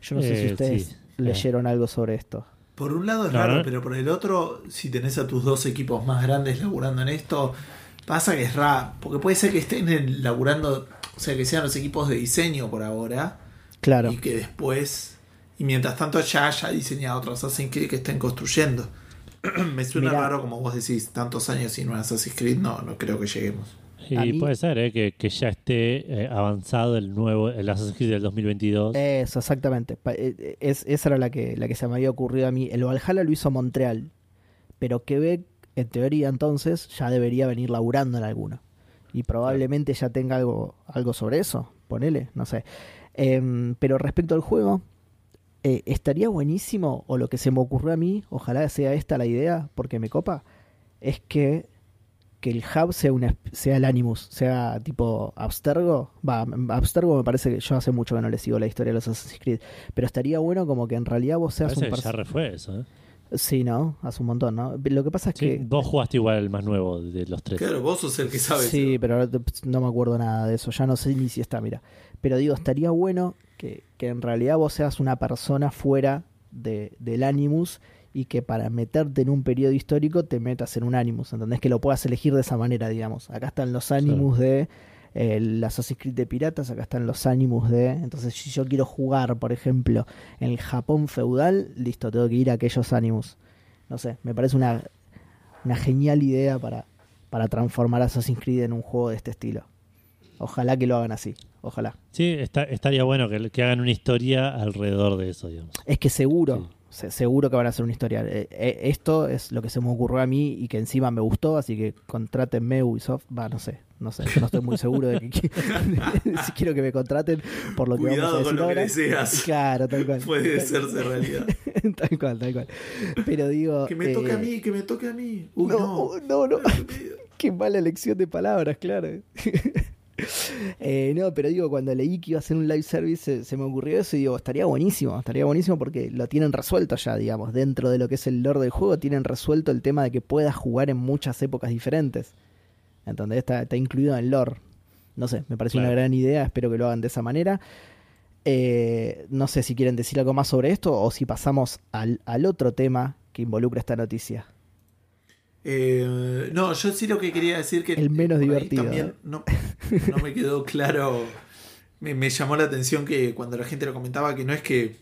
Yo no sé si Eh, ustedes sí. Leyeron algo sobre esto. Por un lado es raro, no. pero por el otro, si tenés a tus dos equipos más grandes laburando en esto, pasa que es raro. Porque puede ser que estén laburando, o sea, que sean los equipos de diseño por ahora, Claro. y que después, y mientras tanto ya haya diseñado otros Assassin's Creed que estén construyendo. Me suena Mirá. raro, como vos decís, tantos años sin un Assassin's Creed, no, no creo que lleguemos. Y A mí- puede ser ¿eh? que, que ya esté eh, avanzado el nuevo, el Assassin's Creed del 2022. Eso, exactamente. Eh, Es, esa era la que, la que se me había ocurrido a mí. El Valhalla lo hizo Montreal, pero Quebec, en teoría entonces, ya debería venir laburando en alguno. Y probablemente ya tenga algo, algo sobre eso, ponele, no sé. Em, pero respecto al juego, eh, estaría buenísimo, o lo que se me ocurrió a mí, ojalá sea esta la idea, porque me copa, es que, que el hub sea, una, sea el Animus, sea tipo Abstergo. Va, Abstergo me parece que yo hace mucho que no le sigo la historia de los Assassin's Creed, pero estaría bueno como que en realidad vos seas Parece un que ya refue eso. ¿eh? Sí, ¿no? Hace un montón, ¿no? Lo que pasa es Sí, que... vos jugaste igual el más nuevo de los tres. Claro, vos sos el que sabe. Sí, pero ahora te- no me acuerdo nada de eso, ya no sé ni si está, mira. Pero digo, estaría bueno que, que en realidad vos seas una persona fuera de, del Animus y que para meterte en un periodo histórico te metas en un Animus, ¿entendés? Que lo puedas elegir de esa manera, digamos. Acá están los Animus de el Assassin's Creed de piratas, acá están los Animus de... Entonces, si yo quiero jugar, por ejemplo, en el Japón feudal, listo, tengo que ir a aquellos Animus. No sé, me parece una, una genial idea para, para transformar Assassin's Creed en un juego de este estilo. Ojalá que lo hagan así, ojalá. Sí, está, estaría bueno que, que hagan una historia alrededor de eso, digamos. Es que seguro, se- seguro que van a hacer una historia. Eh, eh, esto es lo que se me ocurrió a mí y que encima me gustó, así que contrátenme Ubisoft. Va, no sé, no sé, no estoy muy seguro de que si quiero que me contraten por lo que Cuidado vamos a con decir lo que deseas. Claro, tal cual. Puede hacerse realidad. tal cual, tal cual. Pero digo. Que me toque eh, a mí, que me toque a mí. Uy, no, no. no, no. Qué mala elección de palabras, claro. Eh, no, pero digo, cuando leí que iba a ser un live service, se, se me ocurrió eso y digo, estaría buenísimo, estaría buenísimo porque lo tienen resuelto ya, digamos, dentro de lo que es el lore del juego, tienen resuelto el tema de que puedas jugar en muchas épocas diferentes. ¿Entendés? Está, está incluido en el lore. No sé, me parece una gran idea, espero que lo hagan de esa manera. Eh, no sé si quieren decir algo más sobre esto o si pasamos al, otro tema que involucra esta noticia. Eh, no, yo sí lo que quería decir que... El menos divertido. También no, me quedó claro, me, llamó la atención que cuando la gente lo comentaba que no es que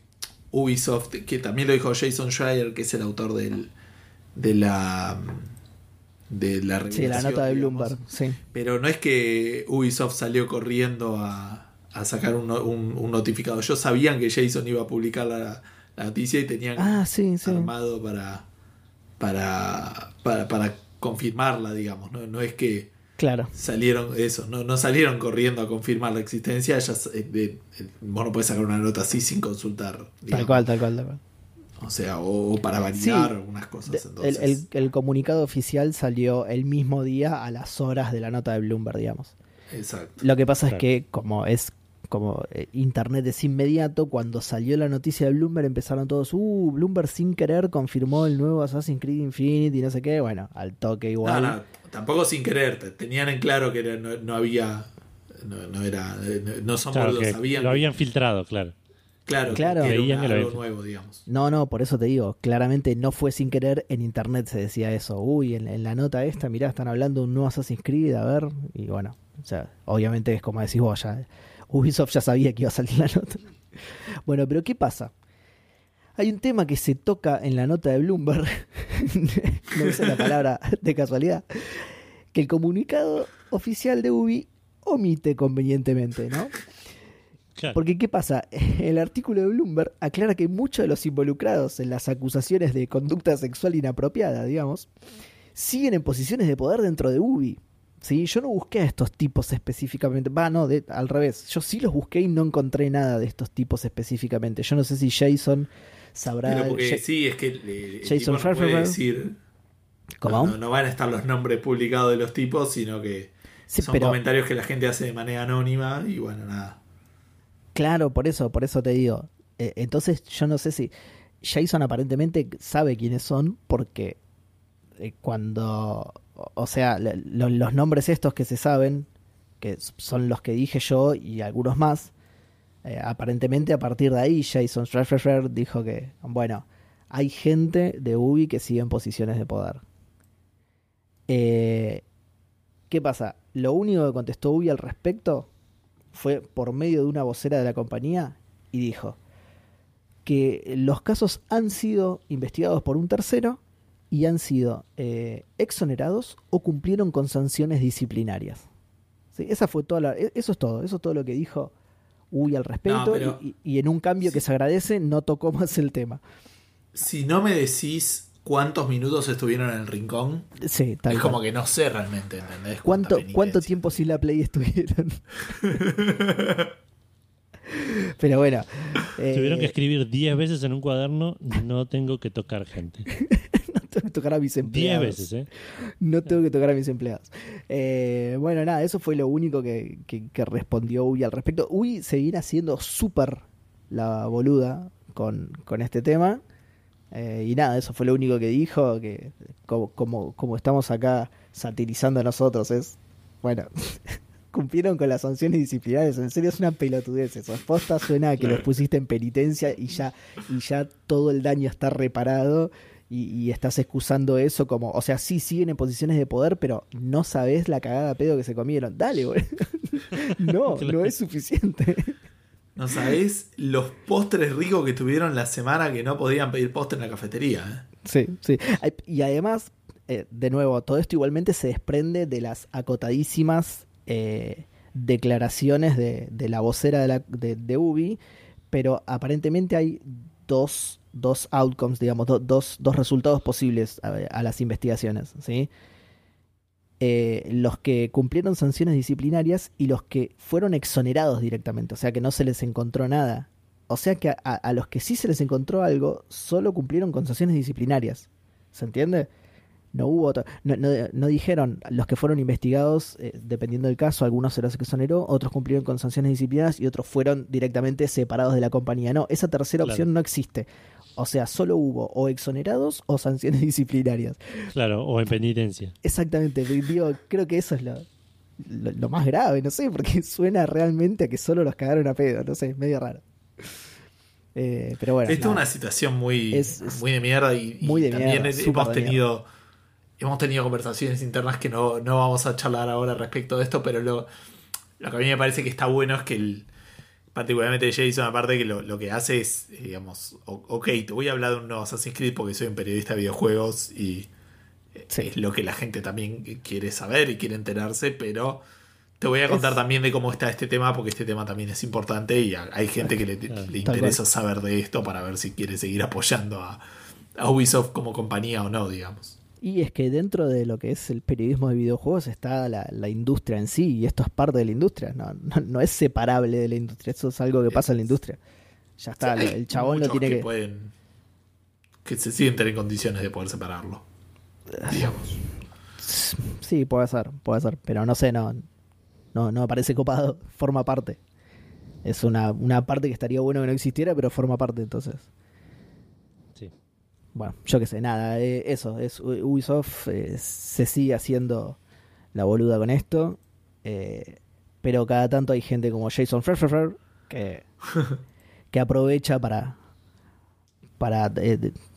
Ubisoft, que también lo dijo Jason Schreier, que es el autor del, de la de la Sí, la nota de Bloomberg, sí. Pero no es que Ubisoft salió corriendo a, a sacar un, un, notificado. Ellos sabían que Jason iba a publicar la, noticia y tenían ah, armado para, para, para, confirmarla, digamos. ¿no? no es que claro. salieron eso, no, no salieron corriendo a confirmar la existencia. Ellas, eh, vos no puedes sacar una nota así sin consultar. Tal cual, tal cual, tal cual. O sea, o, para validar algunas cosas. El, comunicado oficial salió el mismo día a las horas de la nota de Bloomberg, digamos. Exacto. Lo que pasa es que como es como eh, internet es inmediato, cuando salió la noticia de Bloomberg empezaron todos, uh, Bloomberg sin querer confirmó el nuevo Assassin's Creed Infinity y no sé qué, bueno, al toque igual. No, no, tampoco sin querer, tenían en claro que no, había, no, era, no, son claro, sabían. Lo habían filtrado, claro. Claro, claro. algo nuevo, digamos. No, no, por eso te digo, claramente no fue sin querer, en internet se decía eso. Uy, en, la nota esta, mirá, están hablando de un nuevo Assassin's Creed, a ver, y bueno, o sea, obviamente es como decís vos, ya, Ubisoft ya sabía que iba a salir la nota. bueno, pero ¿qué pasa? Hay un tema que se toca en la nota de Bloomberg, no uso la palabra de casualidad, que el comunicado oficial de Ubi omite convenientemente, ¿no? Porque ¿qué pasa? El artículo de Bloomberg aclara que muchos de los involucrados en las acusaciones de conducta sexual inapropiada, digamos, siguen en posiciones de poder dentro de UBI. ¿Sí? Yo no busqué a estos tipos específicamente. Va, no, al revés. Yo sí los busqué y no encontré nada de estos tipos específicamente. Yo no sé si Jason sabrá. Pero porque sí, es que Jason no puede decir. ¿Cómo? No, van a estar los nombres publicados de los tipos, sino que son comentarios que la gente hace de manera anónima y bueno, nada. Claro, por eso, por eso te digo. Eh, entonces yo no sé si Jason aparentemente sabe quiénes son porque eh, cuando, o sea, los nombres estos que se saben, que son los que dije yo y algunos más, eh, aparentemente a partir de ahí Jason Schreiber dijo que, bueno, hay gente de Ubi que sigue en posiciones de poder. ¿Qué pasa? Lo único que contestó Ubi al respecto fue por medio de una vocera de la compañía y dijo que los casos han sido investigados por un tercero y han sido eh, exonerados o cumplieron con sanciones disciplinarias. ¿Sí? Esa fue toda e, eso es todo, eso es todo lo que dijo Uy al respecto y, en un cambio que se agradece no tocó más el tema. Si no me decís cuántos minutos estuvieron en el rincón. Sí, tal Es como que no sé realmente, ¿entendés? ¿Cuánto, ¿Cuánto tiempo sin la Play estuvieron? Pero bueno. Tuvieron que eh, escribir 10 veces en un cuaderno, no tengo que tocar gente. tengo que tocar a mis empleados. 10 veces, ¿eh? No tengo que tocar a mis empleados. Eh, bueno, nada, eso fue lo único que, respondió Uy al respecto. Uy se viene haciendo súper la boluda con, con este tema. Eh, y nada, eso fue lo único que dijo, que como, como, estamos acá satirizando a nosotros, es, bueno, cumplieron con las sanciones disciplinarias, en serio es una pelotudez eso, posta suena a que los pusiste en penitencia y ya, y ya todo el daño está reparado y, estás excusando eso como, o sea, sí siguen en posiciones de poder, pero no sabes la cagada pedo que se comieron, dale, no, no es suficiente. No sabéis los postres ricos que tuvieron la semana que no podían pedir postre en la cafetería. ¿eh? Sí, sí. Y además, eh, de nuevo, todo esto igualmente se desprende de las acotadísimas eh, declaraciones de, la vocera de, la, de, UBI, pero aparentemente hay dos, dos outcomes, digamos, dos, dos resultados posibles a, a las investigaciones. ¿sí? Eh, los que cumplieron sanciones disciplinarias y los que fueron exonerados directamente, o sea que no se les encontró nada. O sea que a, los que sí se les encontró algo, solo cumplieron con sanciones disciplinarias. ¿Se entiende? No hubo no, no, dijeron los que fueron investigados, eh, dependiendo del caso, algunos se los exoneró, otros cumplieron con sanciones disciplinarias y otros fueron directamente separados de la compañía. No, esa tercera opción no existe. O sea, solo hubo o exonerados o sanciones disciplinarias. Claro, o en penitencia. Exactamente, digo, creo que eso es lo, lo, más grave, no sé, porque suena realmente a que solo los cagaron a pedo, no sé, es medio raro. Eh, pero bueno. Esta es una situación muy, muy de mierda y, también hemos tenido hemos tenido conversaciones internas que no, no, vamos a charlar ahora respecto de esto, pero lo, lo que a mí me parece que está bueno es que el, particularmente Jason, aparte que lo, que hace es, digamos, ok, te voy a hablar de un nuevo Assassin's Creed porque soy un periodista de videojuegos y es lo que la gente también quiere saber y quiere enterarse, pero te voy a contar también de cómo está este tema porque este tema también es importante y hay gente que le, interesa saber de esto para ver si quiere seguir apoyando a, a Ubisoft como compañía o no, digamos. Y es que dentro de lo que es el periodismo de videojuegos está la, industria en sí, y esto es parte de la industria, no, no, es separable de la industria, eso es algo que pasa en la industria. Ya está, el chabón lo tiene que... Pueden, que se sienten en condiciones de poder separarlo, digamos. Sí, puede ser, puede ser, pero no sé, no, no, no me parece copado, forma parte. Es una, una parte que estaría bueno que no existiera, pero forma parte entonces bueno, yo qué sé, nada, eh, eso, es Ubisoft eh, se sigue haciendo la boluda con esto, eh, pero cada tanto hay gente como Jason Freffer que, que aprovecha para, para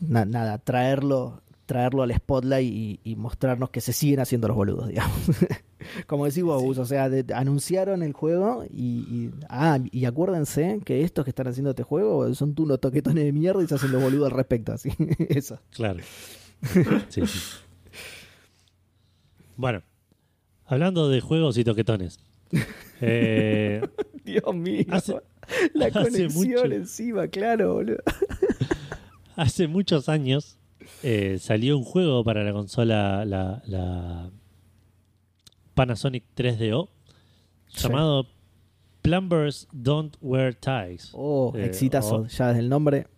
nada, traerlo, traerlo al spotlight y, mostrarnos que se siguen haciendo los boludos, digamos. Como decís vos, o sea, anunciaron el juego y, ah, y acuérdense que estos que están haciendo este juego son tú unos toquetones de mierda y se hacen los boludos al respecto, así. Eso. Claro. Sí, Bueno, hablando de juegos y toquetones. Eh, Dios mío. la conexión encima, claro, boludo. hace muchos años eh, salió un juego para la consola, la Panasonic 3DO llamado Plumbers Don't Wear Ties. Oh, eh, exitazo, ya desde el nombre.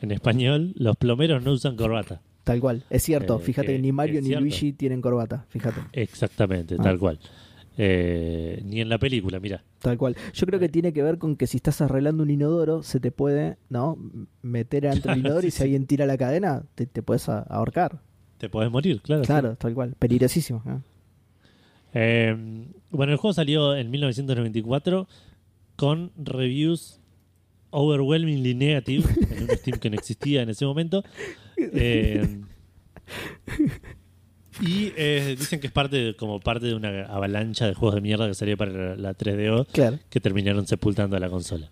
En español, los plomeros no usan corbata. Tal cual, es cierto. Eh, fíjate, ni Mario ni Luigi tienen corbata, fíjate. Exactamente, tal ah. cual. Eh, ni en la película, mira. Tal cual. Yo creo que tiene que ver con que si estás arreglando un inodoro, se te puede, ¿no? Meter ante el inodoro y si alguien tira la cadena, te, puedes ahorcar. Te puedes morir, claro. Claro, tal cual. Peligrosísimo. Eh, bueno, el juego salió en 1994 con reviews overwhelmingly negative en un Steam que no existía en ese momento. Eh, y eh, dicen que es parte como parte de una avalancha de juegos de mierda que salió para la 3DO que terminaron sepultando a la consola.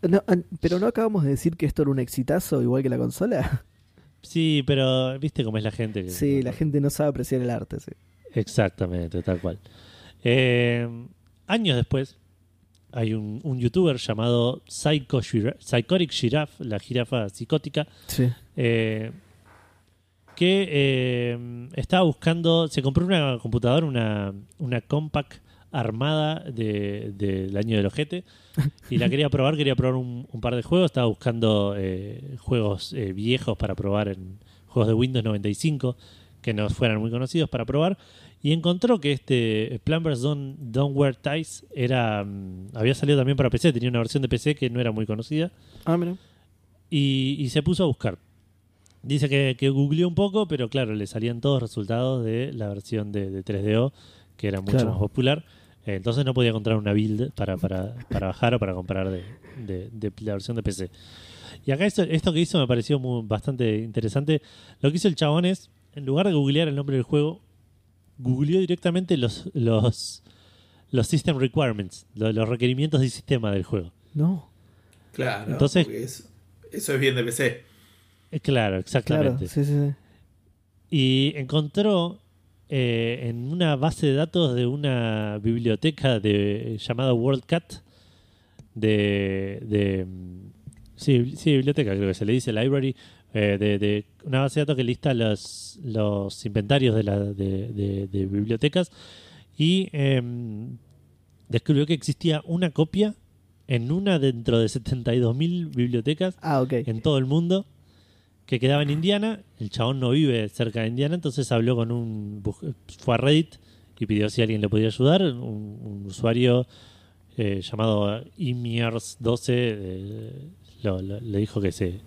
pero no acabamos de decir que esto era un exitazo igual que la consola. Sí, pero viste cómo es la gente. Sí, la gente no sabe apreciar el arte, sí. Exactamente, tal cual. Eh, años después, hay un, youtuber llamado Psycho Psychotic Giraffe, la jirafa psicótica, eh, que eh, estaba buscando, se compró una computadora, una, una compact armada del año del ojete y la quería probar, quería probar un, par de juegos, estaba buscando juegos viejos para probar en juegos de Windows 95 que no fueran muy conocidos para probar y encontró que este Plumbers Don't, Don't Wear Ties era, mm, había salido también para PC, tenía una versión de PC que no era muy conocida. Ah, mira. Y, se puso a buscar. Dice que, que, googleó un poco, pero claro, le salían todos resultados de la versión de, 3DO, que era mucho más popular. Eh, entonces no podía encontrar una build para, para, para bajar o para comprar de, de, la versión de PC. Y acá esto, esto que hizo me pareció muy, bastante interesante. Lo que hizo el chabón es, en lugar de googlear el nombre del juego, googleó directamente los, los, los system requirements, los, requerimientos del sistema del juego. No. Claro. Entonces, eso, es bien de PC. Eh, claro, exactamente. sí, sí, sí. Y encontró eh, en una base de datos de una biblioteca de, llamada WorldCat, de, de sí, sí, biblioteca creo que se le dice library, eh, de, una base de datos que lista los, los inventarios de, la, de, bibliotecas y em, descubrió que existía una copia en una dentro de 72.000 bibliotecas ah, en todo el mundo que quedaba en Indiana. El chabón no vive cerca de Indiana, entonces habló con un. fue a Reddit y pidió si alguien le podía ayudar. Un, usuario eh, llamado Imiers12 eh, le dijo que se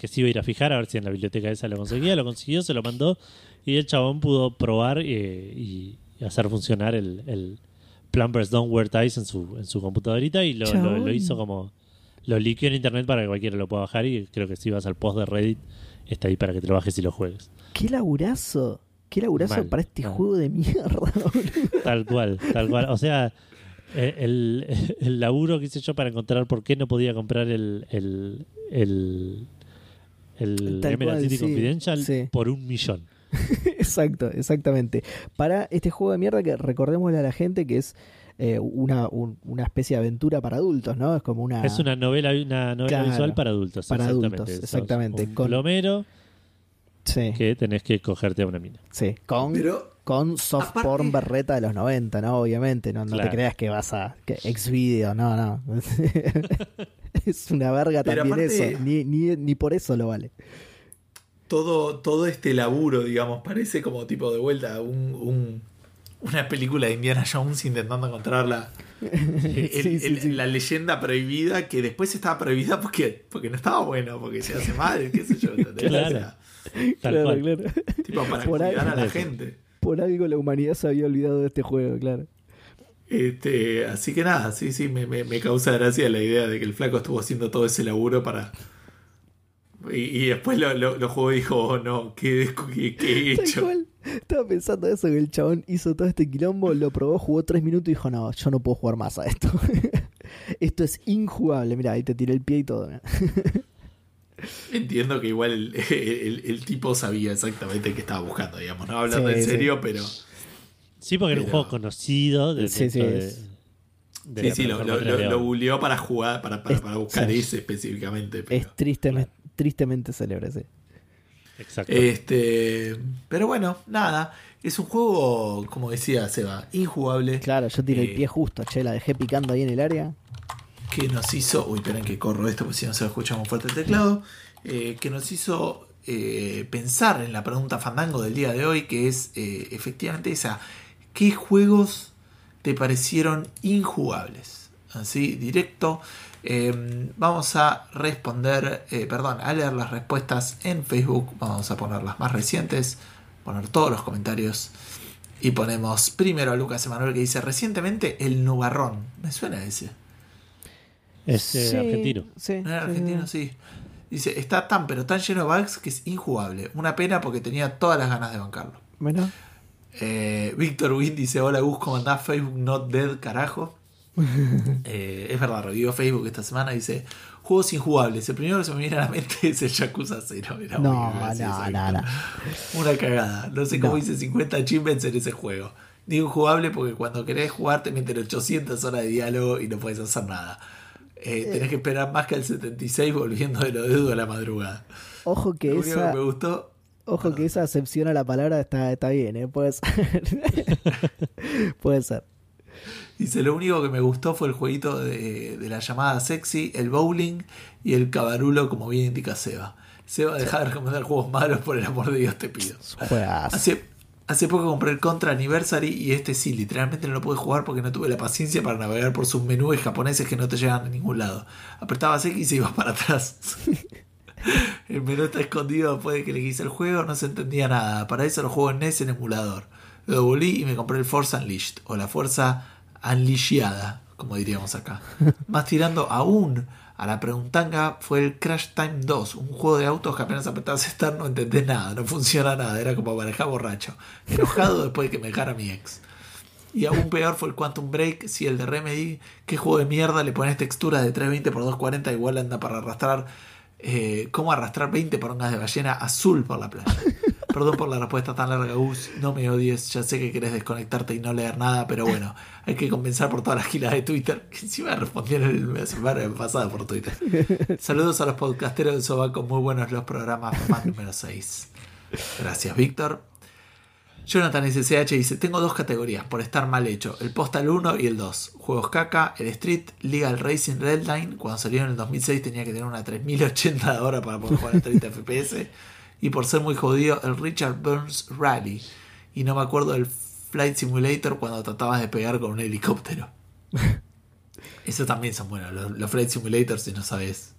que se iba a ir a fijar a ver si en la biblioteca esa lo conseguía. Lo consiguió, se lo mandó y el chabón pudo probar eh, y, hacer funcionar el, el Plumbers Don't Wear Ties en su, en su computadorita y lo, lo, hizo como. Lo liqueó en internet para que cualquiera lo pueda bajar y creo que si vas al post de Reddit está ahí para que te lo bajes y lo juegues. ¡Qué laburazo! ¡Qué laburazo para este juego de mierda! Tal cual, tal cual. O sea, eh, el, el, laburo que hice yo para encontrar por qué no podía comprar el, el, el, el Emerald City Confidential por un millón. Exacto, exactamente. Para este juego de mierda que recordémosle a la gente que es eh, una, una especie de aventura para adultos, ¿no? Es como una... Es una novela, una novela visual para adultos. Para adultos, exactamente. un plomero que tenés que cogerte a una mina. Sí, con, con soft porn berreta de los 90, ¿no? Obviamente, no, no te creas que vas a... Que ex video, no, no. es una verga también eso, ni, ni, ni por eso lo vale todo, todo este laburo, digamos, parece como tipo de vuelta un, una película de Indiana Jones intentando encontrar la, la leyenda prohibida que después estaba prohibida porque, porque no estaba bueno, porque se hace mal, qué sé yo. Claro, claro, claro. Tipo para cuidar a la gente. Por algo la humanidad se había olvidado de este juego, claro. Este, así que nada, sí, sí, me, me, me causa gracia la idea de que el flaco estuvo haciendo todo ese laburo para, y, después lo, lo, jugó y dijo, oh, no, ¿qué, he hecho? Estaba pensando eso, que el chabón hizo todo este quilombo, lo probó, jugó tres minutos y dijo, no, yo no puedo jugar más a esto. esto es injugable, mira, ahí te tiré el pie y todo. Entiendo que igual el, tipo sabía exactamente qué estaba buscando, digamos, no hablando en serio, pero... Sí, porque era un juego conocido. De, sí, sí, sí, sí, lo, lo, para jugar, para, para, buscar ese específicamente. Es tristemente, tristemente célebre, sí. Exacto. Este, pero bueno, nada. Es un juego, como decía Seba, injugable. Claro, yo tiré el eh, pie justo, che, la dejé picando ahí en el área. Que nos hizo. Uy, esperen que corro esto, porque si no se escucha muy fuerte el teclado. Eh, que nos hizo eh, pensar en la pregunta fandango del día de hoy, que es efectivamente esa. ¿Qué juegos te parecieron injugables? Así, directo. Em, vamos a responder, eh, perdón, a leer las respuestas en Facebook. Vamos a poner las más recientes, poner todos los comentarios. Y ponemos primero a Lucas Emanuel que dice: Recientemente el Nubarrón. ¿Me suena ese? Es eh, argentino. Sí, argentino, sí. Dice: Está tan, pero tan lleno de bugs que es injugable. Una pena porque tenía todas las ganas de bancarlo. Bueno. Eh, Víctor Wynn dice: Hola Gus, ¿cómo andás? Facebook not dead, carajo. Eh, es verdad, revivió Facebook esta semana y dice juegos injugables. El primero que se me viene a la mente es el Yakuza 0. no, no, no, no, Una cagada. No sé cómo hice 50 achievements en ese juego. Digo injugable porque cuando querés jugar te meten 800 horas de diálogo y no puedes hacer nada. Eh, tenés que esperar más que el 76 volviendo de lo de a la madrugada. Ojo que esa... me gustó Ojo que esa acepción a la palabra está, está bien, ¿eh? Puede ser. Puede ser. Dice, lo único que me gustó fue el jueguito de, la llamada sexy, el bowling y el cabarulo, como bien indica Seba. Seba, deja de recomendar juegos malos, por el amor de Dios te pido. Hace, hace poco compré el Contra Anniversary y este sí, literalmente no lo pude jugar porque no tuve la paciencia para navegar por sus menús japoneses que no te llegan a ningún lado. Apretabas X y ibas para atrás. el menú está escondido después de que le quise el juego, no se entendía nada. Para eso lo juego en NES en emulador. Lo devolví y me compré el Force Unleashed o la Fuerza Unleasheada, como diríamos acá. Más tirando aún a la preguntanga fue el Crash Time 2, un juego de autos que apenas apretabas estar no entendés nada, no funciona nada, era como manejar borracho. Enojado después de que me dejara mi ex. Y aún peor fue el Quantum Break, si el de Remedy, qué juego de mierda le pones texturas de 320 por 240 igual anda para arrastrar, eh, cómo arrastrar 20 porongas de ballena azul por la playa. Perdón por la respuesta tan larga, Gus. No me odies. Ya sé que querés desconectarte y no leer nada, pero bueno, hay que compensar por todas las gilas de Twitter. Que encima respondieron el semana pasada por Twitter. Saludos a los podcasteros de Sobaco. Muy buenos los programas. Más número 6. Gracias, Víctor. Jonathan SSH dice: Tengo dos categorías por estar mal hecho: el Postal 1 y el 2. Juegos caca, el Street, Legal Racing Redline. Cuando salió en el 2006 tenía que tener una 3080 de hora para poder jugar a 30 FPS y por ser muy jodido el Richard Burns Rally. Y no me acuerdo del Flight Simulator cuando tratabas de pegar con un helicóptero. Eso también son buenos, los, Flight Simulators si no sabes.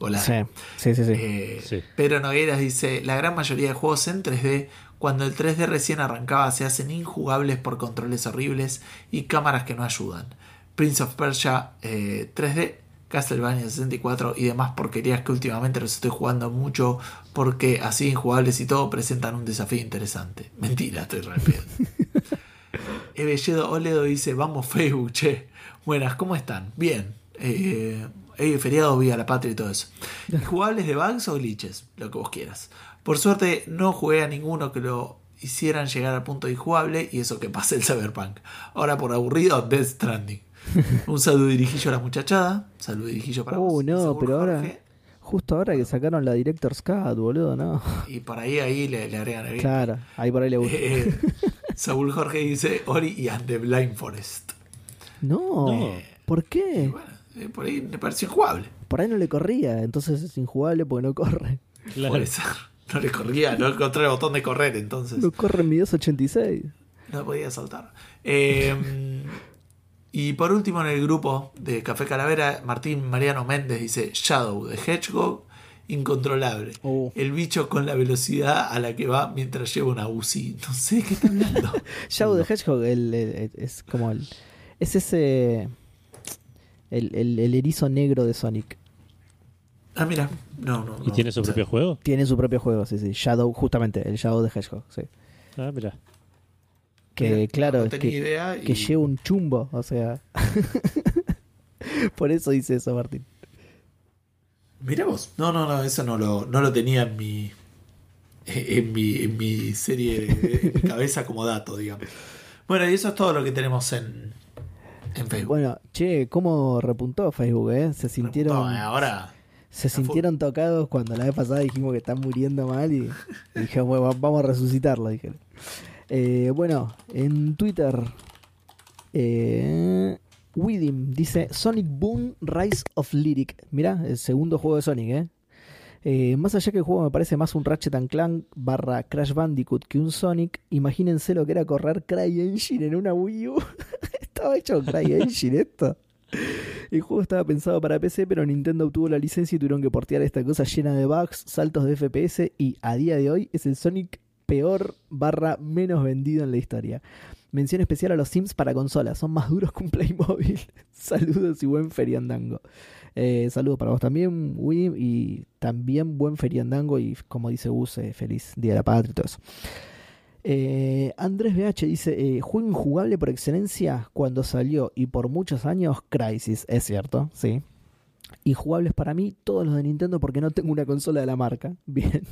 Hola. Sí, sí, sí. Eh, Sí. Pedro Nogueras dice, la gran mayoría de juegos en 3D, cuando el 3D recién arrancaba, se hacen injugables por controles horribles y cámaras que no ayudan. Prince of Persia eh, 3D, Castlevania 64 y demás porquerías que últimamente los estoy jugando mucho porque así injugables y todo presentan un desafío interesante. Mentira, estoy pedo. Ebelledo Oledo dice, vamos Facebook, che. Buenas, ¿cómo están? Bien. Eh, eh, feriado, Viva la Patria y todo eso. ¿Jugables de bugs o glitches? Lo que vos quieras. Por suerte no jugué a ninguno que lo hicieran llegar al punto de injugable y eso que pase el Cyberpunk. Ahora por aburrido, Death Stranding. Un saludo dirigillo a la muchachada. Saludo dirigillo para Oh, vos. no, pero ahora-. Justo ahora que sacaron la Director's Cut, boludo, ¿no? Y por ahí ahí le, le agregan el Claro, ahí por ahí le gusta. Eh, Saúl Jorge dice Ori y And the Blind Forest. No, No. ¿por qué? Bueno, eh, por ahí me pareció jugable. Por ahí no le corría, entonces es injugable porque no corre. Claro. Ser. No le corría, no encontré el botón de correr, entonces No corre en mi 286. no podía saltar. Eh, y por último, en el grupo de Café Calavera, Martín Mariano Méndez dice: Shadow de Hedgehog, incontrolable. Oh. El bicho con la velocidad a la que va mientras lleva una UCI. No sé de qué está hablando. Shadow the Hedgehog el- el- es como el. Es ese. El, el- el erizo negro de Sonic. ah, mira. No, no. ¿Y no. tiene su O sea, propio juego? Tiene su propio juego, sí, sí. Shadow, justamente, el Shadow the Hedgehog, sí. Ah, mira. Que mira, claro, no que, idea que y- lleva un chumbo, o sea. Por eso dice eso, Martín. Mirá vos. No, no, no, eso no lo, no lo tenía en mi. En mi, en mi serie, de- en mi cabeza como dato, digamos. Bueno, y eso es todo lo que tenemos en, en Facebook. Bueno, che, ¿cómo repuntó Facebook, eh? Se sintieron. No, eh, ahora. Se sintieron tocados cuando la vez pasada dijimos que están muriendo mal y, y dije, bueno, va- vamos a resucitarlo. Dijeron. Eh, bueno, en Twitter, eh, Widim dice Sonic Boom Rise of Lyric. Mirá, el segundo juego de Sonic, ¿eh? Eh, más allá que el juego me parece más un Ratchet and Clank barra Crash Bandicoot que un Sonic, imagínense lo que era correr CryEngine en una Wii U. Estaba hecho CryEngine esto. El juego estaba pensado para PC, pero Nintendo obtuvo la licencia y tuvieron que portear esta cosa llena de bugs, saltos de FPS y a día de hoy es el Sonic peor barra menos vendido en la historia. Mención especial a los Sims para consolas, son más duros que un Playmobil. Saludos y buen feriandango. Eh, saludos para vos también, Wim, y también buen feriandango y como dice Gus, eh, feliz Día de la Patria y todo eso. Eh, Andrés BH dice, juego injugable por excelencia cuando salió y por muchos años Crisis, es cierto, sí. Injugables para mí todos los de Nintendo porque no tengo una consola de la marca. Bien.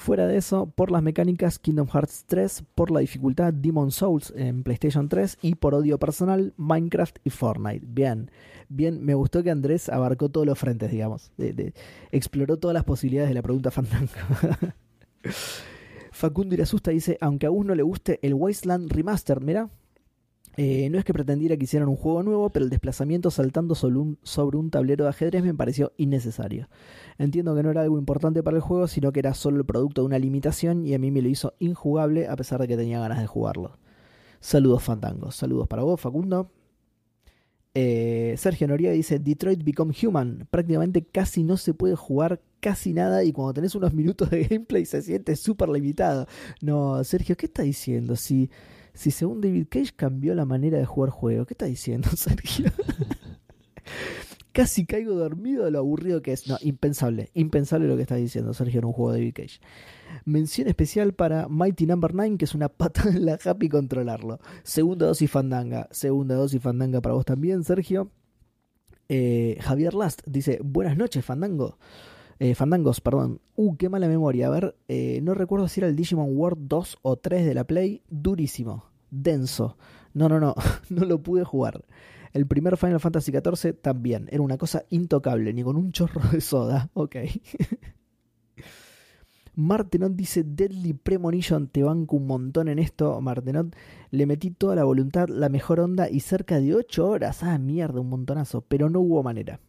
Fuera de eso, por las mecánicas Kingdom Hearts 3, por la dificultad Demon Souls en PlayStation 3 y por odio personal Minecraft y Fortnite. Bien, bien, me gustó que Andrés abarcó todos los frentes, digamos. Exploró todas las posibilidades de la pregunta Fandango. Facundo Irasusta dice, aunque a uno le guste el Wasteland Remastered, mira, eh, no es que pretendiera que hicieran un juego nuevo, pero el desplazamiento saltando sobre un, tablero de ajedrez me pareció innecesario. Entiendo que no era algo importante para el juego, sino que era solo el producto de una limitación y a mí me lo hizo injugable a pesar de que tenía ganas de jugarlo. Saludos Fandango, saludos para vos Facundo. Eh, Sergio Noriega dice Detroit Become Human. Prácticamente casi no se puede jugar casi nada y cuando tenés unos minutos de gameplay se siente súper limitado. No, Sergio, ¿qué está diciendo? Si, si según David Cage cambió la manera de jugar juego, ¿qué está diciendo, Sergio? casi caigo dormido de lo aburrido que es. No, impensable, impensable lo que está diciendo Sergio en un juego de David Cage. Mención especial para Mighty Number 9, que es una patada en la happy controlarlo. Segunda dosis fandanga. Segunda dosis fandanga para vos también, Sergio. Eh, Javier Last dice: Buenas noches, Fandango. Eh, Fandangos, perdón. Uh, qué mala memoria. A ver, eh, no recuerdo si era el Digimon World 2 o 3 de la Play. Durísimo. Denso. No, no, no. no lo pude jugar. El primer Final Fantasy XIV también. Era una cosa intocable, ni con un chorro de soda. Ok. Martenot dice Deadly Premonition, te banco un montón en esto, Martenot. Le metí toda la voluntad, la mejor onda y cerca de 8 horas. Ah, mierda, un montonazo. Pero no hubo manera.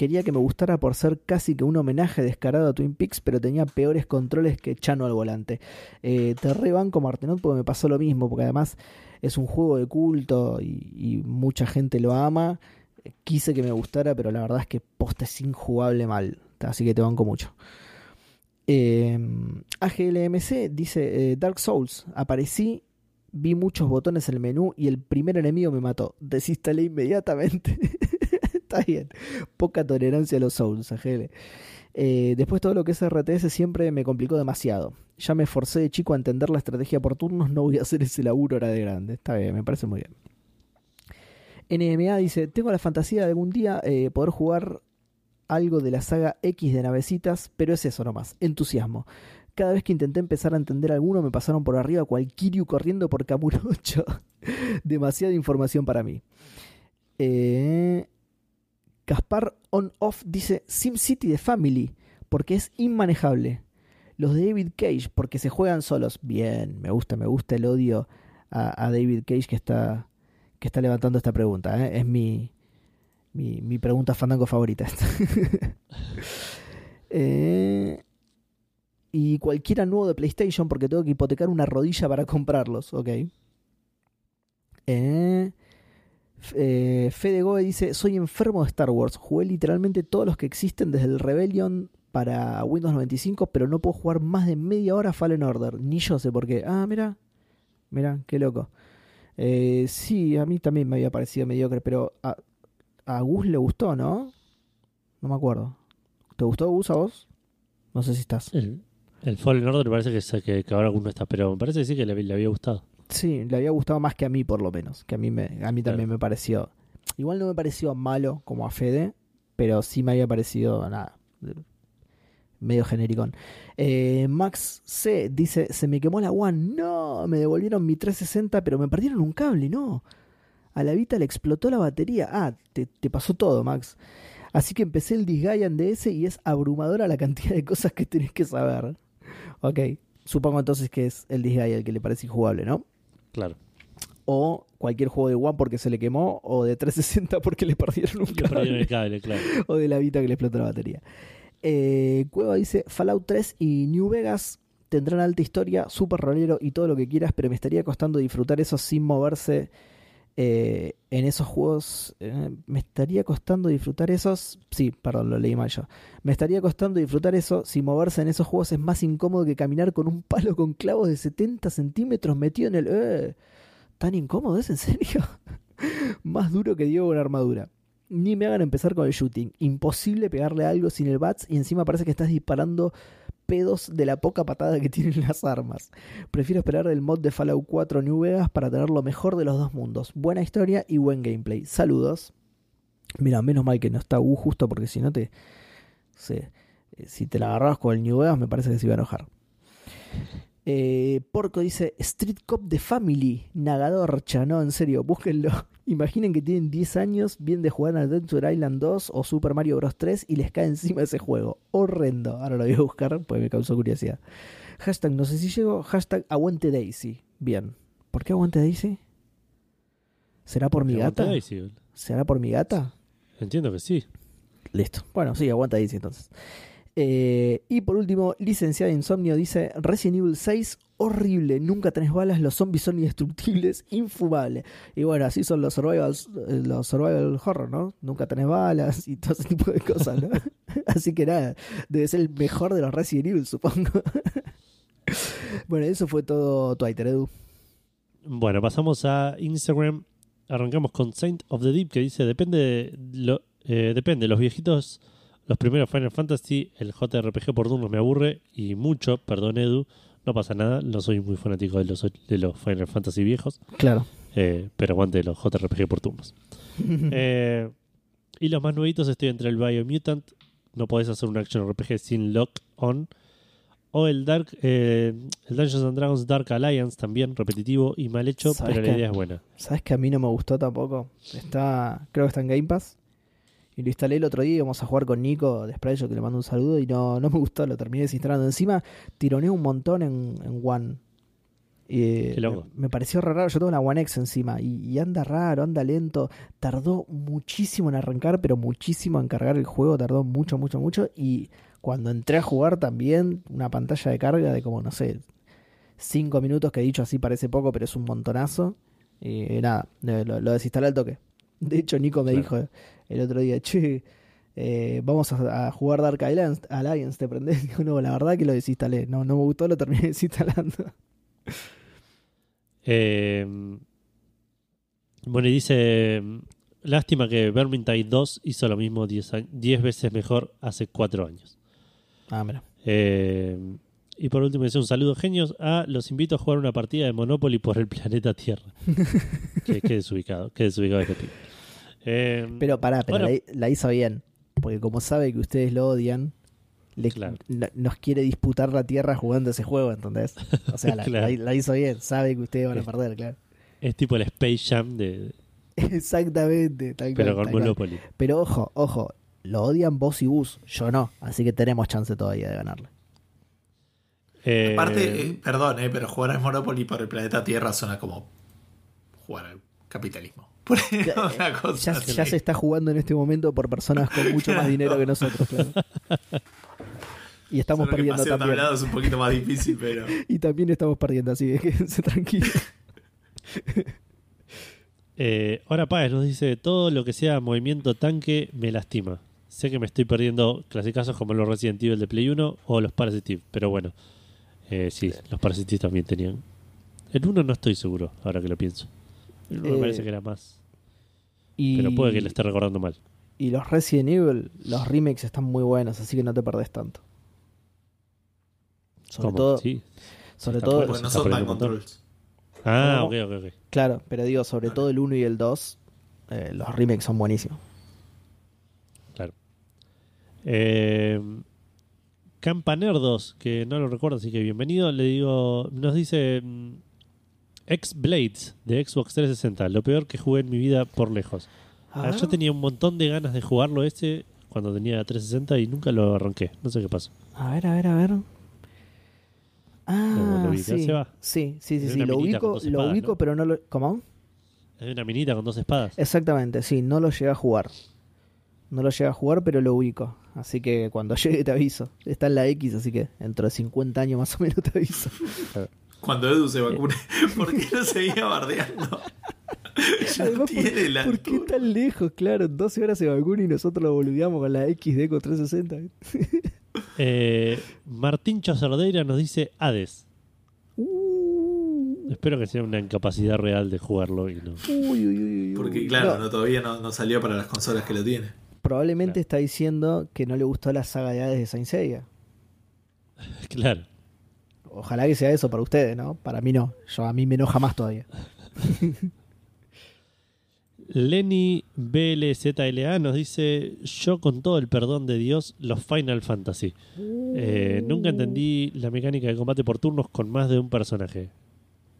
Quería que me gustara por ser casi que un homenaje descarado a Twin Peaks, pero tenía peores controles que Chano al volante. Eh, te rebanco Martenot porque me pasó lo mismo, porque además es un juego de culto y, mucha gente lo ama. Quise que me gustara, pero la verdad es que posta es injugable mal. así que te banco mucho. Eh, AGLMC dice: eh, Dark Souls, aparecí, vi muchos botones en el menú y el primer enemigo me mató. Desinstalé inmediatamente. Está bien. Poca tolerancia a los Souls, AGL. Eh, después todo lo que es RTS siempre me complicó demasiado. Ya me forcé de chico a entender la estrategia por turnos, no voy a hacer ese laburo ahora de grande. Está bien, me parece muy bien. NMA dice, tengo la fantasía de algún día eh, poder jugar algo de la saga X de navecitas, pero es eso nomás, entusiasmo. Cada vez que intenté empezar a entender alguno me pasaron por arriba Kiryu corriendo por Kamurocho. Demasiada información para mí. Eh, Gaspar On Off dice SimCity de Family, porque es inmanejable. Los de David Cage, porque se juegan solos. Bien, me gusta, me gusta el odio a, David Cage que está, que está levantando esta pregunta. ¿eh? Es mi, mi, mi, pregunta fandango favorita. eh, y cualquiera nuevo de PlayStation, porque tengo que hipotecar una rodilla para comprarlos. Ok. Eh, eh, Fede Goe dice: Soy enfermo de Star Wars. Jugué literalmente todos los que existen desde el Rebellion para Windows 95, pero no puedo jugar más de media hora Fallen Order. Ni yo sé por qué. Ah, mira. Mira, qué loco. Eh, sí, a mí también me había parecido mediocre, pero a, Gus le gustó, ¿no? No me acuerdo. ¿Te gustó Gus a vos? No sé si estás. El, Fallen Order parece que, que, que ahora alguno está, pero me parece que sí que le, le, había gustado. Sí, le había gustado más que a mí, por lo menos. Que a mí, me, a mí también claro. me pareció. Igual no me pareció malo como a Fede, pero sí me había parecido nada. Medio genericón. Eh, Max C dice: Se me quemó la One. No, me devolvieron mi 360, pero me perdieron un cable. No. A la Vita le explotó la batería. Ah, te, te pasó todo, Max. Así que empecé el Disgaea en DS y es abrumadora la cantidad de cosas que tenés que saber. Ok, supongo entonces que es el Disgaea el que le parece injugable, ¿no? Claro. O cualquier juego de One porque se le quemó, o de 360 porque le perdieron un Le cable. perdieron el cable, claro. o de la Vita que le explotó la batería. Eh, Cueva dice: Fallout 3 y New Vegas tendrán alta historia, super rolero y todo lo que quieras, pero me estaría costando disfrutar eso sin moverse eh, en esos juegos. Eh, me estaría costando disfrutar esos. Sí, perdón, lo leí mal yo. Me estaría costando disfrutar eso si moverse en esos juegos es más incómodo que caminar con un palo con clavos de 70 centímetros metido en el. Eh, ¿Tan incómodo es en serio? más duro que Diego con armadura. Ni me hagan empezar con el shooting. Imposible pegarle algo sin el bats y encima parece que estás disparando pedos de la poca patada que tienen las armas. Prefiero esperar el mod de Fallout 4 New Vegas para tener lo mejor de los dos mundos. Buena historia y buen gameplay. Saludos. Mira, menos mal que no está U justo porque si no te... Se, si te la agarrabas con el New Vegas me parece que se iba a enojar. Eh, Porco dice Street Cop de Family, Nagadorcha, no, en serio, búsquenlo. Imaginen que tienen 10 años, bien de jugar Adventure Island 2 o Super Mario Bros 3 y les cae encima ese juego. Horrendo. Ahora lo voy a buscar porque me causó curiosidad. Hashtag no sé si llego, hashtag aguante Daisy. Bien. ¿Por qué aguante Daisy? ¿Será por mi gata? Daisy. ¿Será por mi gata? Entiendo que sí. Listo. Bueno, sí, aguanta Daisy entonces. Eh, y por último, licenciada Insomnio dice Resident Evil 6, horrible, nunca tenés balas, los zombies son indestructibles, infumable. Y bueno, así son los survival, los survival horror, ¿no? Nunca tenés balas y todo ese tipo de cosas, ¿no? así que nada, debe ser el mejor de los Resident Evil, supongo. bueno, eso fue todo Twitter, Edu. Bueno, pasamos a Instagram. Arrancamos con Saint of the Deep que dice, depende, de lo, eh, depende, los viejitos los primeros Final Fantasy, el JRPG por turnos me aburre y mucho, perdón Edu, no pasa nada, no soy muy fanático de los, de los Final Fantasy viejos. Claro. Eh, pero aguante los JRPG por turnos. eh, y los más nuevitos estoy entre el Biomutant, no podés hacer un action RPG sin lock on. O el Dark, eh, el Dungeons and Dragons Dark Alliance también, repetitivo y mal hecho, pero la idea es buena. ¿Sabes que a mí no me gustó tampoco? Está, creo que está en Game Pass. Y lo instalé el otro día y íbamos a jugar con Nico de Sprite, que le mando un saludo y no, no me gustó, lo terminé desinstalando. Encima tironeé un montón en, en One. Qué loco. Me, me, pareció raro, yo tengo una One X encima y, y, anda raro, anda lento. Tardó muchísimo en arrancar, pero muchísimo en cargar el juego, tardó mucho, mucho, mucho. Y cuando entré a jugar también, una pantalla de carga de como, no sé, 5 minutos, que he dicho así parece poco, pero es un montonazo. Y nada, lo, lo desinstalé al toque. De hecho, Nico me claro. dijo el otro día, che, eh, vamos a, a jugar Dark Alliance, Alliance ¿te prendés? Digo, no, la verdad que lo desinstalé. No, no me gustó, lo terminé desinstalando. Eh, bueno, y dice: Lástima que Vermintide 2 hizo lo mismo 10 años- 10 veces mejor hace 4 años. Ah, mira. Eh, y por último, dice un saludo, genios. A los invito a jugar una partida de Monopoly por el planeta Tierra. que, que desubicado, que desubicado este pibe. Eh, Pero pará, pero la, la hizo bien. Porque como sabe que ustedes lo odian, le- Claro. no- nos quiere disputar la tierra jugando ese juego, ¿entendés? O sea, la, Claro. la- la hizo bien. Sabe que ustedes van a perder, claro. es tipo el Space Jam, de, Exactamente, tal pero cual, con tal cual. Monopoly. Pero ojo, ojo, lo odian vos y Gus, yo no, así que tenemos chance todavía de ganarle. Eh, Aparte, eh, perdón, eh, pero jugar al Monopoly por el planeta Tierra suena como jugar al capitalismo. Cosa Ya, se está jugando en este momento por personas con mucho más dinero que nosotros, claro. Y estamos Solo perdiendo también. tablado es un poquito más difícil, pero. Y también estamos perdiendo, así que quédense tranquilos. Eh, ahora Páez nos dice, todo lo que sea movimiento tanque me lastima. Sé que me estoy perdiendo clasicazos como los Resident Evil de Play 1 o los Parasitive, pero bueno. Eh, sí, los Parasitive también tenían. El 1 no estoy seguro, ahora que lo pienso. El 1 me Eh, parece que era más. Y, Pero puede que le esté recordando mal. y los Resident Evil, los remakes están muy buenos, así que no te perdés tanto. Sobre ¿Cómo? todo, Sí. sobre Está todo. Porque no son controls. Ah, ok, ¿Cómo? ok, ok. claro, pero digo, sobre todo el 1 y el 2, eh, los remakes son buenísimos. Claro. Eh, Campanerdos, que no lo recuerdo, así que bienvenido. Le digo, nos dice mm, X-Blades de Xbox 360, lo peor que jugué en mi vida por lejos. Ah, ver. yo tenía un montón de ganas de jugarlo ese cuando tenía 360 y nunca lo arranqué. No sé qué pasó. A ver, a ver, a ver. Ah, ¿Lo ubicás, sí. Seba? sí, sí, sí, sí, lo ubico, lo ubico, ¿no? pero no lo... ¿Cómo? Es una minita con dos espadas. Exactamente, sí, no lo llegué a jugar. No lo llegué a jugar, pero lo ubico. Así que cuando llegue te aviso. Está en la X, así que dentro de 50 años más o menos te aviso. Cuando Edu se vacune, ¿por qué no seguía bardeando? Ya Además, ¿por, tiene la por qué tan lejos? Claro, en 12 horas se vacuna y nosotros lo boludeamos con la XD con 360. Eh, Martín Chacerdeira nos dice Hades. Uh, Espero que sea una incapacidad real de jugarlo y no. uy, uy, uy, uy. Porque claro, No, no, todavía no, no salió para las consolas que lo tienen. Probablemente Claro. está diciendo que no le gustó la saga de Hades de Saint Seiya. Claro. Ojalá que sea eso para ustedes, ¿no? Para mí no. Yo a mí me enoja más todavía. Lenny BLZLA nos dice: Yo, con todo el perdón de Dios, los Final Fantasy. Eh, nunca entendí la mecánica de combate por turnos con más de un personaje.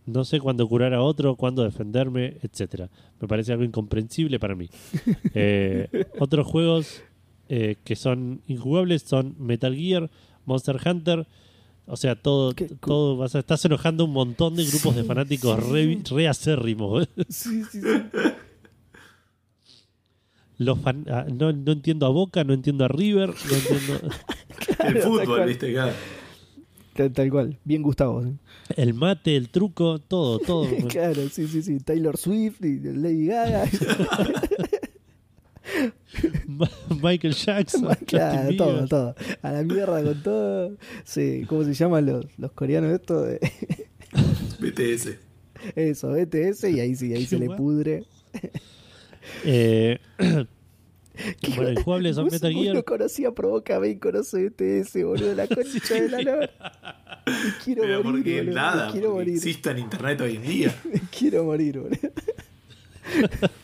No sé cuándo curar a otro, cuándo defenderme, etcétera. Me parece algo incomprensible para mí. Eh, otros juegos eh, que son injugables son Metal Gear, Monster Hunter. O sea, todo, Qué todo vas a- estás enojando a un montón de grupos de fanáticos sí, re, acérrimos. Sí, sí, sí. Los fan- ah, no, no entiendo a Boca, no entiendo a River, no entiendo El tal fútbol, viste, claro. Tal, tal cual. Bien Gustavo. ¿sí? el mate, el truco, todo, todo. Claro, sí, sí, sí. Taylor Swift y Lady Gaga. Michael Jackson, claro, todo, todo. A la mierda con todo. Sí, ¿cómo se llaman los, los coreanos estos? De- BTS. Eso, BTS y ahí sí, ahí se le pudre. Eh, bueno, injugables son Vos- Metal Gear. no conocía Provoca, ven, conoce BTS, boludo, la concha de la lora. Me quiero Pero morir, porque boludo, nada, quiero porque morir. exista en internet hoy en día. Quiero morir, boludo.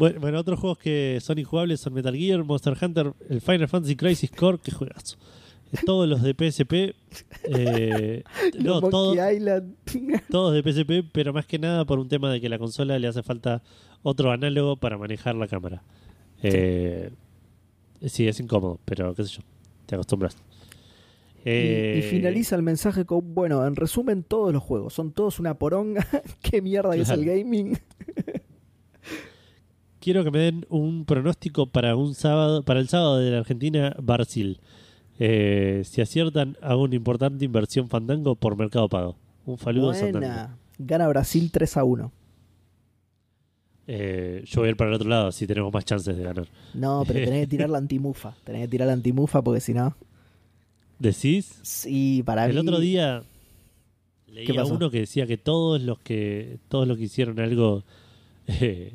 Bueno, bueno, otros juegos que son injugables son Metal Gear, Monster Hunter, el Final Fantasy Crisis Core, que juegazo. Eh, Todos los de PSP, eh, no, Los todo- Monkey Island. todos de PSP, pero más que nada por un tema de que la consola le hace falta otro análogo para manejar la cámara. Eh, sí, es incómodo, pero qué sé yo, te acostumbras. Y- Eh, y, finaliza el mensaje con, bueno, en resumen, todos los juegos son todos una poronga. ¿Qué mierda que es el Claro. gaming? Quiero que me den un pronóstico para un sábado, para el sábado de la Argentina Brasil. Eh, si aciertan, hago una importante inversión Fandango por Mercado Pago. Un saludo a. Buena. Gana Brasil 3 a 1. Eh, yo voy a ir para el otro lado si tenemos más chances de ganar. No, pero tenés que tirar la antimufa. Tenés que tirar la antimufa porque si no. ¿Decís? Sí, para el mí. otro día ¿Qué leía pasó? uno que decía que todos los que todos los que hicieron algo eh,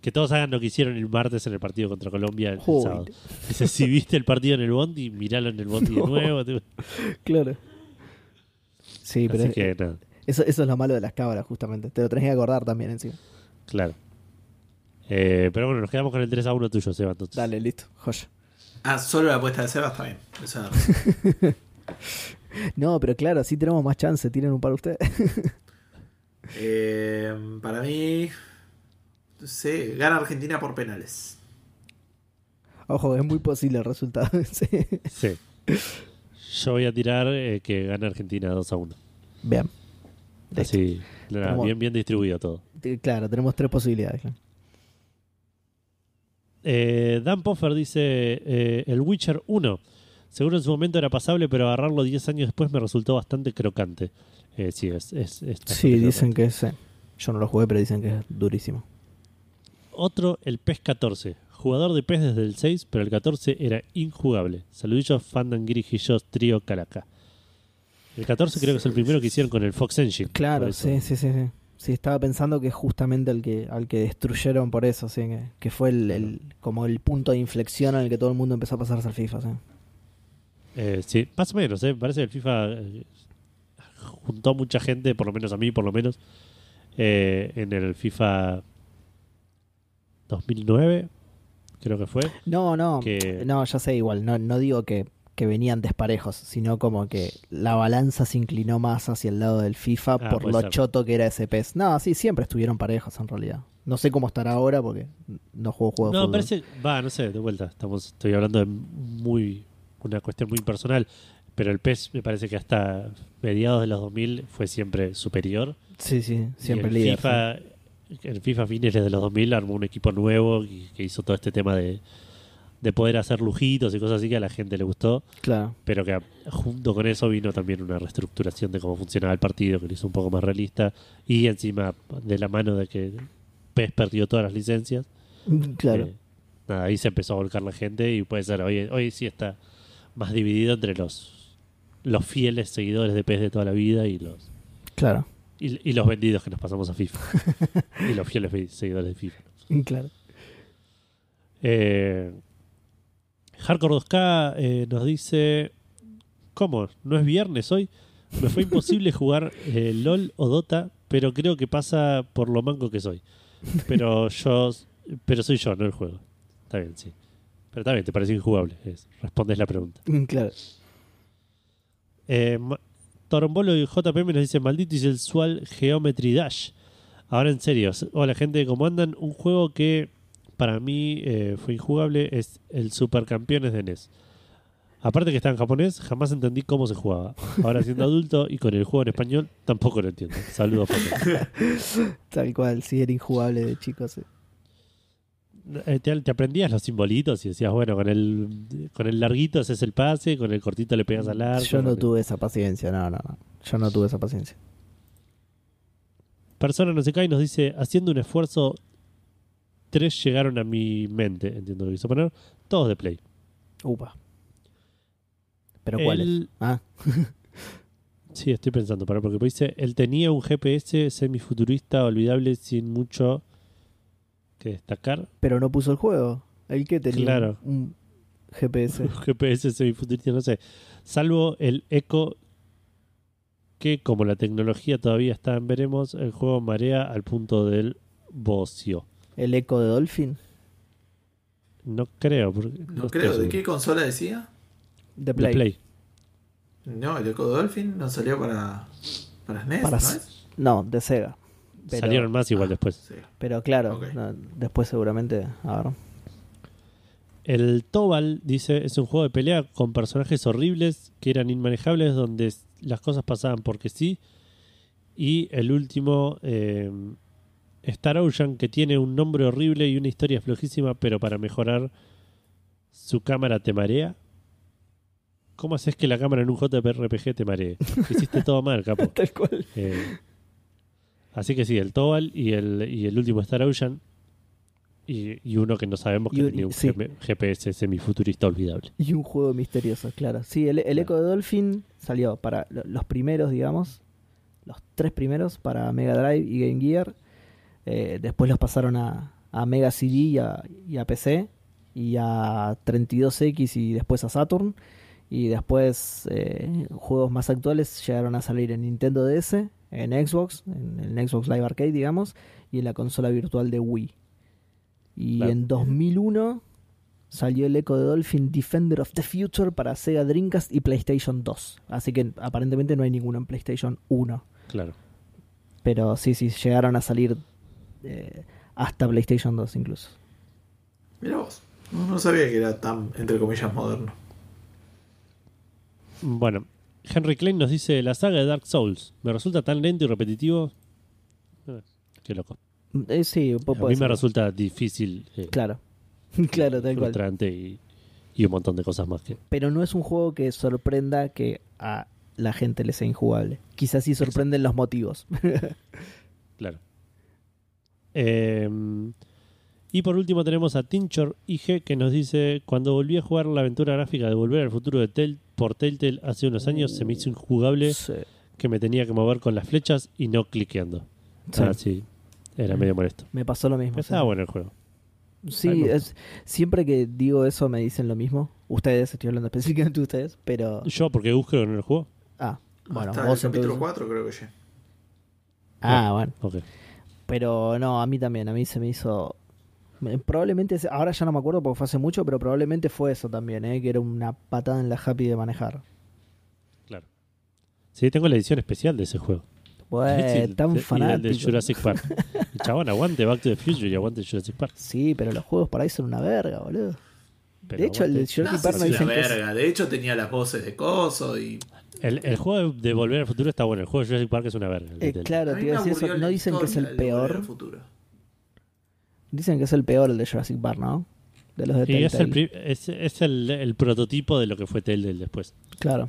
que todos hagan lo que hicieron el martes en el partido contra Colombia el sábado. Dice, si viste el partido en el Bondi, miralo en el Bondi de nuevo. Claro. Sí, pero nada, eso, eso es lo malo de las cámaras, justamente. Te lo tenés que acordar también encima. claro. Eh, pero bueno, nos quedamos con el 3 a 1 tuyo, Seba. Entonces. Dale, listo. Joya. Ah, solo la apuesta de Seba está bien. Eso No, pero claro, así tenemos más chance. Tienen un par ustedes. Eh, para mí, sé, gana Argentina por penales. Ojo, es muy posible el resultado. Sí. Sí. Yo voy a tirar eh, que gana Argentina 2 a 1. Bien. Así, nada, bien, bien distribuido todo. Claro, tenemos tres posibilidades. claro. Eh, Dan Poffer dice: eh, El Witcher 1. Seguro en su momento era pasable, pero agarrarlo 10 años después me resultó bastante crocante. Eh, sí, es, es, es bastante Sí, dicen crocante. que es. eh, Yo no lo jugué, pero dicen que es durísimo. Otro, el PES 14. Jugador de PES desde el 6, pero el 14 era injugable. Saludillos, Fandanguiri, Gillos, Trío, Calaca. El 14 creo que es el primero que hicieron con el Fox Engine. Claro, sí, sí, sí, sí. Sí, estaba pensando que justamente el que, al que destruyeron por eso, sí, que, que fue el, el- como el punto de inflexión en el que todo el mundo empezó a pasarse al FIFA, sí. Eh, sí, más o menos, ¿eh? Parece que el FIFA eh, juntó mucha gente, por lo menos a mí, por lo menos, en el FIFA 2009, creo que fue. No, no, Que- no, ya sé, igual, no, no digo que, que venían desparejos, sino como que la balanza se inclinó más hacia el lado del FIFA Ah, por lo ser. choto que era ese PES. No, sí, siempre estuvieron parejos en realidad. No sé cómo estará ahora porque no juego juegos No, parece, va, no sé, de vuelta, estamos, estoy hablando de muy, una cuestión muy personal, pero el PES me parece que hasta mediados de los 2000 fue siempre superior. Sí, sí, siempre y el líder. FIFA, el FIFA fines de los 2000 armó un equipo nuevo y que hizo todo este tema de, de poder hacer lujitos y cosas así que a la gente le gustó. Claro. pero que junto con eso vino también una reestructuración de cómo funcionaba el partido, que lo hizo un poco más realista, y encima de la mano de que PES perdió todas las licencias, Claro. eh, nada, ahí se empezó a volcar la gente y puede ser, hoy, hoy sí está más dividido entre los los fieles seguidores de PES de toda la vida y los Claro. Y, y los vendidos que nos pasamos a FIFA y los fieles seguidores de FIFA. Claro. Eh, Hardcore 2K eh, nos dice: ¿Cómo? ¿No es viernes hoy? Me fue imposible jugar eh, LOL o Dota, pero creo que pasa por lo manco que soy. Pero yo, pero soy yo, no el juego. Está bien, sí. Pero está bien, te parece injugable. Es, respondes la pregunta. Claro. Eh, Torombolo y JPM nos dice: Maldito y sensual Geometry Dash. Ahora en serio, hola gente, ¿cómo andan? Un juego que para mí eh, fue injugable es el Supercampeones de NES. Aparte que está en japonés, jamás entendí cómo se jugaba. Ahora siendo adulto y con el juego en español, tampoco lo entiendo. Saludos. Tal cual, sí, era injugable de chicos. Eh, te, te aprendías los simbolitos y decías, bueno, con el, con el larguito haces el pase, con el cortito le pegas al arco. Yo no el- tuve esa paciencia, no, no, no. Yo no tuve esa paciencia. Persona no se cae y nos dice, haciendo un esfuerzo, tres llegaron a mi mente, entiendo lo que quiso poner, todos de Play. Upa. ¿Pero cuáles? Él- Ah, Sí, estoy pensando, para porque dice, él tenía un GPS semifuturista olvidable sin mucho que destacar. pero no puso el juego. ¿El que tenía? Claro. Un GPS. Un GPS semifuturista, no sé. Salvo el Echo, que como la tecnología todavía está en veremos, el juego marea al punto del bocio. ¿El eco de Dolphin? No creo. Porque No, creo. ¿De qué consola decía? De De Play. Play. No, el Echo Dolphin no salió para, para SNES, Para ¿no es? No, de Sega. Pero- Salieron más igual Ah, después. sí. Pero claro, no, después seguramente. A ver. El Tobal dice, es un juego de pelea con personajes horribles que eran inmanejables donde las cosas pasaban porque sí. Y el último, eh, Star Ocean, que tiene un nombre horrible y una historia flojísima, pero para mejorar su cámara te marea. ¿Cómo haces que la cámara en un JRPG te maree? Hiciste todo mal, capo. Tal cual. Eh, así que sí, el Tobal y el, y el último Star Ocean Y, y uno que no sabemos que Y tenía un sí. GPS semifuturista olvidable. Y un juego misterioso, claro. Sí, el, el Echo de Dolphin salió para lo- los primeros, digamos, los tres primeros para Mega Drive y Game Gear. Eh, después los pasaron a, a Mega CD y a, y a PC y a 32X y después a Saturn. Y después eh, juegos más actuales llegaron a salir en Nintendo DS, en Xbox, en el Xbox Live Arcade, digamos, y en la consola virtual de Wii. Y Claro. en 2001 salió el Echo de Dolphin Defender of the Future para Sega Dreamcast y PlayStation 2. Así que aparentemente no hay ninguno en PlayStation 1. Claro. Pero sí, sí, llegaron a salir eh, hasta PlayStation 2 incluso. Mira vos. No, no sabía que era tan, entre comillas, moderno. Bueno, Henry Klein nos dice: La saga de Dark Souls me resulta tan lento y repetitivo. Eh, Qué loco. Eh, sí, A mí me resulta difícil. eh, Claro, claro, tal cual. frustrante y, y un montón de cosas más que. Pero no es un juego que sorprenda que a la gente le sea injugable. Quizás sí sorprenden los motivos. Claro. Eh, y por último tenemos a Tinchor IG que nos dice: Cuando volví a jugar la aventura gráfica de Volver al Futuro de Tel por Telltale hace unos años, se me hizo injugable Sí. que me tenía que mover con las flechas y no cliqueando. Sí. Ah, sí. Era medio molesto. Me pasó lo mismo. Estaba sí. bueno el juego. Sí, es, siempre que digo eso me dicen lo mismo. Ustedes, estoy hablando específicamente de ustedes, pero... Yo, porque busco en el juego. Ah, bueno, Hasta vos el capítulo entonces- 4 creo que ya. Ah, bueno. Ok. Pero no, a mí también, a mí se me hizo... me- Probablemente, ahora ya no me acuerdo porque fue hace mucho, pero probablemente fue eso también, ¿eh? que era una patada en la happy de manejar. Claro. Sí, tengo la edición especial de ese juego. Bueno, Sí, tan y fanático. de Jurassic Park. Chabón, aguante Back to the Future y aguante Jurassic Park. Sí, pero los juegos por ahí son una verga, boludo. Pero de hecho, el de. Jurassic No Park no dicen que es- verga. De hecho tenía las voces de Coso y... el, el juego de Volver al Futuro está bueno. El juego de Jurassic Park es una verga. Eh, claro, A te mí iba a me decir eso. No dicen que es el de Volver al peor. Dicen que es el peor el de Jurassic Park, ¿no? De los de Y es, el, es, es el, el prototipo de lo que fue Telltale después. Claro.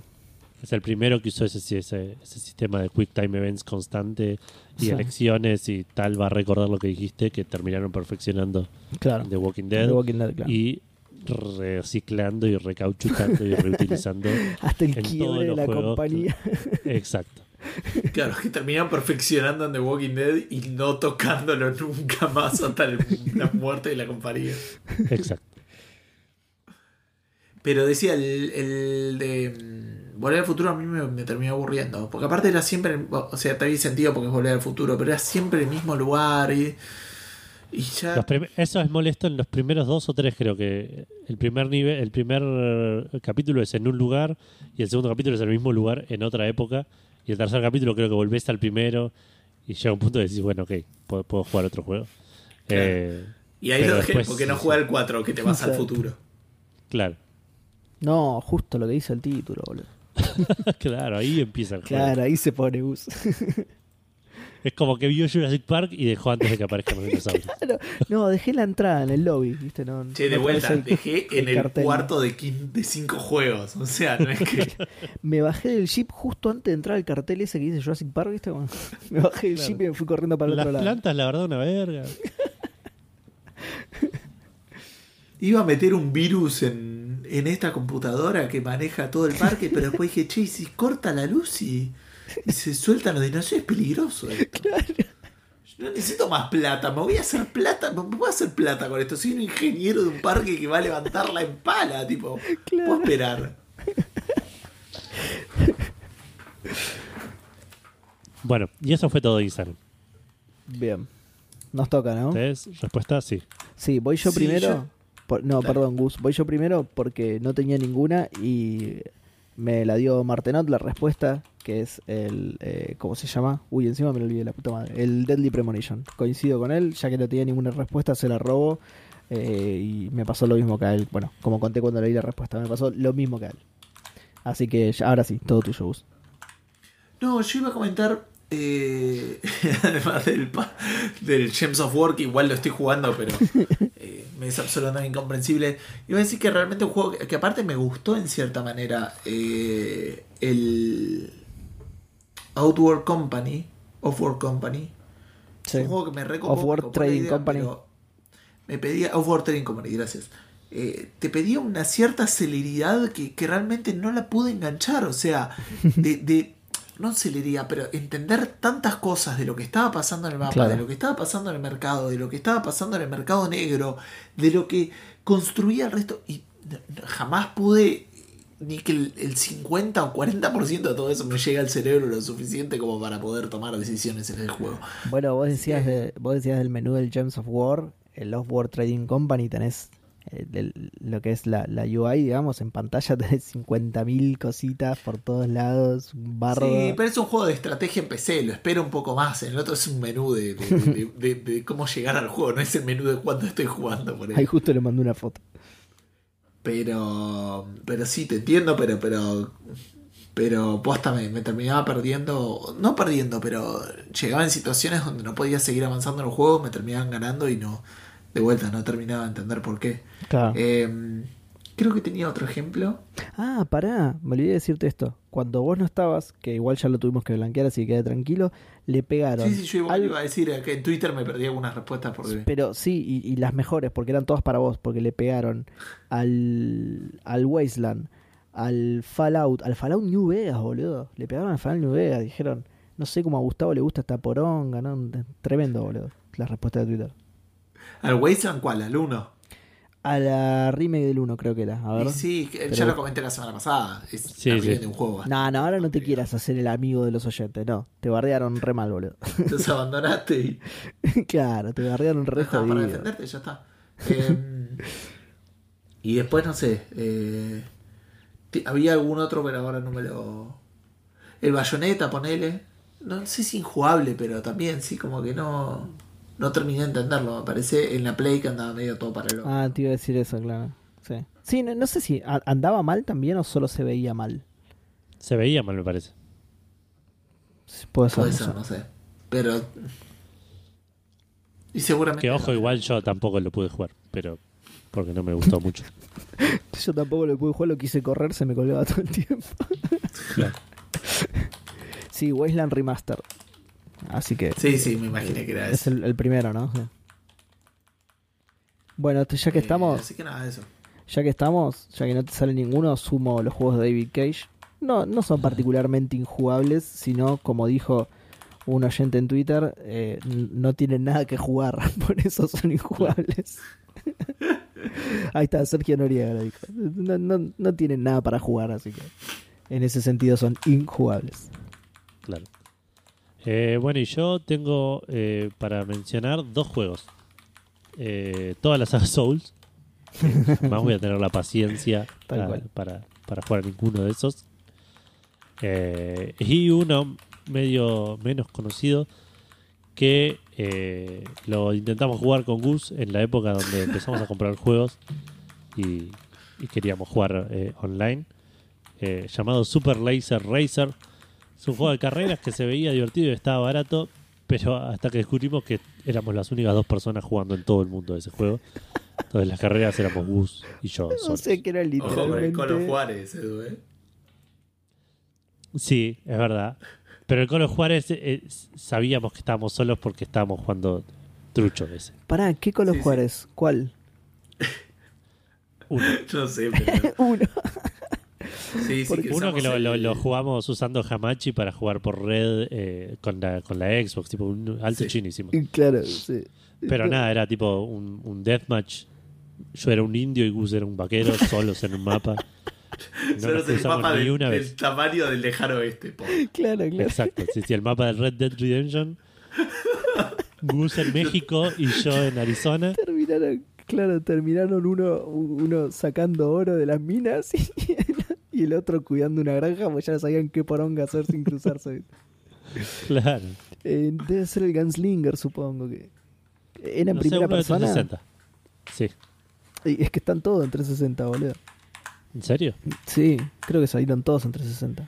Es el primero que usó ese, ese, ese sistema de Quick Time Events constante y Sí. elecciones y tal. Va a recordar lo que dijiste, que terminaron perfeccionando Claro. The Walking Dead. The Walking Dead, claro. Y reciclando y recauchutando y reutilizando. Hasta el en todos de los la juegos. compañía. Exacto. Claro, que terminan perfeccionando en The Walking Dead y no tocándolo nunca más hasta el- la muerte de la compañía. Exacto. Pero decía, el, el de mm, Volver al Futuro a mí me, me terminó aburriendo. Porque aparte era siempre, o sea, te había sentido porque es Volver al Futuro, pero era siempre el mismo lugar y, y ya... Eso es molesto en los primeros dos o tres, creo que. El primer nivel, el primer capítulo es en un lugar y el segundo capítulo es en el mismo lugar en otra época. Y el tercer capítulo creo que volvés al primero y llega un punto de decir, bueno, ok, puedo, puedo jugar otro juego. Claro. Eh, Y ahí lo dejé porque no juega el 4, que te vas al futuro. Claro, No, justo lo que dice el título, boludo. claro, ahí empieza el juego. Claro, ahí se pone Gus. Es como que vio Jurassic Park y dejó antes de que aparezcan los dinosaurios. Claro. No, dejé la entrada en el lobby, ¿viste? No, Che, de no vuelta, dejé en el cartel. cuarto de, de cinco juegos. O sea, no es que. Me bajé del jeep justo antes de entrar al cartel ese que dice Jurassic Park, ¿viste? Como- Me bajé del Claro. jeep y me fui corriendo para el Las otro lado. plantas, la verdad, una verga. Iba a meter un virus en, en esta computadora que maneja todo el parque, pero después dije, che, ¿y si corta la luz y, y se sueltan los dinosaurios, es peligroso esto. Yo no necesito más plata, me voy a hacer plata, me voy a hacer plata con esto. Soy un ingeniero de un parque que va a levantarla en pala, tipo, puedo esperar. Bueno, y eso fue todo Instagram. Bien. Nos toca, ¿no? ¿Ustedes? Respuesta sí. Sí, voy yo Sí, primero. yo- Por- no, Dale. perdón, Gus. Voy yo primero porque no tenía ninguna y me la dio Martenot la respuesta, que es el. eh, ¿Cómo se llama? Uy, encima me lo olvidé la puta madre. El Deadly Premonition. Coincido con él, ya que no tenía ninguna respuesta, se la robo. eh, y me pasó lo mismo que a él. Bueno, como conté cuando leí la respuesta, me pasó lo mismo que a él. Así que ya- ahora sí, todo tuyo, Gus. No, yo iba a comentar, eh, además del, del Gems of War, que igual lo estoy jugando, pero eh, me es absolutamente incomprensible. Iba a decir que realmente un juego que, que aparte me gustó en cierta manera, eh, el Outward Company, Offward Company. Sí. Un juego que me Offward Trading idea, Company. me pedía, War Trading Company, gracias. Eh, te pedía una cierta celeridad que, que, realmente no la pude enganchar, o sea, de, de no celeridad, pero entender tantas cosas de lo que estaba pasando en el mapa, de lo que estaba pasando en el mercado, de lo que estaba pasando en el mercado negro, de lo que construía el resto, y jamás pude ni que el, 50 o 40% de todo eso me llega al cerebro lo suficiente como para poder tomar decisiones en el juego. Bueno, vos decías, de, vos decías del menú del Gems of War, el Off War Trading Company, tenés eh, lo que es la, la, UI, digamos, en pantalla tenés 50.000 cositas por todos lados, barro. Sí, pero es un juego de estrategia en PC, lo espero un poco más. En el otro es un menú de, de, cómo llegar al juego, no es el menú de cuándo estoy jugando. Por ahí justo le mandé una foto. Pero, pero sí, te entiendo, pero, pero, pero posta me, terminaba perdiendo, no perdiendo, pero llegaba en situaciones donde no podía seguir avanzando en el juego, me terminaban ganando y no, de vuelta, no terminaba de entender por qué. Em, creo que tenía otro ejemplo. Ah, pará, me olvidé decirte esto. Cuando vos no estabas, que igual ya lo tuvimos que blanquear, así que quede tranquilo, le pegaron. Sí, sí, yo igual iba a decir que en Twitter me perdí algunas respuestas. Porque... Pero sí, y, las mejores, porque eran todas para vos, porque le pegaron al, al Wasteland, al Fallout, al Fallout New Vegas, boludo. Le pegaron al Fallout New Vegas, dijeron, no sé cómo a Gustavo le gusta esta poronga, ¿no? Tremendo, boludo. La respuesta de Twitter. ¿Al Wasteland cuál? ¿Al 1? A la remake del 1 creo que era. A ver. sí, ya lo comenté la semana pasada. Es sí, de un juego. No, no, ahora no te quieras hacer el amigo de los oyentes, no. Te bardearon re mal, boludo. Te abandonaste y... claro, te bardearon re Para defenderte, ya está. Em, y después, no sé. Eh, había algún otro, pero ahora no me lo... El bayoneta, ponele. No sé si injugable, pero también sí, como que no no terminé de entenderlo. Me parece en la Play que andaba medio todo para el Ah, te iba a decir eso, claro. Sí, sí no, sé si andaba mal también o solo se veía mal. Se veía mal, me parece. puede ser, puede ser no sé. Pero. Y seguramente. Que ojo, igual yo tampoco lo pude jugar, pero. Porque no me gustó mucho. yo tampoco lo pude jugar, lo quise correr, se me colgaba todo el tiempo. claro. Sí, Wasteland Remaster. Así que. Sí, sí, me imaginé que era Es el, primero, ¿no? Bueno, ya que eh, estamos. Así que nada, eso. Ya que estamos, ya que no te sale ninguno, sumo los juegos de David Cage. No, no son particularmente injugables, sino, como dijo un oyente en Twitter, eh, no tienen nada que jugar, por eso son injugables. Ahí está, Sergio Noriega lo dijo. No, no, no tienen nada para jugar, así que en ese sentido son injugables. Claro. Eh, bueno, y yo tengo eh, para mencionar dos juegos. Eh, todas las saga Souls. Más voy a tener la paciencia para, para, jugar a ninguno de esos. y uno medio menos conocido que lo intentamos jugar con Gus en la época donde empezamos a comprar juegos y, y queríamos jugar online. llamado Super Laser Racer es un juego de carreras que se veía divertido y estaba barato, pero hasta que descubrimos que éramos las únicas dos personas jugando en todo el mundo de ese juego. Entonces las carreras éramos Gus y yo. No sé qué era literalmente. Ojo, el Juárez, Edu, ¿eh? Sí, es verdad. Pero el Colo Juárez eh, sabíamos que estábamos solos porque estábamos jugando trucho ese. Pará, ¿qué Colo Juárez? ¿Cuál? Uno. Yo sé, pero... Uno. Uno que lo, jugamos usando Hamachi para jugar por red eh, con, la, con la Xbox, tipo un alto chinísimo. Claro, sí. Pero nada, era tipo un, un deathmatch. Yo era un indio y Gus era un vaquero, solos en un mapa. No el mapa del, tamaño del lejano oeste. Claro, claro. Exacto, sí, sí, el mapa del Red Dead Redemption. Gus en México y yo en Arizona. Terminaron, claro, terminaron uno, uno sacando oro de las minas y y el otro cuidando una granja, pues ya sabían qué poronga hacer sin cruzarse. claro. Eh, debe ser el Gunslinger, supongo que. ¿Era en primera persona? 360. Sí. es que están todos en 360, boludo. ¿En serio? Sí, creo que salieron todos en 360.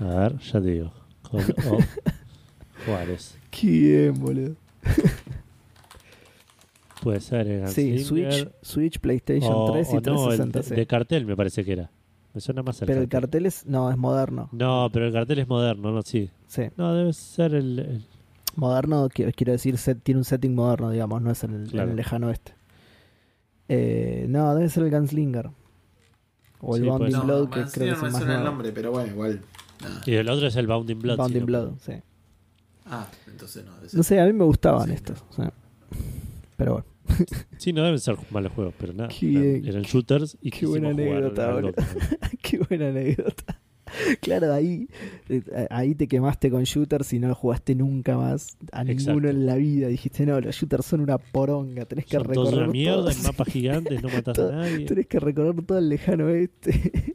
A ver, ya te digo. Con Juárez. Qué bien, boludo. Puede ser el Sí, Switch, Switch, PlayStation 3 y 360. de, de cartel me parece que era. Me suena más Pero el cartel es. No, es moderno. No, pero el cartel es moderno, ¿no? Sí. Sí. No, debe ser el. Moderno, quiero, decir, tiene un setting moderno, digamos, no es en el, lejano este. Eh, no, debe ser el Gunslinger. O el Sí, Bounding pues. No, Blood, que creo que es me el más suena el nuevo. nombre, pero bueno, igual. nada. Y el otro es el Bounding Blood. Bounding no- Blood, sí. Ah, entonces no. debe ser. No sé, a mí me gustaban Sí, estos. o sea, pero bueno. Sí, no deben ser malos juegos, pero nada. Qué eran, shooters y Qué buena anécdota, que- Qué buena anécdota. Claro, ahí, eh, ahí te quemaste con shooters y no lo jugaste nunca más a Exacto. ninguno en la vida. Dijiste, no, los shooters son una poronga, tenés que Son todos recorrer una mierda, todo, mapas gigantes, no matas a todo- nadie. tenés que recorrer todo el lejano oeste.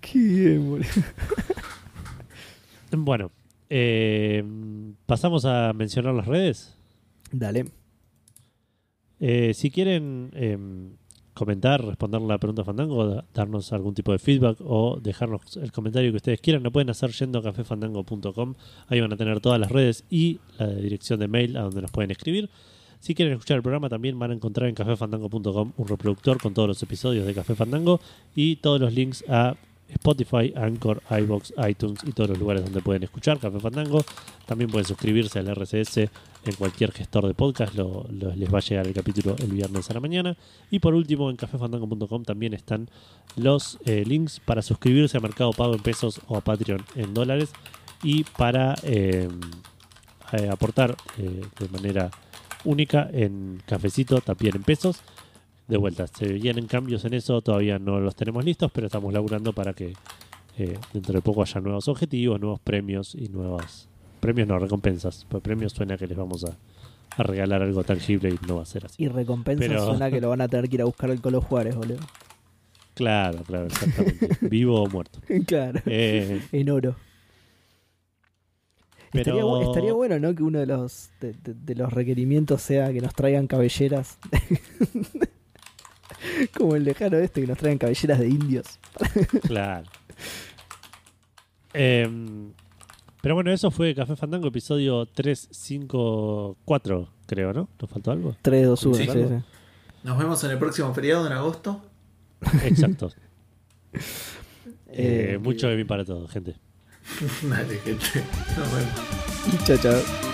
Qué bien, boludo. Bueno, eh, pasamos a mencionar las redes. Dale. Eh, si quieren eh, comentar, responder la pregunta Fandango, da- darnos algún tipo de feedback o dejarnos el comentario que ustedes quieran, lo pueden hacer yendo a cafefandango.com. Ahí van a tener todas las redes y la dirección de mail a donde nos pueden escribir. Si quieren escuchar el programa, también van a encontrar en cafefandango.com un reproductor con todos los episodios de Café Fandango y todos los links a Spotify, Anchor, iBox, iTunes y todos los lugares donde pueden escuchar Café Fandango. También pueden suscribirse al RSS en cualquier gestor de podcast, lo- les va a llegar el capítulo el viernes a la mañana. Y por último, en cafefandango.com también están los eh, links para suscribirse a Mercado Pago en pesos o a Patreon en dólares y para eh, eh, aportar de manera única en cafecito también en pesos. De vuelta, se vienen cambios en eso, todavía no los tenemos listos, pero estamos laburando para que dentro de poco haya nuevos objetivos, nuevos premios y nuevas... Premios no, recompensas. Pues premios suena que les vamos a, a regalar algo tangible y no va a ser así. Y recompensa Pero- suena que lo van a tener que ir a buscar al Colo Juárez, boludo. Claro, claro, exactamente. Vivo o muerto. claro. Eh, En oro. Estaría, Pero- estaría bueno, ¿no? Que uno de los, de, de- de los requerimientos sea que nos traigan cabelleras. Como el lejano este, que nos traigan cabelleras de indios. claro. Em, pero bueno, eso fue Café Fandango, episodio 354, creo, ¿no? ¿Nos faltó algo? 3, 2, 1. Sí. Sí, sí. Nos vemos en el próximo feriado en agosto. Exacto. Eh, Eh, mucho de mí para todo, gente. Dale, gente. Nos vemos. Chao, chao.